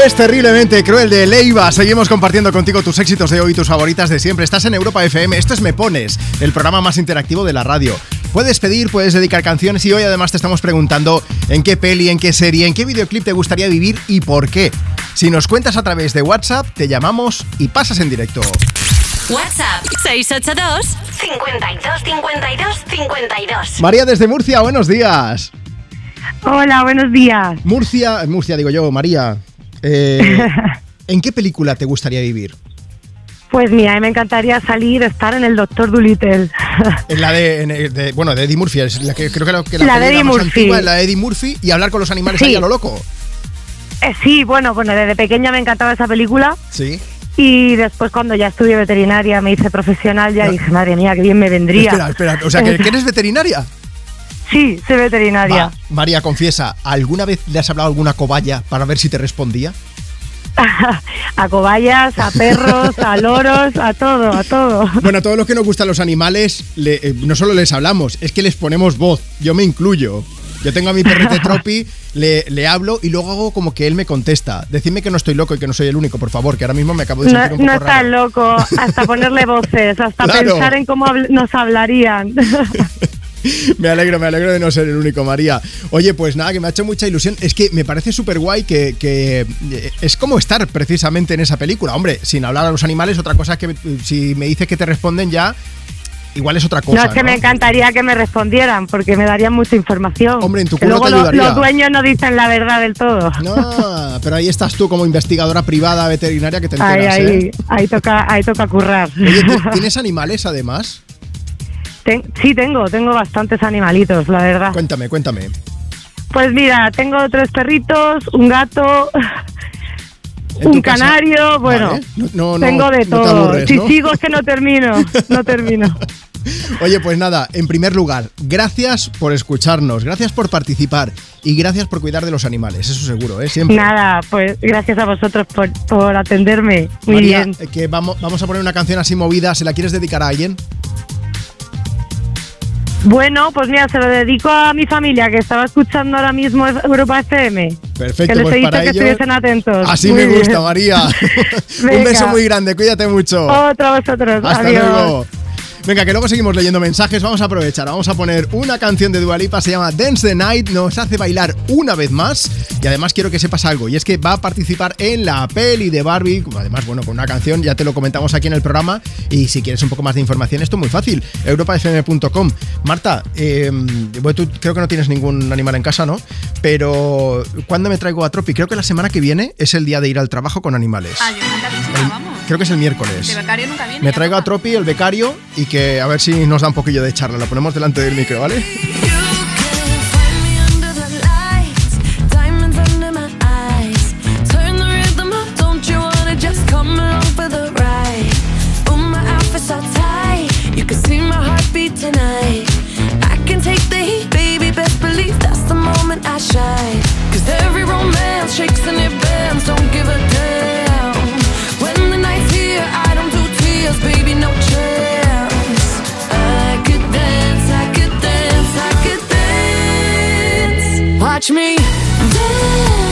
Es terriblemente cruel de Leiva. Seguimos compartiendo contigo tus éxitos de hoy, tus favoritas de siempre. Estás en Europa FM. Esto es Me Pones, el programa más interactivo de la radio. Puedes pedir, puedes dedicar canciones y hoy además te estamos preguntando en qué peli, en qué serie, en qué videoclip te gustaría vivir y por qué. Si nos cuentas a través de WhatsApp, te llamamos y pasas en directo. WhatsApp 682 52 52 52. María desde Murcia, buenos días. Hola, buenos días. Murcia, Murcia digo yo, María. Eh, ¿En qué película te gustaría vivir? Pues mira, a mí me encantaría salir, estar en el Doctor Dolittle. En la de, en el de- bueno, de Eddie Murphy, es la que creo que la, que La de película Eddie más Murphy. antigua, la de Eddie Murphy y hablar con los animales Sí. ahí a lo loco. Eh, sí, bueno, bueno, desde pequeña me encantaba esa película Sí. y después cuando ya estudié veterinaria, me hice profesional, ya dije, madre mía, qué bien me vendría. Espera, espera, o sea, ¿que, que eres veterinaria? Sí, soy veterinaria. Va, María, confiesa, ¿alguna vez le has hablado a alguna cobaya para ver si te respondía? a cobayas, a perros, a loros, a todo, a todo. Bueno, a todos los que nos gustan los animales, le- eh, no solo les hablamos, es que les ponemos voz. Yo me incluyo. Yo tengo a mi perrete Tropi, le, le hablo y luego hago como que él me contesta. Decidme que no estoy loco y que no soy el único, por favor, que ahora mismo me acabo de No, sentir un no poco estás raro. loco, hasta ponerle voces, hasta Claro. pensar en cómo nos hablarían. Me alegro, me alegro de no ser el único, María. Oye, pues nada, que me ha hecho mucha ilusión. Es que me parece súper guay que, que, eh, es como estar precisamente en esa película. Hombre, sin hablar a los animales, otra cosa es que eh, si me dices que te responden ya, igual es otra cosa. no, es que me encantaría que me respondieran, porque me darían mucha información. Hombre, en tu curro luego te ayudaría. los dueños no dicen la verdad del todo. No, pero ahí estás tú como investigadora privada veterinaria que te Ahí, enteras, ahí, ¿eh? ahí toca, ahí toca currar. Oye, ¿ti- ¿tienes animales además? Ten- sí, tengo, tengo bastantes animalitos, la verdad. Cuéntame, cuéntame. Pues mira, tengo tres perritos, un gato, ¿En un casa? canario, bueno, Vale. No- tengo de no todo. aburres, si sigo es que no termino, no termino. Oye, pues nada, en primer lugar, gracias por escucharnos, gracias por participar y gracias por cuidar de los animales, eso seguro, ¿eh? Siempre. Nada, pues gracias a vosotros por, por atenderme. Muy María, bien. eh, que vamos, vamos a poner una canción así movida, ¿se la quieres dedicar a alguien? Bueno, pues mira, se lo dedico a mi familia que estaba escuchando ahora mismo Europa FM. Perfecto, que les pues he dicho para que estuviesen atentos. Así Muy me gusta. María. Un beso muy grande, cuídate mucho. Otro a vosotros. Hasta Adiós. luego. Venga, que luego seguimos leyendo mensajes. Vamos a aprovechar. Vamos a poner una canción de Dua Lipa, se llama Dance the Night. Nos hace bailar una vez más. Y además quiero que sepas algo. Y es que va a participar en la peli de Barbie. Además, bueno, con una canción. Ya te lo comentamos aquí en el programa. Y si quieres un poco más de información, esto es muy fácil. europafm.com. Marta, eh, bueno, tú creo que no tienes ningún animal en casa, ¿no? Pero ¿cuándo me traigo a Tropi? Creo que la semana que viene es el día de ir al trabajo con animales. Ah, yo nunca pensaba, vamos. Creo que es el miércoles. De becario nunca viene. Me traigo a Tropi, el becario, y que a ver si nos da un poquillo de charla. Lo ponemos delante del micro, ¿vale? Tonight. I can take the heat, baby. Best believe that's the moment I shine. Dance. Watch me dance,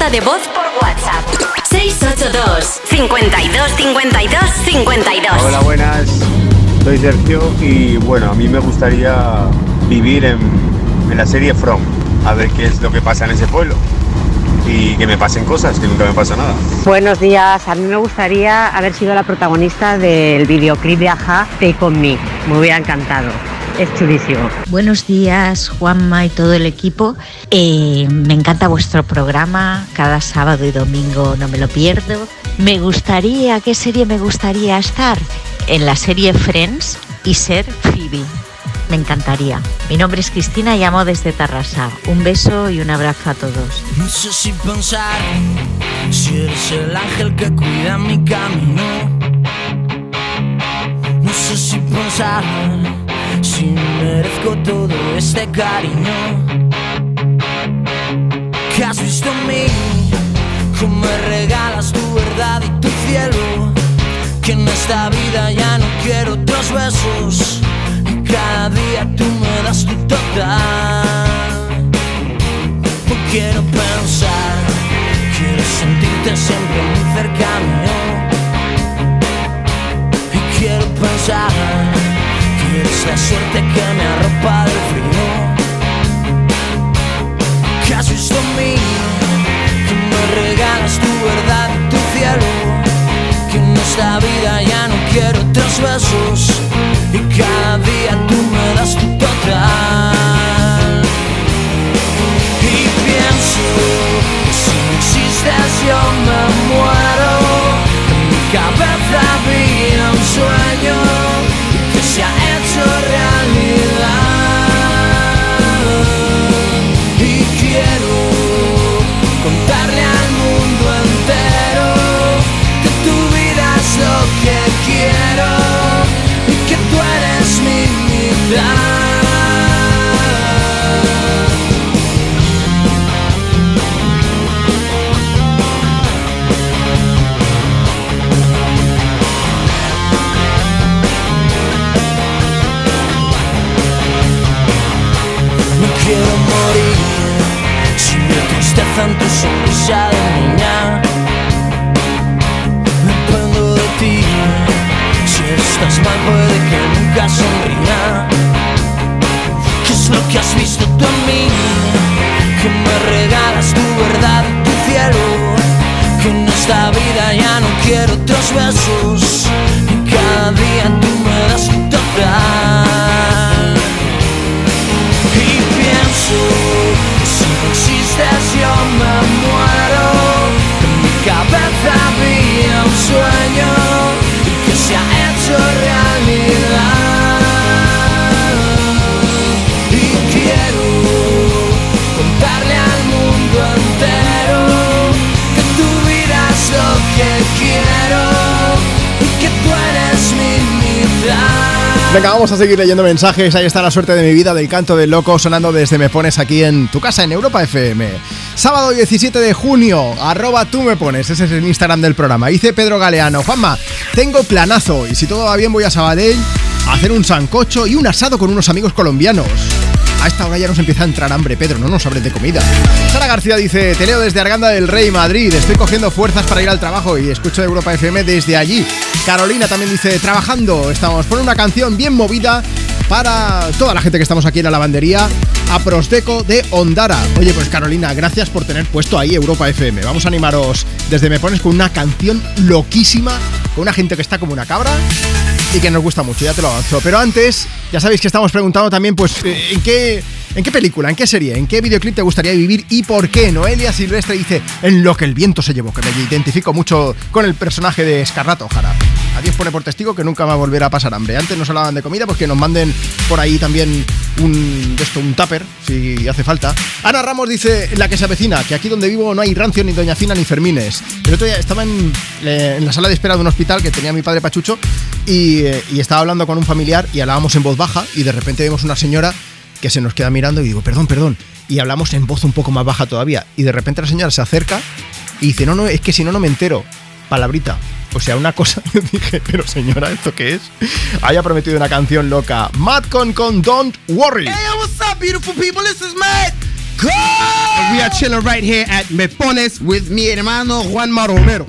nota de voz por WhatsApp. 682 52 52 52. Hola, buenas. Soy Sergio y bueno, a mí me gustaría vivir en, en la serie From, a ver qué es lo que pasa en ese pueblo. y que me pasen cosas, que nunca me pasa nada. Buenos días, a mí me gustaría haber sido la protagonista del videoclip de Aja, Take On Me. Me hubiera encantado. Es chulísimo. Buenos días, Juanma y todo el equipo. Eh, me encanta vuestro programa. Cada sábado y domingo no me lo pierdo. Me gustaría, ¿qué serie me gustaría estar? En la serie Friends y ser Phoebe. Me encantaría. Mi nombre es Cristina y llamo desde Tarrasa. Un beso y un abrazo a todos. No sé si pensar si eres el ángel que cuida mi camino. No sé si pensar si merezco todo este cariño. ¿Qué has visto en mí? ¿Cómo me regalas tu verdad y tu cielo? Que en esta vida ya no quiero otros besos. Y cada día tú me das tu total. No quiero pensar, quiero sentirte siempre muy cercano. Eres la suerte que me arropa del frío. ¿Qué has visto en mí? Que me regalas tu verdad y tu cielo. Que en esta vida ya no quiero otros besos. Y cada día tú me das tu total. Y pienso que si no existes yo me muero. En mi cabeza había estás mal, puede que nunca sonría. ¿Qué es lo que has visto tú en mí? Que me regalas tu verdad y tu cielo. Que en esta vida ya no quiero otros besos. Y cada día tú me das tu total. Venga, vamos a seguir leyendo mensajes. Ahí está la suerte de mi vida del canto del loco sonando desde Me Pones aquí en tu casa en Europa FM. Sábado 17 de junio, arroba tú me pones, ese es el Instagram del programa. Dice Pedro Galeano, Juanma, tengo planazo y si todo va bien voy a Sabadell a hacer un sancocho y un asado con unos amigos colombianos. A esta hora ya nos empieza a entrar hambre, Pedro, no nos hables de comida. Sara García dice, te leo desde Arganda del Rey, Madrid, estoy cogiendo fuerzas para ir al trabajo y escucho Europa FM desde allí. Carolina también dice, trabajando, estamos por una canción bien movida para toda la gente que estamos aquí en la lavandería, a Prosdeco de Ondara. Oye, pues Carolina, gracias por tener puesto ahí Europa FM. Vamos a animaros desde Me Pones con una canción loquísima, con una gente que está como una cabra y que nos gusta mucho, ya te lo avanzo. Pero antes, ya sabéis que estamos preguntando también, pues, eh, ¿en qué, ¿en qué película, en qué serie, en qué videoclip te gustaría vivir y por qué? Noelia Silvestre dice, en lo que el viento se llevó, que me identifico mucho con el personaje de Escarrato Ojara. A Dios pone por testigo que nunca va a volver a pasar hambre. Antes nos hablaban de comida, pues que nos manden por ahí también un, esto, un tupper, si hace falta. Ana Ramos dice, la que se avecina, que aquí donde vivo no hay rancio, ni doña Fina, ni Fermines. El otro día estaba en, en la sala de espera de un hospital que tenía mi padre Pachucho y, eh, y estaba hablando con un familiar y hablábamos en voz baja y de repente vemos una señora que se nos queda mirando y digo, perdón, perdón. Y hablamos en voz un poco más baja todavía. Y de repente la señora se acerca y dice, no, no, es que si no, no me entero. Palabrita. O sea, una cosa, yo dije, pero señora, ¿esto qué es? Haya prometido una canción loca. Madcon con Don't Worry. Hey, yo, what's up, beautiful people? This is Matt. And we are chilling right here at Me Pones with mi hermano Juan Romero.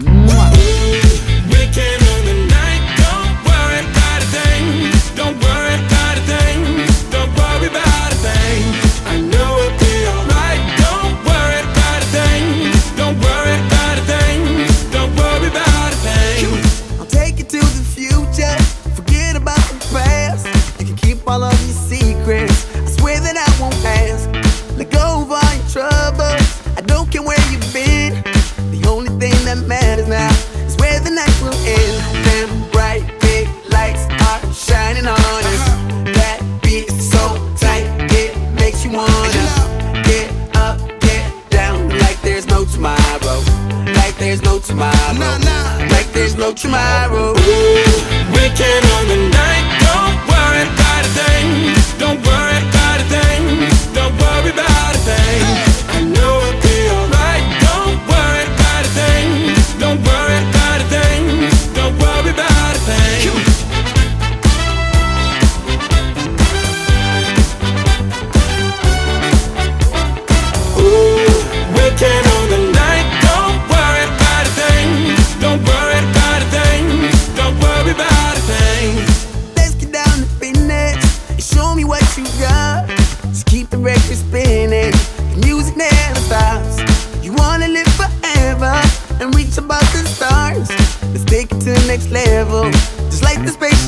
tomorrow. Nah, nah. Like there's no tomorrow. Ooh, we on the night.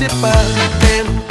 participar do tempo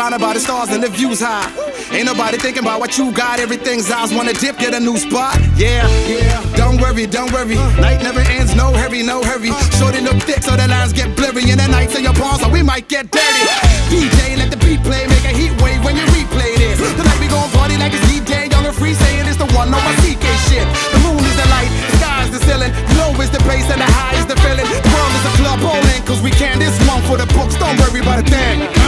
surrounded by the stars and the views high. Ain't nobody thinking about what you got. Everything's eyes wanna dip, get a new spot. Yeah, yeah. Don't worry, don't worry. Night never ends, no hurry, no hurry. Shorty look thick, so the lines get blurry. And the nights in your palms, so we might get dirty. DJ, let the beat play, make a heat wave when you replay this. Tonight we gon' party like it's DJ, young and free, saying it's the one on my CK shit. The moon is the light, the sky is the ceiling. Low is the bass and the high is the feeling. The world is a club bowling, cause we can this one for the books. Don't worry about a thing.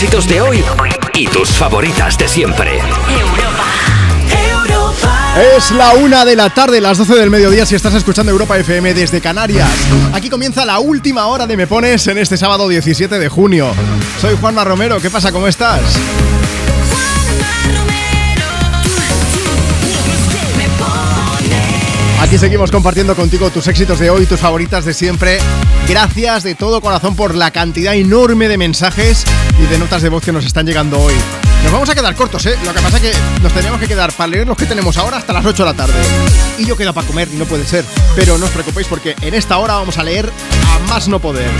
Éxitos de hoy y tus favoritas de siempre. Es la una de la tarde, las 12 del mediodía, si estás escuchando Europa FM desde Canarias. Aquí comienza la última hora de Me Pones en este sábado 17 de junio. Soy Juanma Romero, ¿qué pasa? ¿Cómo estás? Aquí seguimos compartiendo contigo tus éxitos de hoy, tus favoritas de siempre. Gracias de todo corazón por la cantidad enorme de mensajes y de notas de voz que nos están llegando hoy. Nos vamos a quedar cortos, ¿eh? Lo que pasa es que nos tenemos que quedar para leer los que tenemos ahora hasta las 8 de la tarde. Y yo quedo para comer y no puede ser. Pero no os preocupéis porque en esta hora vamos a leer a más no poder.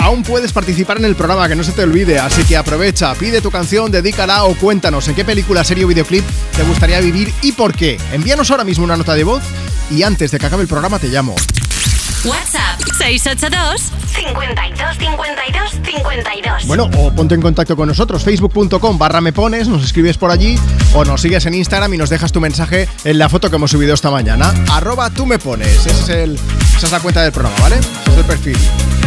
Aún puedes participar en el programa, que no se te olvide, así que aprovecha, pide tu canción, dedícala o cuéntanos en qué película, serie o videoclip te gustaría vivir y por qué. Envíanos ahora mismo una nota de voz y antes de que acabe el programa te llamo. WhatsApp 682 52 52 52. Bueno, o ponte en contacto con nosotros, facebook.com barra me pones, nos escribes por allí o nos sigues en Instagram y nos dejas tu mensaje en la foto que hemos subido esta mañana. Arroba tú me pones, Ese es el, esa es la cuenta del programa, ¿vale? Ese es el perfil.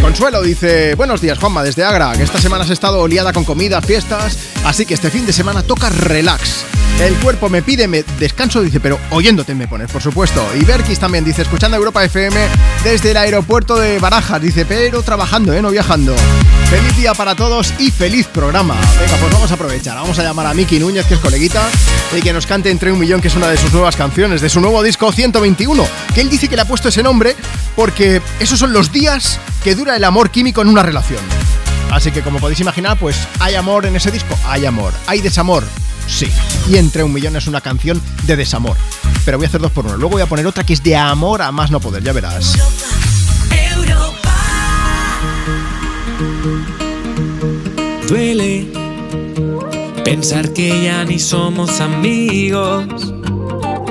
Consuelo dice, buenos días Juanma, desde Agra, que esta semana has estado liada con comida, fiestas, así que este fin de semana toca relax. El cuerpo me pide me descanso, dice, pero oyéndote me pones, por supuesto. Y Berkis también dice, escuchando Europa FM desde el aeropuerto de Barajas, dice, pero trabajando, ¿eh? no viajando. Feliz día para todos y feliz programa. Venga, pues vamos a aprovechar. Vamos a llamar a Miki Núñez, que es coleguita, y que nos cante Entre un Millón, que es una de sus nuevas canciones, de su nuevo disco 121. Que él dice que le ha puesto ese nombre porque esos son los días que dura el amor químico en una relación. Así que como podéis imaginar, pues hay amor en ese disco, hay amor. Hay desamor, sí. Y Entre un Millón es una canción de desamor. Pero voy a hacer dos por uno. Luego voy a poner otra que es de amor a más no poder, ya verás. Duele pensar que ya ni somos amigos,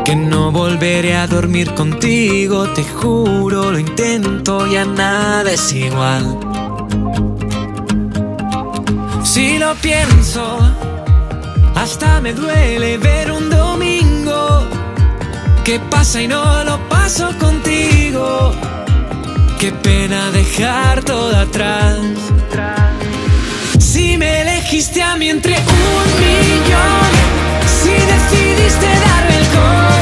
que no volveré a dormir contigo, te juro, lo intento, ya nada es igual. Si lo pienso, hasta me duele ver un domingo que pasa y no lo paso contigo. Qué pena dejar todo atrás. Si me elegiste a mí entre un millón, decidiste darme el corazón,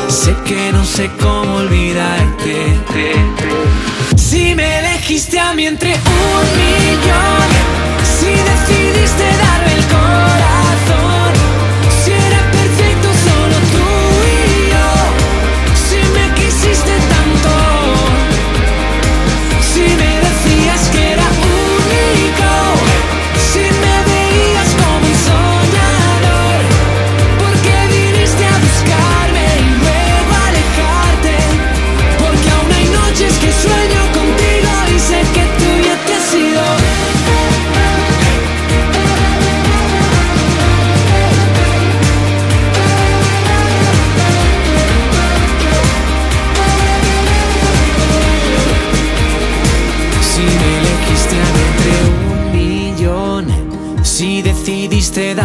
Sé que no sé cómo olvidarte. Si me elegiste a mí entre un millón, si decidiste darme el corazón,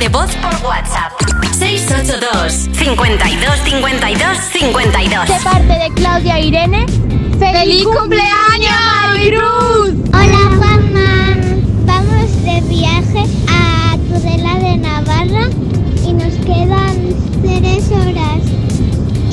de voz por WhatsApp. 682 52 52 52. De parte de Claudia Irene. ¡Feliz, cumpleaños, Cruz! Hola Juanma, vamos de viaje a Tudela de Navarra y nos quedan tres horas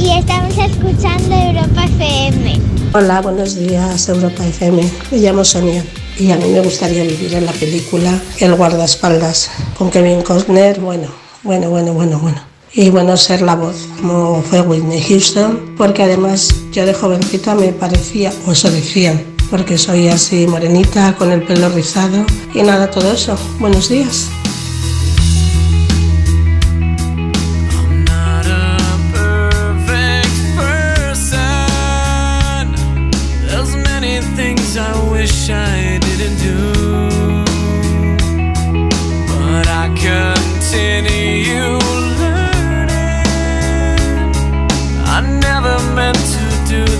y estamos escuchando Europa FM. Hola, buenos días Europa FM. Me llamo Sonia y a mí me gustaría vivir en la película El guardaespaldas con Kevin Costner. Bueno, bueno, bueno, bueno, bueno. Y bueno, ser la voz, como fue Whitney Houston, porque además yo de jovencita me parecía, o eso decían, porque soy así morenita, con el pelo rizado y nada, todo eso. Buenos días.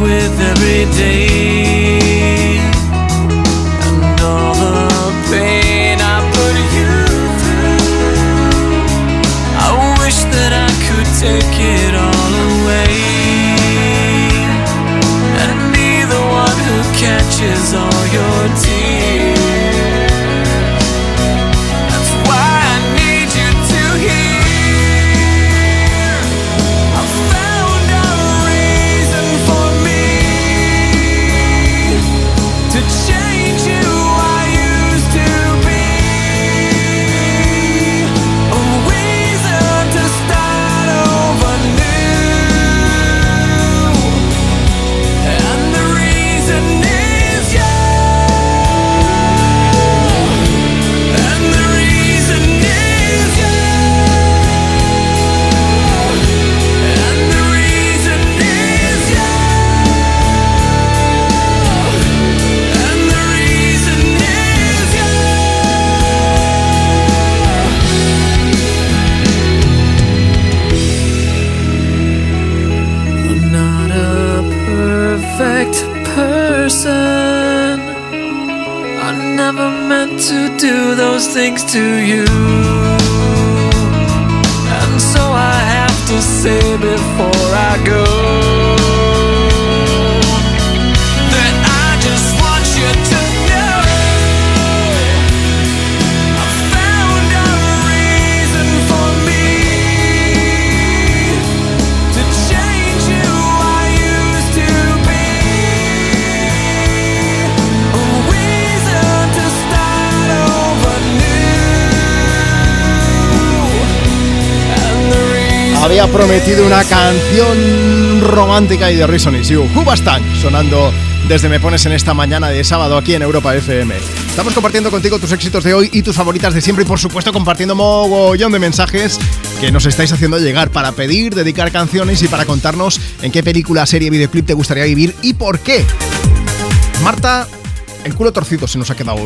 with every day. Prometido una canción romántica y de Reason Is You. Hubastan sonando desde Me Pones en esta mañana de sábado aquí en Europa FM. Estamos compartiendo contigo tus éxitos de hoy y tus favoritas de siempre y por supuesto compartiendo mogollón de mensajes que nos estáis haciendo llegar para pedir, dedicar canciones y para contarnos en qué película, serie, videoclip te gustaría vivir y por qué. Marta, el culo torcido se nos ha quedado.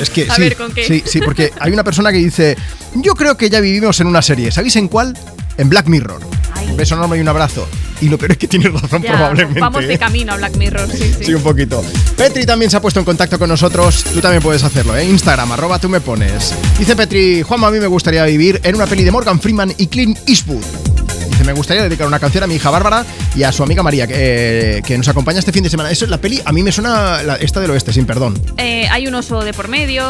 Es que A sí, ver, ¿con qué? sí, sí, porque hay una persona que dice, yo creo que ya vivimos en una serie. ¿Sabéis en cuál? En Black Mirror. Beso enorme y un abrazo. Y lo peor es que tienes razón Ya, probablemente. vamos de ¿eh? camino a Black Mirror, sí, sí. Sí, un poquito. Petri también se ha puesto en contacto con nosotros. Tú también puedes hacerlo, ¿eh? Instagram, arroba tú me pones. Dice Petri, Juanma, a mí me gustaría vivir en una peli de Morgan Freeman y Clint Eastwood. Me gustaría dedicar una canción a mi hija Bárbara y a su amiga María, que, eh, que nos acompaña este fin de semana. Eso es la peli, a mí me suena la- esta del oeste, sin perdón. Eh, hay un oso de por medio.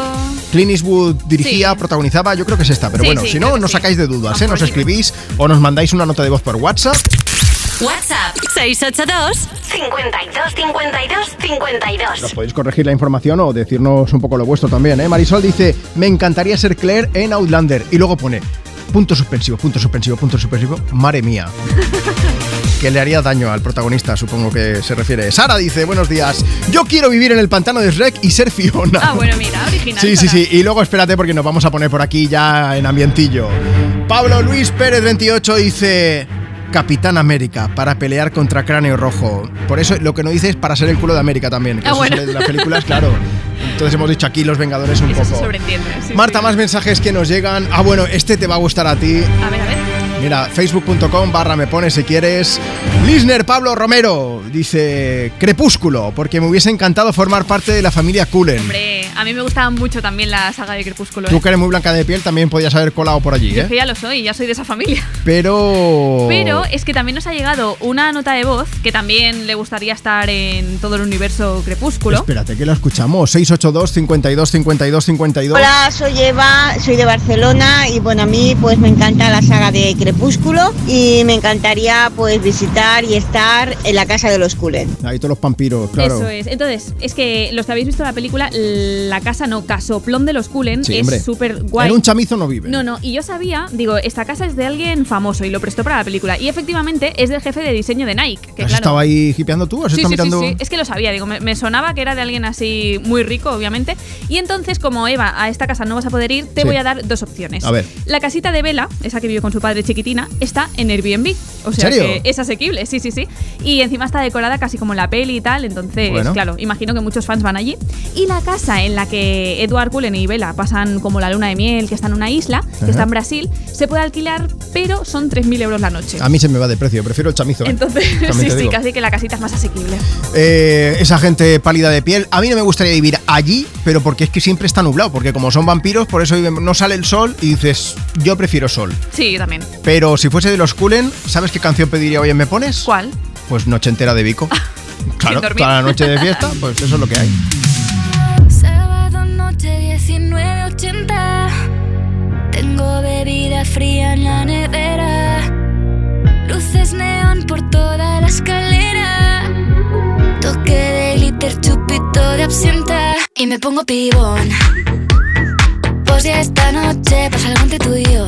Clint Eastwood dirigía, protagonizaba, yo creo que es esta, pero Sí, bueno, sí, si no, sí. sacáis de dudas, ¿eh? Nos escribís o nos mandáis una nota de voz por WhatsApp. WhatsApp 682 52 52 52. Nos podéis corregir la información o decirnos un poco lo vuestro también, ¿eh? Marisol dice, me encantaría ser Claire en Outlander. Y luego pone, punto suspensivo, punto suspensivo, punto suspensivo, madre mía. que le haría daño al protagonista, supongo que se refiere. Sara dice, buenos días, yo quiero vivir en el pantano de Shrek y ser Fiona. Ah, bueno, mira, original. Sí, sí, sí. Y luego espérate porque nos vamos a poner por aquí ya en ambientillo. Pablo Luis Pérez 28 dice Capitán América para pelear contra Cráneo Rojo. Por eso lo que no dice es para ser el culo de América también. Que Ah, eso bueno. sale de las películas, claro. Entonces hemos dicho aquí los Vengadores un Eso se poco. sobreentiende. sí, Marta, sí. más mensajes que nos llegan. Ah, bueno, este te va a gustar a ti. A ver, a ver. Mira, facebook.com barra me pones si quieres. Lisner Pablo Romero dice Crepúsculo, porque me hubiese encantado formar parte de la familia Cullen. Hombre, a mí me gustaba mucho también la saga de Crepúsculo. Tú ¿eh? que eres muy blanca de piel también podías haber colado por allí, Yo ¿eh? que ya lo soy, ya soy de esa familia. Pero... Pero es que también nos ha llegado una nota de voz que también le gustaría estar en todo el universo Crepúsculo. Espérate que lo escuchamos. 682 52 52 52. Hola, soy Eva, soy de Barcelona y bueno, a mí pues me encanta la saga de Crepúsculo y me encantaría pues visitar y estar en la casa de los Cullen. Ahí todos los vampiros, claro. Eso es. Entonces, es que los que habéis visto la película, la casa no, Casoplón de los Cullen, Sí, es súper guay. En un chamizo no vive. No, no, y yo sabía, digo, esta casa es de alguien famoso y lo prestó para la película. Y efectivamente es del jefe de diseño de Nike. Que ¿Has claro, estado ahí hipeando tú? ¿Has Sí, estado sí, sí, mirando...? sí. Es que lo sabía, digo, me, me sonaba que era de alguien así muy rico, obviamente. Y entonces, como Eva, a esta casa no vas a poder ir, te Sí. voy a dar dos opciones. A ver. La casita de Vela, esa que vive con su padre chiquitina, está en Airbnb. O sea serio? que es asequible, sí, sí, sí. Y encima está decorada casi como en la peli y tal, entonces, Bueno. claro, imagino que muchos fans van allí. Y la casa en la que Edward Cullen y Vela pasan como la luna de miel, que está en una isla, que Ajá. está en Brasil, se puede alquilar, pero son 3.000 euros la noche. A mí se me va de precio, prefiero el chamizo. ¿eh? Entonces, sí, sí, casi que la casita es más asequible. Eh, esa gente pálida de piel. A mí no me gustaría vivir allí, pero porque es que siempre está nublado. Porque como son vampiros, por eso no sale el sol y dices, yo prefiero sol. Sí, yo también. Pero si fuese de los Cullen, ¿sabes qué canción pediría hoy en Me Pones? ¿Cuál? Pues Noche entera de Vico. claro, Sin dormir. toda la noche de fiesta, pues eso es lo que hay. Sábado noche 19.80 Tengo bebida fría en la nevera Luces neón por toda la escalera Toque de glitter, chupito de absenta Y me pongo pibón Pues ya esta noche pasa algo entre tú y yo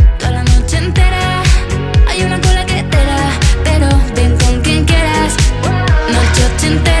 Noche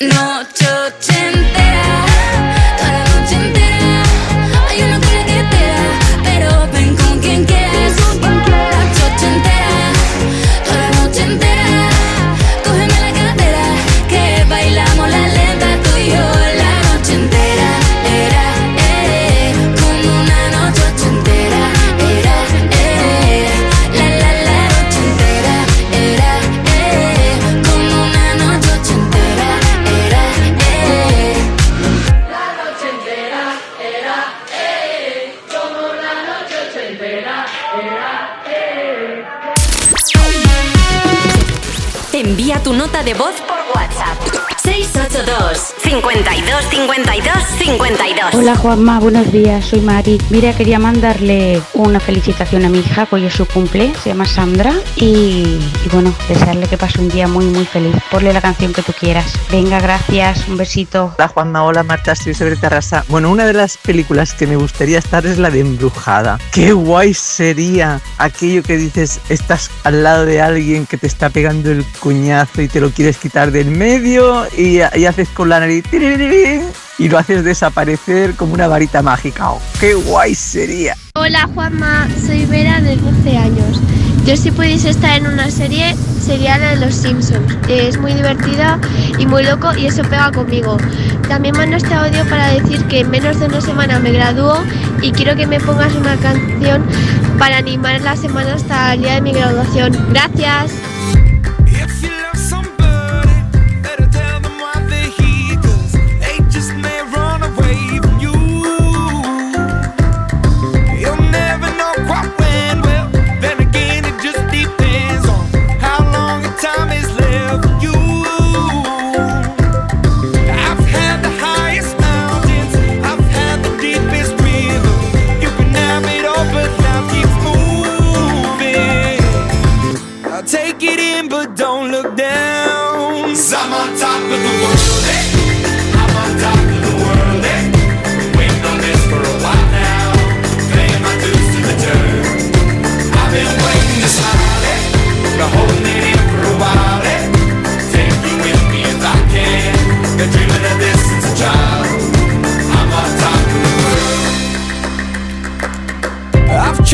Noche Hola Juanma, buenos días, soy Mari. Mira, quería mandarle una felicitación a mi hija, hoy es su cumple, se llama Sandra, y, bueno, desearle que pase un día muy muy feliz. Ponle la canción que tú quieras. Venga, gracias, un besito. Hola Juanma, hola Marta, estoy sobre Terrassa. Bueno, una de las películas que me gustaría estar es la de Embrujada. Qué guay sería aquello que dices, estás al lado de alguien que te está pegando el cuñazo y te lo quieres quitar del medio y, y haces con la nariz y lo haces desaparecer como una varita mágica. Oh, ¡Qué guay sería! Hola Juanma, soy Vera de 12 años. Yo si pudiese estar en una serie sería la de los Simpsons. Es muy divertida y muy loco y eso pega conmigo. También mando este audio para decir que en menos de una semana me gradúo y quiero que me pongas una canción para animar la semana hasta el día de mi graduación. Gracias.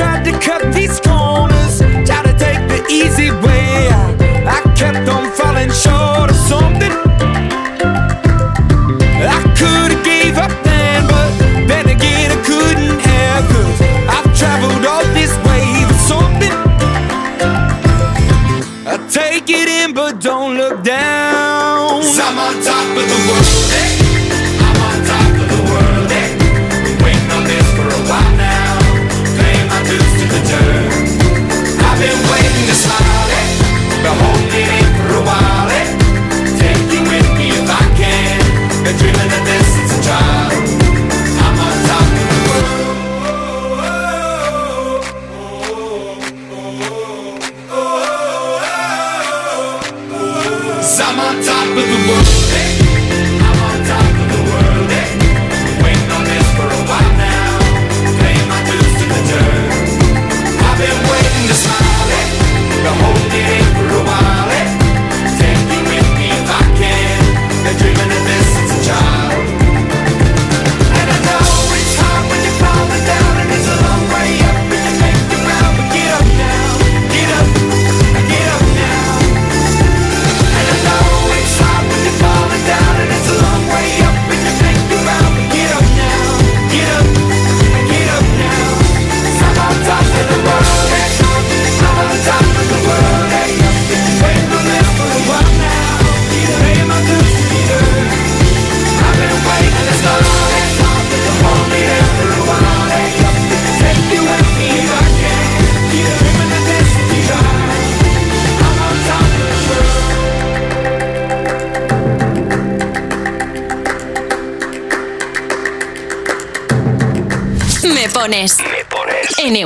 Tried to cut these corners, try to take the easy way. I kept on falling short of something. I could have gave up then, but then again I couldn't have, cause I've traveled all this way for something. I take it in, but don't look down. i I'm on top of the world, the world.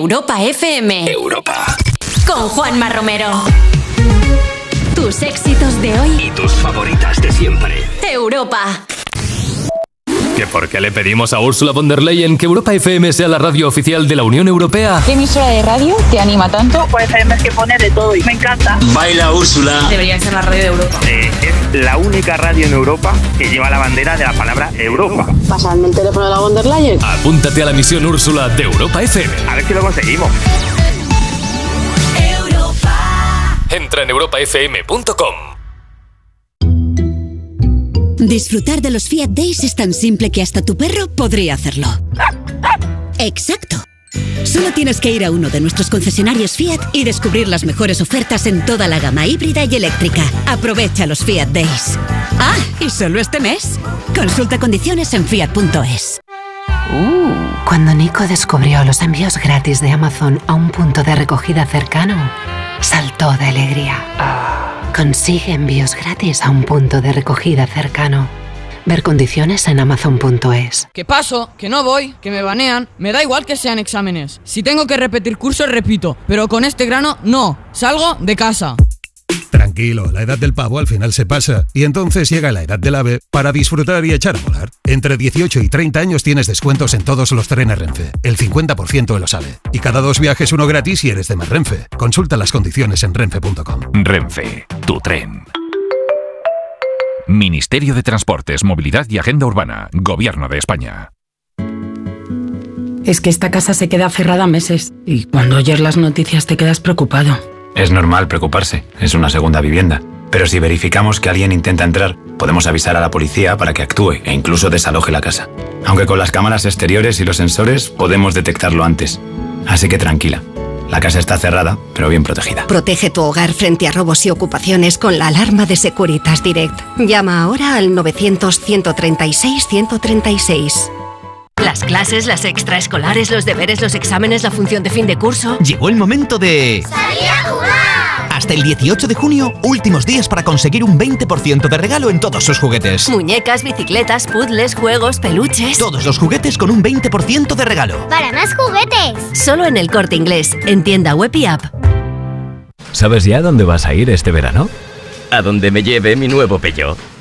Europa FM. Europa. Con Juanma Romero. Tus éxitos de hoy. Y tus favoritas de siempre. Europa. ¿Que por qué le pedimos a Ursula von der Leyen que Europa FM sea la radio oficial de la Unión Europea? ¿Qué emisora de radio te anima tanto? Pues FM es que pone de todo y me encanta. Baila Úrsula. Debería ser la radio de Europa. es la única radio en Europa que lleva la bandera de la palabra Europa. Pasadme el teléfono de la von der Leyen. Apúntate a la misión Úrsula de Europa FM. A ver si lo conseguimos. Entra en europafm.com. Disfrutar de los Fiat Days es tan simple que hasta tu perro podría hacerlo. Exacto. Solo tienes que ir a uno de nuestros concesionarios Fiat y descubrir las mejores ofertas en toda la gama híbrida y eléctrica. Aprovecha los Fiat Days. Ah, y solo este mes. Consulta condiciones en fiat.es. Cuando Nico descubrió los envíos gratis de Amazon a un punto de recogida cercano, saltó de alegría. Consigue envíos gratis a un punto de recogida cercano. Ver condiciones en amazon.es. ¿Qué paso? Que no voy, que me banean. Me da igual que sean exámenes. Si tengo que repetir cursos, repito. Pero con este grano, no. Salgo de casa. Tranquilo, la edad del pavo al final se pasa y entonces llega la edad del ave para disfrutar y echar a volar. Entre 18 y 30 años tienes descuentos en todos los trenes Renfe, el 50% de los AVE. Y cada dos viajes uno gratis si eres de más Renfe. Consulta las condiciones en renfe.com. Renfe, tu tren. Ministerio de Transportes, Movilidad y Agenda Urbana, Gobierno de España. Es que esta casa se queda cerrada meses y cuando oyes las noticias te quedas preocupado. Es normal preocuparse, es una segunda vivienda. Pero si verificamos que alguien intenta entrar, podemos avisar a la policía para que actúe e incluso desaloje la casa. Aunque con las cámaras exteriores y los sensores podemos detectarlo antes. Así que tranquila. La casa está cerrada, pero bien protegida. Protege tu hogar frente a robos y ocupaciones con la alarma de Securitas Direct. Llama ahora al 900-136-136. Las clases, las extraescolares, los deberes, los exámenes, la función de fin de curso. Llegó el momento de... ¡Salir a jugar! Hasta el 18 de junio, últimos días para conseguir un 20% de regalo en todos sus juguetes. Muñecas, bicicletas, puzzles, juegos, peluches. Todos los juguetes con un 20% de regalo. ¡Para más juguetes! Solo en el corte inglés, en tienda web y app. ¿Sabes ya dónde vas a ir este verano? A donde me lleve mi nuevo Peugeot.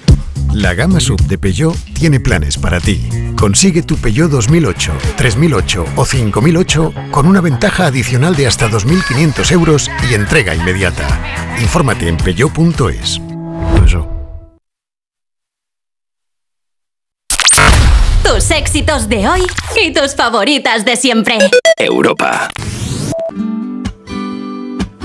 La gama sub de Peugeot tiene planes para ti. Consigue tu Peugeot 2008, 3008 o 5008 con una ventaja adicional de hasta 2.500 euros y entrega inmediata. Infórmate en peugeot.es. Tus éxitos de hoy y tus favoritas de siempre. Europa.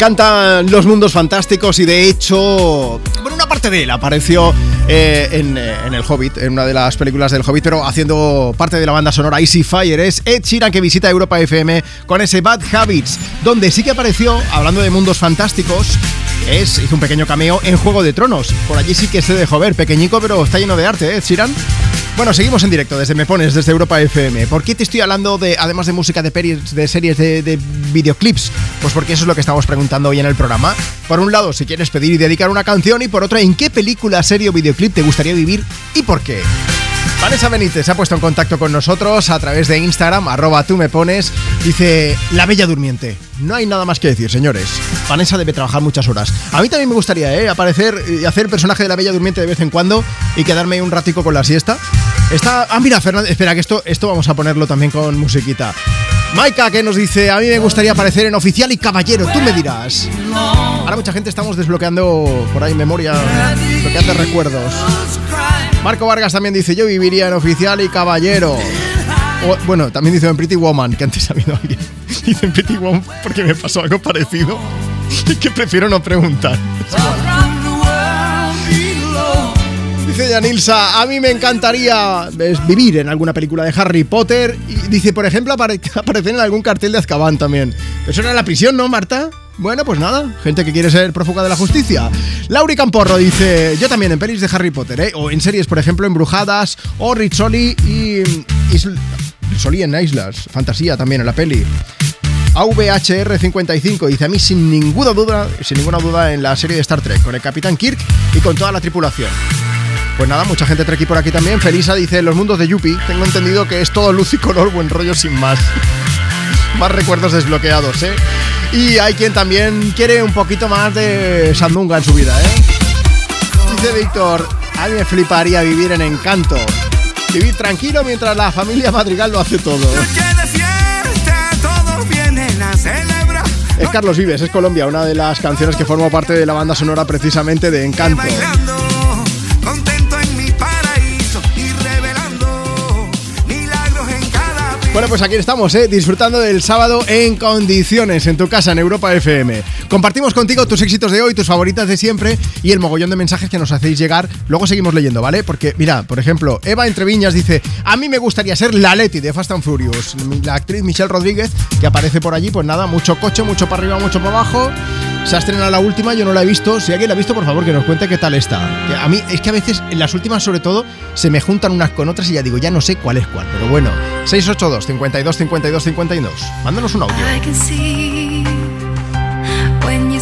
encantan los mundos fantásticos y de hecho, bueno, una parte de él apareció eh, en, eh, en El Hobbit, en una de las películas del Hobbit, pero haciendo parte de la banda sonora Easy Fire. Es Ed Sheeran que visita Europa FM con ese Bad Habits, donde sí que apareció, hablando de mundos fantásticos, es, hizo un pequeño cameo en Juego de Tronos. Por allí sí que se dejó ver, pequeñico, pero está lleno de arte, ¿eh, Ed Sheeran? Bueno, seguimos en directo desde Me Pones, desde Europa FM. ¿Por qué te estoy hablando de, además de música, de, de series, de, de videoclips? Pues porque eso es lo que estamos preguntando hoy en el programa. Por un lado, si quieres pedir y dedicar una canción, y por otro, ¿en qué película, serie o videoclip te gustaría vivir y por qué? Vanessa Benítez se ha puesto en contacto con nosotros a través de Instagram, arroba tú me pones. Dice, La Bella Durmiente. No hay nada más que decir, señores. Vanessa debe trabajar muchas horas. A mí también me gustaría, ¿eh? Aparecer y hacer personaje de La Bella Durmiente de vez en cuando y quedarme un ratico con la siesta. Está... Ah, mira, Fernández, espera, que esto, esto vamos a ponerlo también con musiquita. Maika, que nos dice, a mí me gustaría aparecer en Oficial y Caballero, tú me dirás. Ahora mucha gente estamos desbloqueando por ahí memoria, desbloqueando recuerdos. Marco Vargas también dice, yo viviría en Oficial y Caballero. Bueno, también dice en Pretty Woman, que antes ha habido alguien. Dice en Pretty Woman porque me pasó algo parecido y que prefiero no preguntar. Dice Yanilsa, a mí me encantaría vivir en alguna película de Harry Potter. Y dice, por ejemplo, apare aparecer en algún cartel de Azkaban también. Eso era la prisión, ¿no, Marta? Bueno, pues nada, gente que quiere ser prófuga de la justicia. Lauri Camporro dice, yo también en pelis de Harry Potter, ¿eh? O en series, por ejemplo, Embrujadas, o Rizzoli y... Isl en Islas, fantasía también en la peli. AVHR55 dice a mí sin ninguna duda, sin ninguna duda en la serie de Star Trek, con el Capitán Kirk y con toda la tripulación. Pues nada, mucha gente treki por aquí también. Felisa dice, los mundos de Yuppie, tengo entendido que es todo luz y color, buen rollo sin más. más recuerdos desbloqueados, ¿eh? Y hay quien también quiere un poquito más de sandunga en su vida, ¿eh? Dice Víctor, a mí me fliparía vivir en Encanto. Vivir tranquilo mientras la familia Madrigal lo hace todo. Es Carlos Vives, es Colombia, una de las canciones que forma parte de la banda sonora precisamente de Encanto. Bueno, pues aquí estamos, ¿eh? disfrutando del sábado en condiciones, en tu casa, en Europa FM. Compartimos contigo tus éxitos de hoy, tus favoritas de siempre y el mogollón de mensajes que nos hacéis llegar. Luego seguimos leyendo, ¿vale? Porque, mira, por ejemplo, Eva Entreviñas dice: A mí me gustaría ser la Leti de Fast and Furious. La actriz Michelle Rodríguez, que aparece por allí, pues nada, mucho coche, mucho para arriba, mucho para abajo. Se ha estrenado la última, yo no la he visto. Si alguien la ha visto, por favor, que nos cuente qué tal está. Que a mí es que a veces en las últimas, sobre todo, se me juntan unas con otras y ya digo, ya no sé cuál es cuál. Pero bueno, 682 52 52 52. Mándanos un audio. I can see when you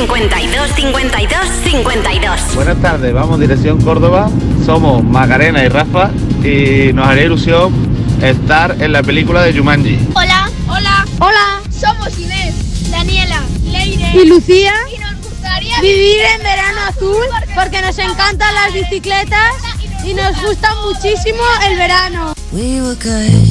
52 52 52. Buenas tardes, vamos dirección Córdoba. Somos Macarena y Rafa y nos haría ilusión estar en la película de Jumanji. Hola, hola, hola. Somos Inés, Daniela, Leire Y Lucía. Y nos gustaría Vivir en verano azul porque nos encantan las bicicletas y nos gusta muchísimo el verano. We were good,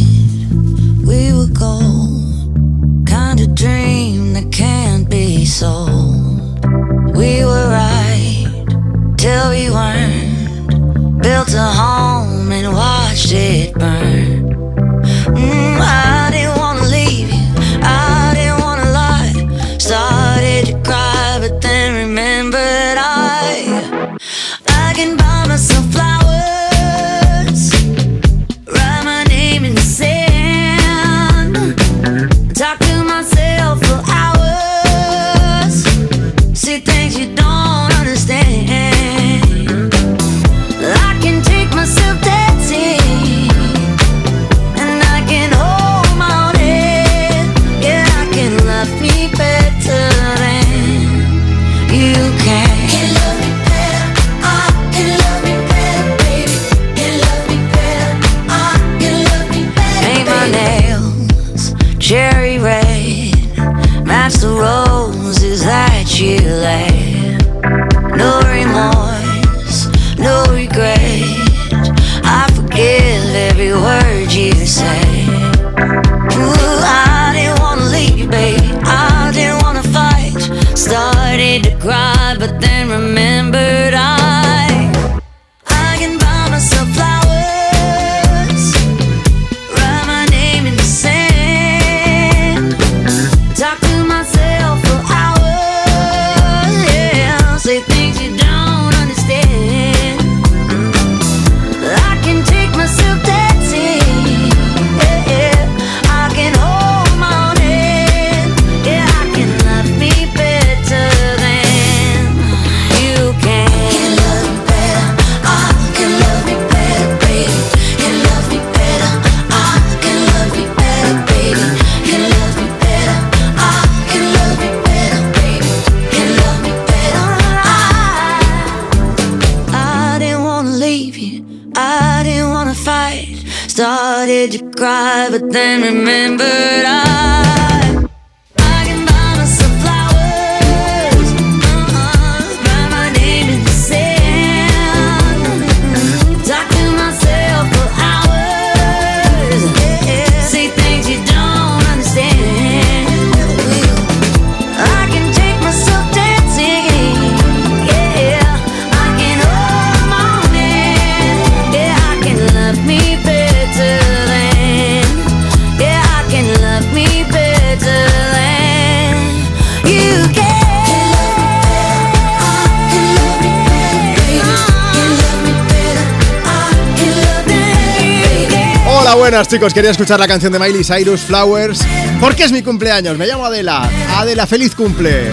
chicos. Quería escuchar la canción de Miley Cyrus, Flowers. Porque es mi cumpleaños. Me llamo Adela. Adela, feliz cumple.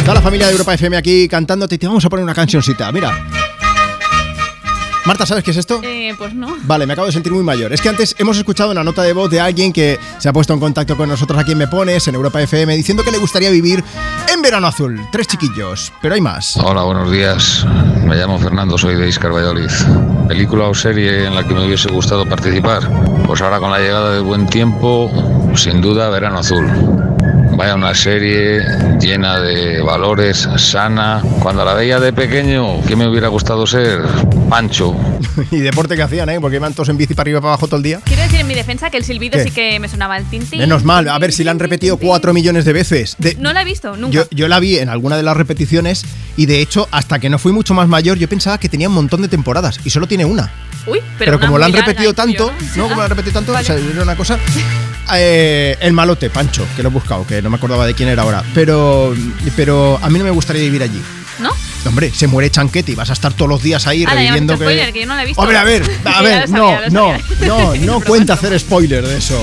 Toda la familia de Europa FM aquí cantándote y te vamos a poner una cancioncita. Mira. Marta, ¿sabes qué es esto? Eh, pues no. Vale, me acabo de sentir muy mayor. Es que antes hemos escuchado una nota de voz de alguien que se ha puesto en contacto con nosotros aquí en Me Pones, en Europa FM, diciendo que le gustaría vivir en verano azul. Tres chiquillos, pero hay más. Hola, buenos días. Me llamo Fernando, soy de Iscar Valladolid. ¿Película o serie en la que me hubiese gustado participar? Pues ahora con la llegada del buen tiempo, sin duda, Verano Azul. Vaya una serie llena de valores, sana. Cuando la veía de pequeño, ¿qué me hubiera gustado ser? Pancho. y deporte que hacían, ¿eh? Porque iban todos en bici para arriba y para abajo todo el día. Quiero decir en mi defensa que el silbido ¿Qué? sí que me sonaba el tintín. Menos mal, a ver si la han repetido cuatro millones de veces. De- No la he visto, nunca. yo, yo la vi en alguna de las repeticiones y de hecho, hasta que no fui mucho más mayor, yo pensaba que tenía un montón de temporadas y solo tiene una. Uy, Pero, pero, como la han repetido tanto, ¿no? ¿no? Como la han repetido tanto, Vale. o sea, era una cosa. Eh, el malote, Pancho, que lo he buscado, que no me acordaba de quién era ahora. Pero, pero a mí no me gustaría vivir allí. ¿No? Hombre, se muere Chanquete y vas a estar todos los días ahí Ahora, reviviendo que. spoiler, que yo no la he visto. Hombre, a ver, a ver, lo no, lo no, no, no cuenta hacer spoiler de eso.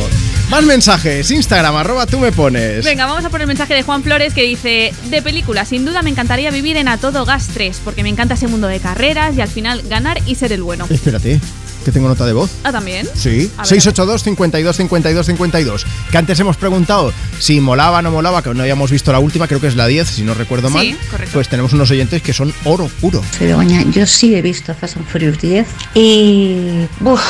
Más mensajes, Instagram, arroba tú me pones. Venga, vamos a poner el mensaje de Juan Flores que dice: De película, sin duda me encantaría vivir en A Todo Gas 3, porque me encanta ese mundo de carreras y al final ganar y ser el bueno. Espérate, que tengo nota de voz. Ah, también. Sí, A ver, 682 52 52 52. Que antes hemos preguntado si molaba o no molaba, que no habíamos visto la última, creo que es la 10, si no recuerdo Sí, mal. correcto. Pues tenemos unos oyentes que son oro puro. Begoña, yo sí he visto Fast and Furious 10 y... uf,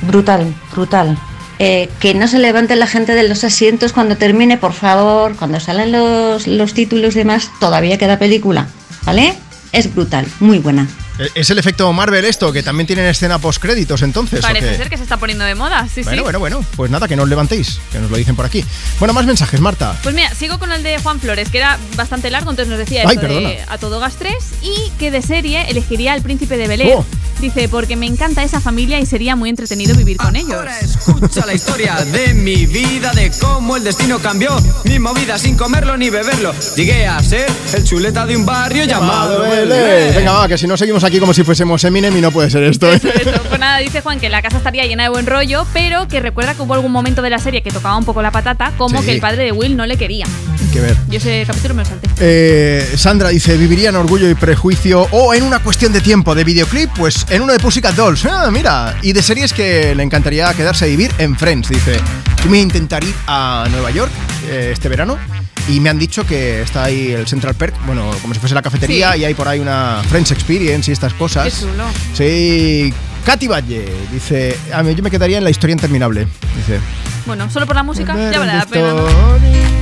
brutal, brutal. Eh, que no se levante la gente de los asientos cuando termine, por favor, cuando salen los, los títulos y demás, todavía queda película, ¿vale? Es brutal, muy buena. Eh, ¿Es el efecto Marvel esto, que también tienen escena post-créditos entonces? ¿o Parece ser que se está poniendo de moda, sí, Bueno, sí. bueno, bueno, pues nada, que no os levantéis, que nos lo dicen por aquí. Bueno, más mensajes, Marta. Pues mira, sigo con el de Juan Flores, que era bastante largo, entonces nos decía Ay, esto de perdona. A Todo Gas 3 y que de serie elegiría El Príncipe de Bel Air. Oh. Dice, porque me encanta esa familia y sería muy entretenido vivir con ellos. Escucha la historia de mi vida, de cómo el destino cambió mi movida sin comerlo ni beberlo. Llegué a ser el chuleta de un barrio llamado Belén. Venga, va, que si no seguimos aquí como si fuésemos Eminem y no puede ser esto. ¿eh? Pues nada, dice Juan que la casa estaría llena de buen rollo, pero que recuerda que hubo algún momento de la serie que tocaba un poco la patata, como Sí. que el padre de Will no le quería. Que ver. Yo ese capítulo me lo salté. Eh, Sandra dice, ¿viviría en Orgullo y Prejuicio o en una cuestión de tiempo de videoclip? Pues en uno de Pussycat Dolls. Ah, mira. Y de series que le encantaría quedarse a vivir en Friends. Dice, yo me voy a intentar ir a Nueva York eh, este verano y me han dicho que está ahí el Central Perk, bueno, como si fuese la cafetería Sí. y hay por ahí una Friends Experience y estas cosas. Chulo. Sí. Katy Valle dice, a mí yo me quedaría en la historia interminable. Dice, Bueno, solo por la música ya vale la pena. ¿no?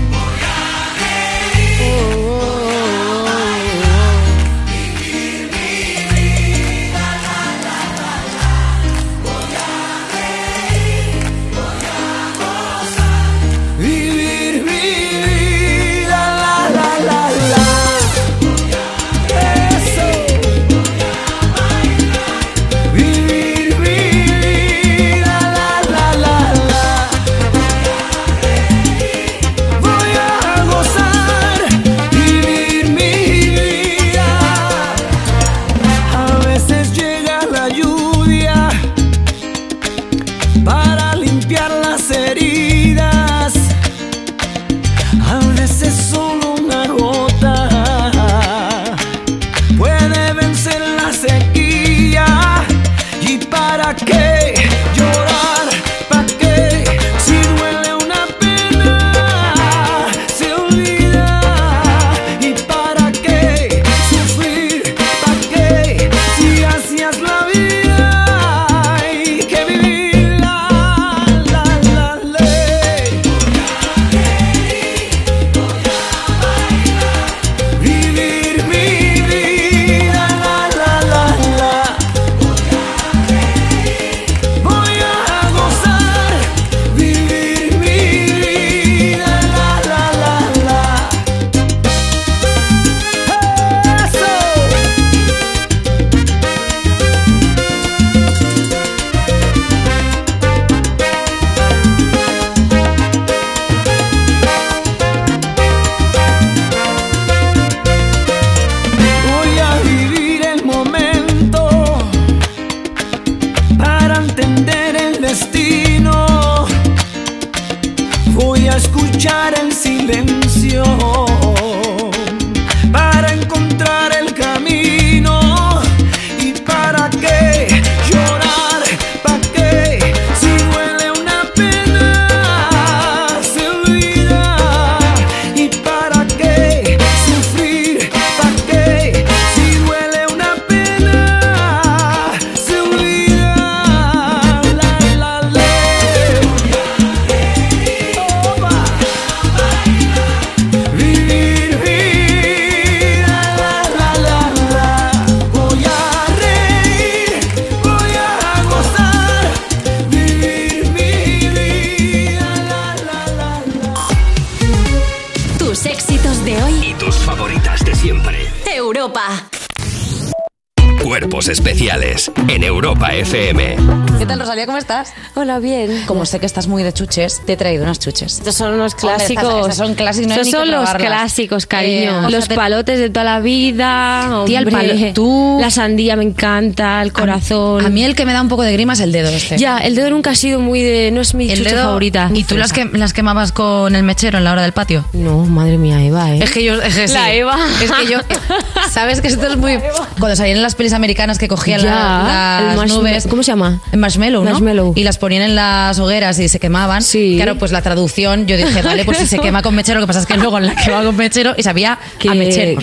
Bien. Como sé que estás muy de chuches, te he traído unas chuches. Estos son unos Hombre, estas- clásicos. estas son clásicos, no Estos son los clásicos, cariño. Eh, los fíjate- palotes de toda la vida. Tía, el palo- tú- La sandía me encanta, el corazón. A mí el que me da un poco de grima es el dedo este. Ya, el dedo nunca ha sido muy de. No es mi el chuche dedo favorita. ¿Y tú las, que, las quemabas con el mechero en la hora del patio? No, madre mía, Eva, ¿eh? Es que yo. Es que sí. La Eva. Es que yo. ¿Sabes que esto es muy. Cuando salían las pelis americanas que cogían Ya, la- el las nubes. ¿Cómo se llama? El marshmallow, ¿no? Marshmallow. Y las ponían en las hogueras y se quemaban. Sí. Claro, pues la traducción, yo dije, vale, pues si se quema con mechero, lo que pasa es que luego la quema con mechero y sabía a mechero.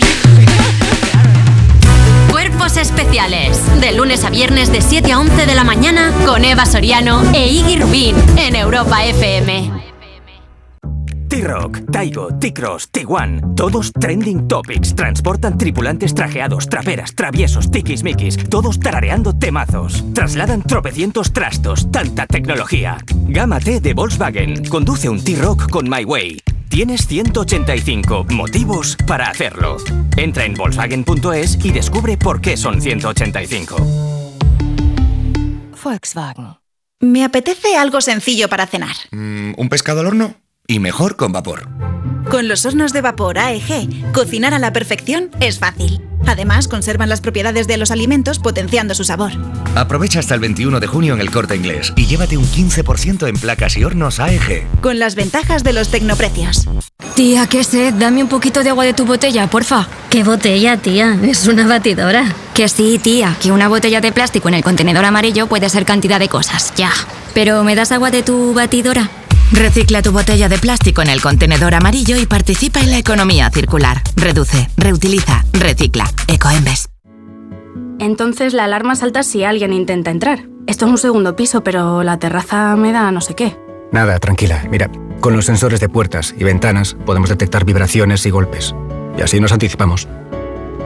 Cuerpos especiales. De lunes a viernes de 7 a 11 de la mañana con Eva Soriano e Iggy Rubín en Europa FM. T-Rock, Taigo, T-Cross, T1, todos trending topics. Transportan tripulantes trajeados, traperas, traviesos, tiquismiquis, todos tarareando temazos. Trasladan tropecientos trastos, tanta tecnología. Gama T de Volkswagen. Conduce un T-Rock con My Way. Tienes 185 motivos para hacerlo. Entra en Volkswagen.es y descubre por qué son 185. Volkswagen. Me apetece algo sencillo para cenar. Mm, ¿Un pescado al horno? Y mejor con vapor. Con los hornos de vapor AEG, cocinar a la perfección es fácil. Además, conservan las propiedades de los alimentos potenciando su sabor. Aprovecha hasta el 21 de junio en el corte inglés y llévate un 15% en placas y hornos AEG. Con las ventajas de los tecnoprecios. Tía, qué sed. Dame un poquito de agua de tu botella, porfa. ¿Qué botella, tía? Es una batidora. Que sí, tía, que una botella de plástico en el contenedor amarillo puede ser cantidad de cosas, ya. Pero ¿me das agua de tu batidora? Recicla tu botella de plástico en el contenedor amarillo y participa en la economía circular. Reduce, reutiliza, recicla. Ecoembes. Entonces la alarma salta si alguien intenta entrar. Esto es un segundo piso, pero la terraza me da no sé qué. Nada, tranquila. Mira, con los sensores de puertas y ventanas podemos detectar vibraciones y golpes. Y así nos anticipamos.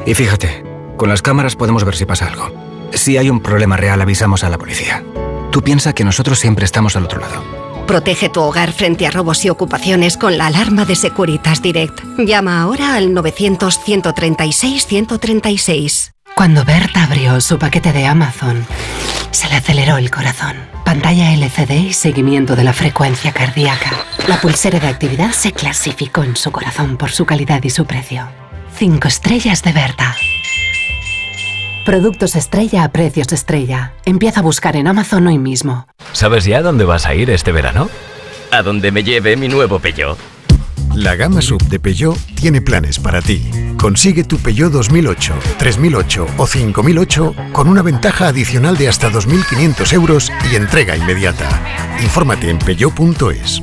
Y fíjate, con las cámaras podemos ver si pasa algo. Si hay un problema real, avisamos a la policía. Tú piensa que nosotros siempre estamos al otro lado. Protege tu hogar frente a robos y ocupaciones con la alarma de Securitas Direct. Llama ahora al 900-136-136. Cuando Berta abrió su paquete de Amazon, se le aceleró el corazón. Pantalla LCD y seguimiento de la frecuencia cardíaca. La pulsera de actividad se clasificó en su corazón por su calidad y su precio. Cinco estrellas de Berta. Productos estrella a precios estrella. Empieza a buscar en Amazon hoy mismo. ¿Sabes ya dónde vas a ir este verano? A donde me lleve mi nuevo Peugeot. La gama sub de Peugeot tiene planes para ti. Consigue tu Peugeot 2008, 3008 o 5008 con una ventaja adicional de hasta 2.500 euros y entrega inmediata. Infórmate en peugeot.es.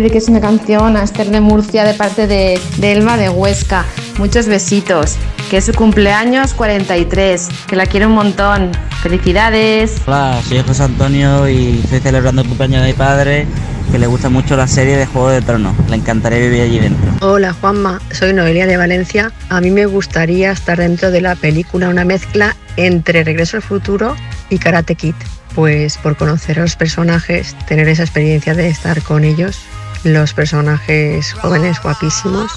que dediques una canción a Esther de Murcia de parte de, de Elba de Huesca. Muchos besitos. Que es su cumpleaños 43. Que la quiero un montón. Felicidades. Hola, soy José Antonio y estoy celebrando el cumpleaños de mi padre, que le gusta mucho la serie de Juego de Tronos. Le encantaría vivir allí dentro. Hola Juanma, soy Noelia de Valencia. A mí me gustaría estar dentro de la película una mezcla entre Regreso al Futuro y Karate Kid. Pues por conocer a los personajes, tener esa experiencia de estar con ellos, los personajes jóvenes guapísimos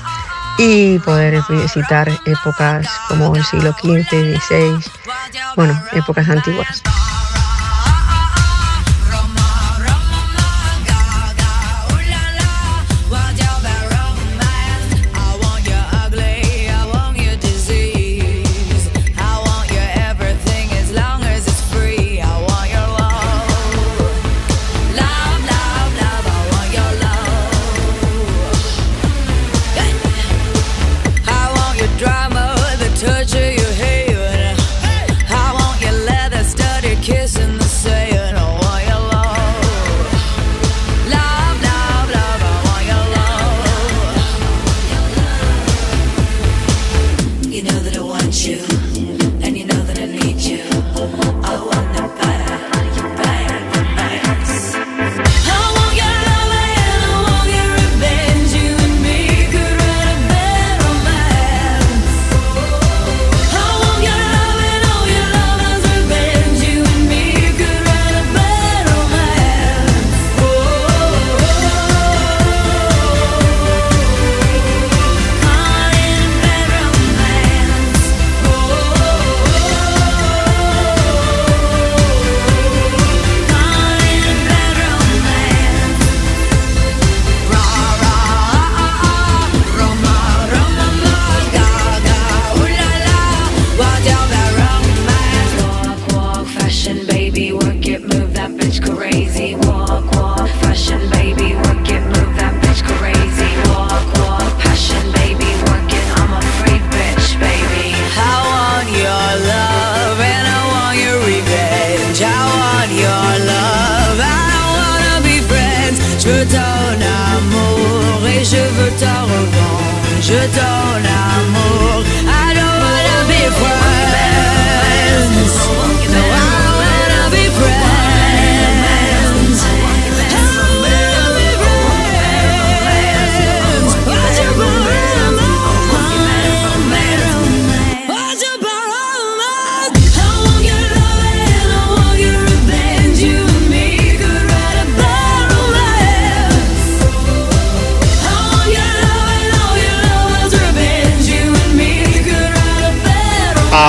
y poder visitar épocas como el siglo XV, XVI, bueno, épocas antiguas.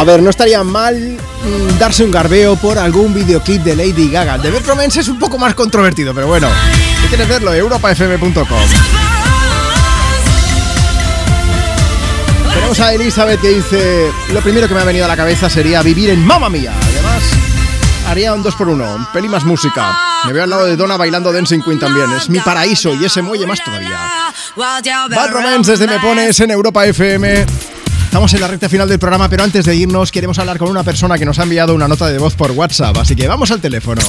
A ver, no estaría mal mm, darse un garbeo por algún videoclip de Lady Gaga. The Bad Romance es un poco más controvertido, pero bueno. Si quieres verlo, europafm.com. Tenemos a Elizabeth que dice: Lo primero que me ha venido a la cabeza sería vivir en Mamma Mía. Además, haría un 2x1, un peli más música. Me veo al lado de Donna bailando Dancing Queen también. Es mi paraíso y ese muelle más todavía. Bad Romance desde Me Pones en Europa FM. Estamos en la recta final del programa, pero antes de irnos queremos hablar con una persona que nos ha enviado una nota de voz por WhatsApp, así que vamos al teléfono.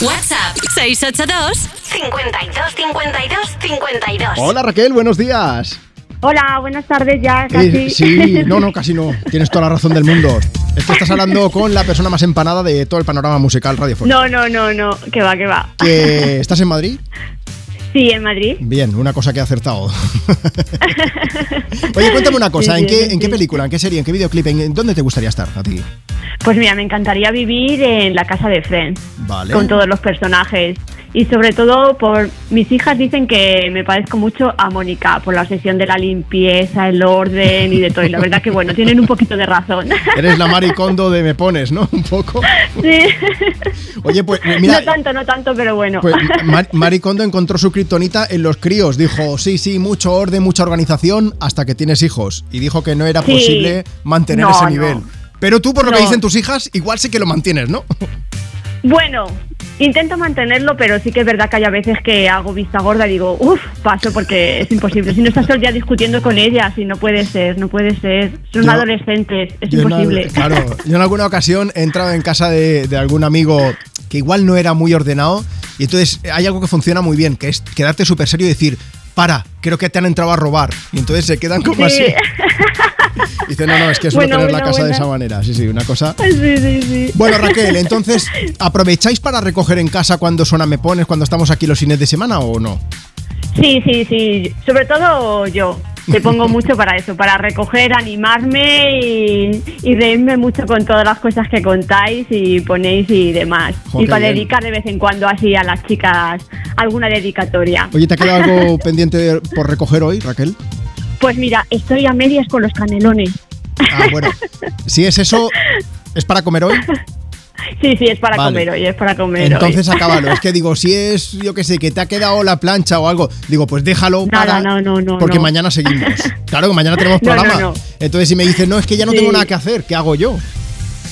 WhatsApp 682 52 52 52. Hola Raquel, buenos días. Hola, buenas tardes ya, Eh, casi. sí, no, no, casi no. Tienes toda la razón del mundo. Es que estás hablando con la persona más empanada de todo el panorama musical radiofónico. No, no, no, no, que va, que va. ¿Que ¿Estás en Madrid? Sí, en Madrid. Bien, una cosa que he acertado. Oye, cuéntame una cosa, Sí, ¿en sí, qué, sí, en qué película, en qué serie, en qué videoclip, en dónde te gustaría estar a ti? Pues mira, me encantaría vivir en la casa de Friends. Vale. Con todos los personajes. Y sobre todo, por mis hijas dicen que me parezco mucho a Mónica, por la obsesión de la limpieza, el orden y de todo. Y la verdad que, bueno, tienen un poquito de razón. Eres la maricondo de Me Pones, ¿no? Un poco. Sí. Oye, pues mira, no tanto, no tanto, pero bueno. Pues Mar- Marie Kondo encontró su kriptonita en los críos. Dijo, sí, sí, mucho orden, mucha organización, hasta que tienes hijos. Y dijo que no era Sí. posible mantener No, ese no. nivel. Pero tú, por lo que No. dicen tus hijas, igual sí que lo mantienes, ¿no? Bueno, intento mantenerlo, pero sí que es verdad que hay a veces que hago vista gorda y digo, uff, paso porque es imposible. Si no estás todo el día discutiendo con ellas y no puede ser, no puede ser. Son Yo- adolescentes, es imposible. claro, yo en alguna ocasión he entrado en casa de, de algún amigo que igual no era muy ordenado y entonces hay algo que funciona muy bien, que es quedarte súper serio y decir, para, creo que te han entrado a robar. Y entonces se quedan como Sí. así. Dice, no, no, es que es Bueno, no tener la casa de esa manera. Sí, sí, una cosa. Sí, sí, sí. Bueno, Raquel, entonces, ¿aprovecháis para recoger en casa cuando suena Me Pones, cuando estamos aquí los fines de semana o no? Sí, sí, sí. Sobre todo yo. Te pongo mucho para eso, para recoger, animarme y, y reírme mucho con todas las cosas que contáis y ponéis y demás. Y para bien. dedicar de vez en cuando así a las chicas alguna dedicatoria. Oye, ¿te ha quedado algo pendiente por recoger hoy, Raquel? Pues mira, estoy a medias con los canelones. Ah, bueno. Si es eso, ¿es para comer hoy? Sí, sí, es para Vale. comer hoy, es para comer Entonces hoy. acábalo. Es que digo, si es, yo qué sé, que te ha quedado la plancha o algo, digo, pues déjalo Nada, para. no, no, no, porque no. mañana seguimos. Claro que mañana tenemos no, programa. no. Entonces, si me dices, no, es que ya no Sí. tengo nada que hacer, ¿qué hago yo?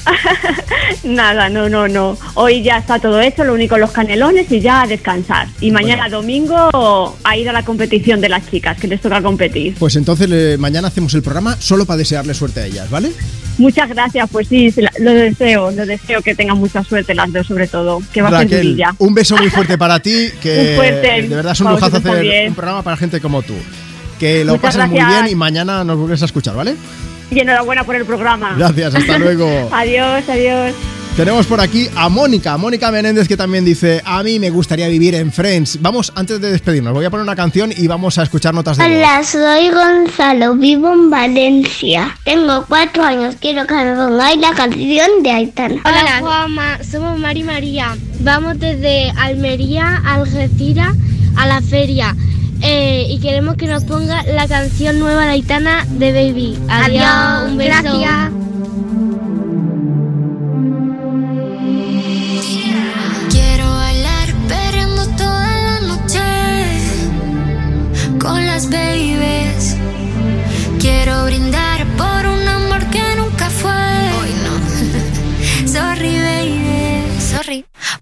Nada, no, no, no. Hoy ya está todo hecho, lo único los canelones y ya a descansar. Y mañana domingo a ir a la competición de las chicas, que les toca competir. Pues entonces eh, mañana hacemos el programa solo para desearle suerte a ellas, ¿vale? Muchas gracias, pues sí, lo deseo, lo deseo que tengan mucha suerte las dos sobre todo, que va a ser Raquel, durilla. un beso muy fuerte para ti, que Un fuerte. de verdad es un lujazo hacer un programa para gente como tú. Que lo Muchas pases muy bien y mañana nos vuelves a escuchar, ¿vale? Y enhorabuena por el programa. Gracias, hasta luego. adiós, adiós. Tenemos por aquí a Mónica, Mónica Menéndez que también dice, a mí me gustaría vivir en Friends. Vamos, antes de despedirnos, voy a poner una canción y vamos a escuchar notas de. Hola, soy Gonzalo, vivo en Valencia. Tengo cuatro años, quiero que me pongáis la canción de Aitana. Hola, Juanma, somos Mari María. Vamos desde Almería, Algeciras, a la feria. Eh, y queremos que nos ponga la canción nueva de Aitana de Baby. Adiós, Adiós, un beso. gracias. Quiero bailar perreando toda la noche con las babies. Quiero brindar por un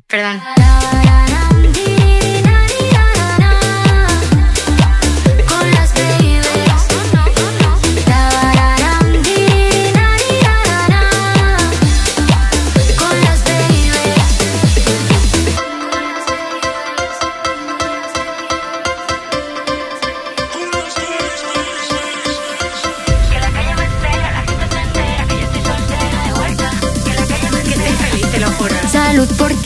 perdón.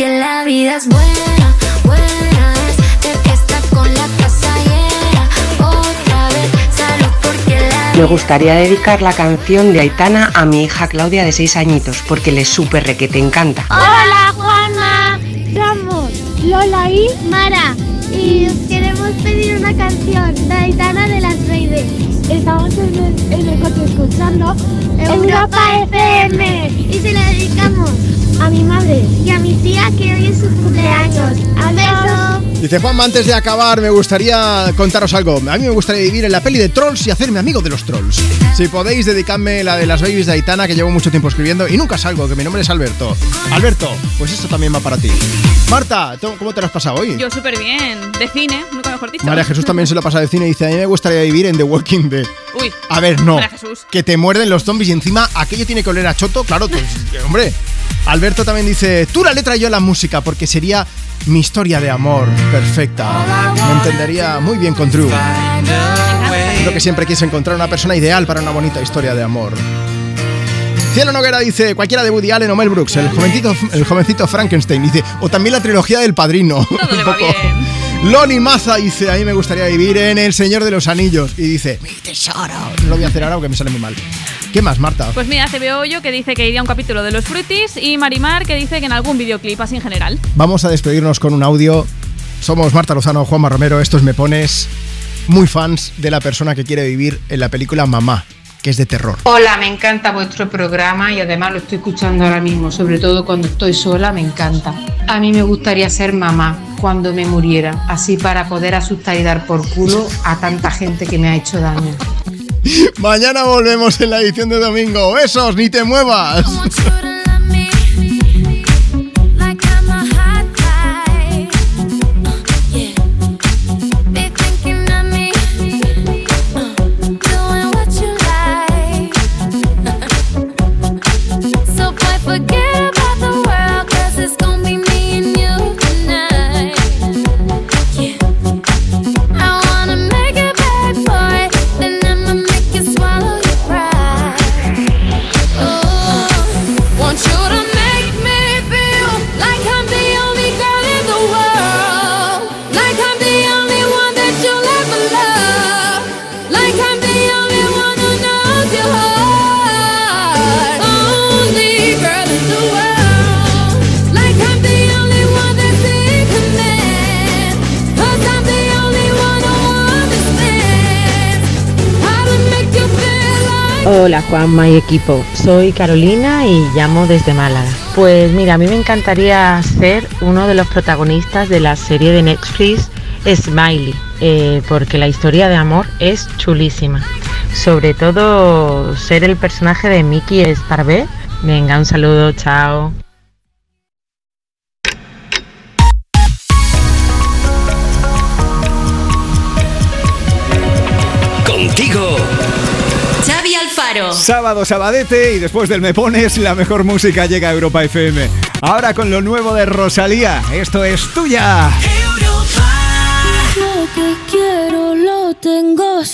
Porque la vida es buena, buena es que está con la casa llena. Otra vez, salud porque la Me gustaría dedicar la canción de Aitana a mi hija Claudia de 6 añitos, porque le súper re que te encanta. Hola, Juanma. Somos Lola y una canción de Aitana de las Babies. Estamos en el, en el coche escuchando Europa FM. Y se la dedicamos a mi madre y a mi tía que hoy es su cumpleaños. Beso. Dice Juanma, antes de acabar, me gustaría contaros algo. A mí me gustaría vivir en la peli de Trolls y hacerme amigo de los Trolls. Si podéis, dedicadme la de las babies de Aitana, que llevo mucho tiempo escribiendo y nunca salgo, que mi nombre es Alberto. Alberto, pues esto también va para ti. Marta, ¿tú- ¿cómo te lo has pasado hoy? Yo súper bien. De cine, nunca mejor dicho. María Jesús también se lo ha pasado de cine y dice, a mí me gustaría vivir en The Walking Dead. Uy. A ver, no. María Jesús. Que te muerden los zombies y encima aquello tiene que oler a choto. Claro, pues, eh, hombre. Alberto también dice, tú la letra y yo la música, porque sería mi historia de amor perfecta. Me entendería muy bien con True. Creo que siempre quise encontrar una persona ideal para una bonita historia de amor. Cielo Noguera dice, cualquiera de Woody Allen o Mel Brooks, el jovencito, el jovencito Frankenstein, dice, o también la trilogía del padrino. Un poco. Loni Maza dice, a mí me gustaría vivir en El Señor de los Anillos. Y dice, mi tesoro. No lo voy a hacer ahora porque me sale muy mal. ¿Qué más, Marta? Pues mira, CBO yo que dice que iría a un capítulo de los Fruities y Marimar que dice que en algún videoclip así en general. Vamos a despedirnos con un audio. Somos Marta Lozano, Juanma Romero, estos me pones muy fans de la persona que quiere vivir en la película Mamá, que es de terror. Hola, me encanta vuestro programa y además lo estoy escuchando ahora mismo, sobre todo cuando estoy sola, me encanta. A mí me gustaría ser mamá cuando me muriera, así para poder asustar y dar por culo a tanta gente que me ha hecho daño. Mañana volvemos en la edición de domingo. Besos, ni te muevas. Hola Juanma y equipo, soy Carolina y llamo desde Málaga. Pues mira, a mí me encantaría ser uno de los protagonistas de la serie de Netflix Smiley, eh, porque la historia de amor es chulísima. Sobre todo ser el personaje de Mickey Sparvé. Venga, un saludo, chao. Sábado, sabadete y después del Me Pones, la mejor música llega a Europa FM. Ahora con lo nuevo de Rosalía, esto es tuya. Lo que quiero lo tengo sin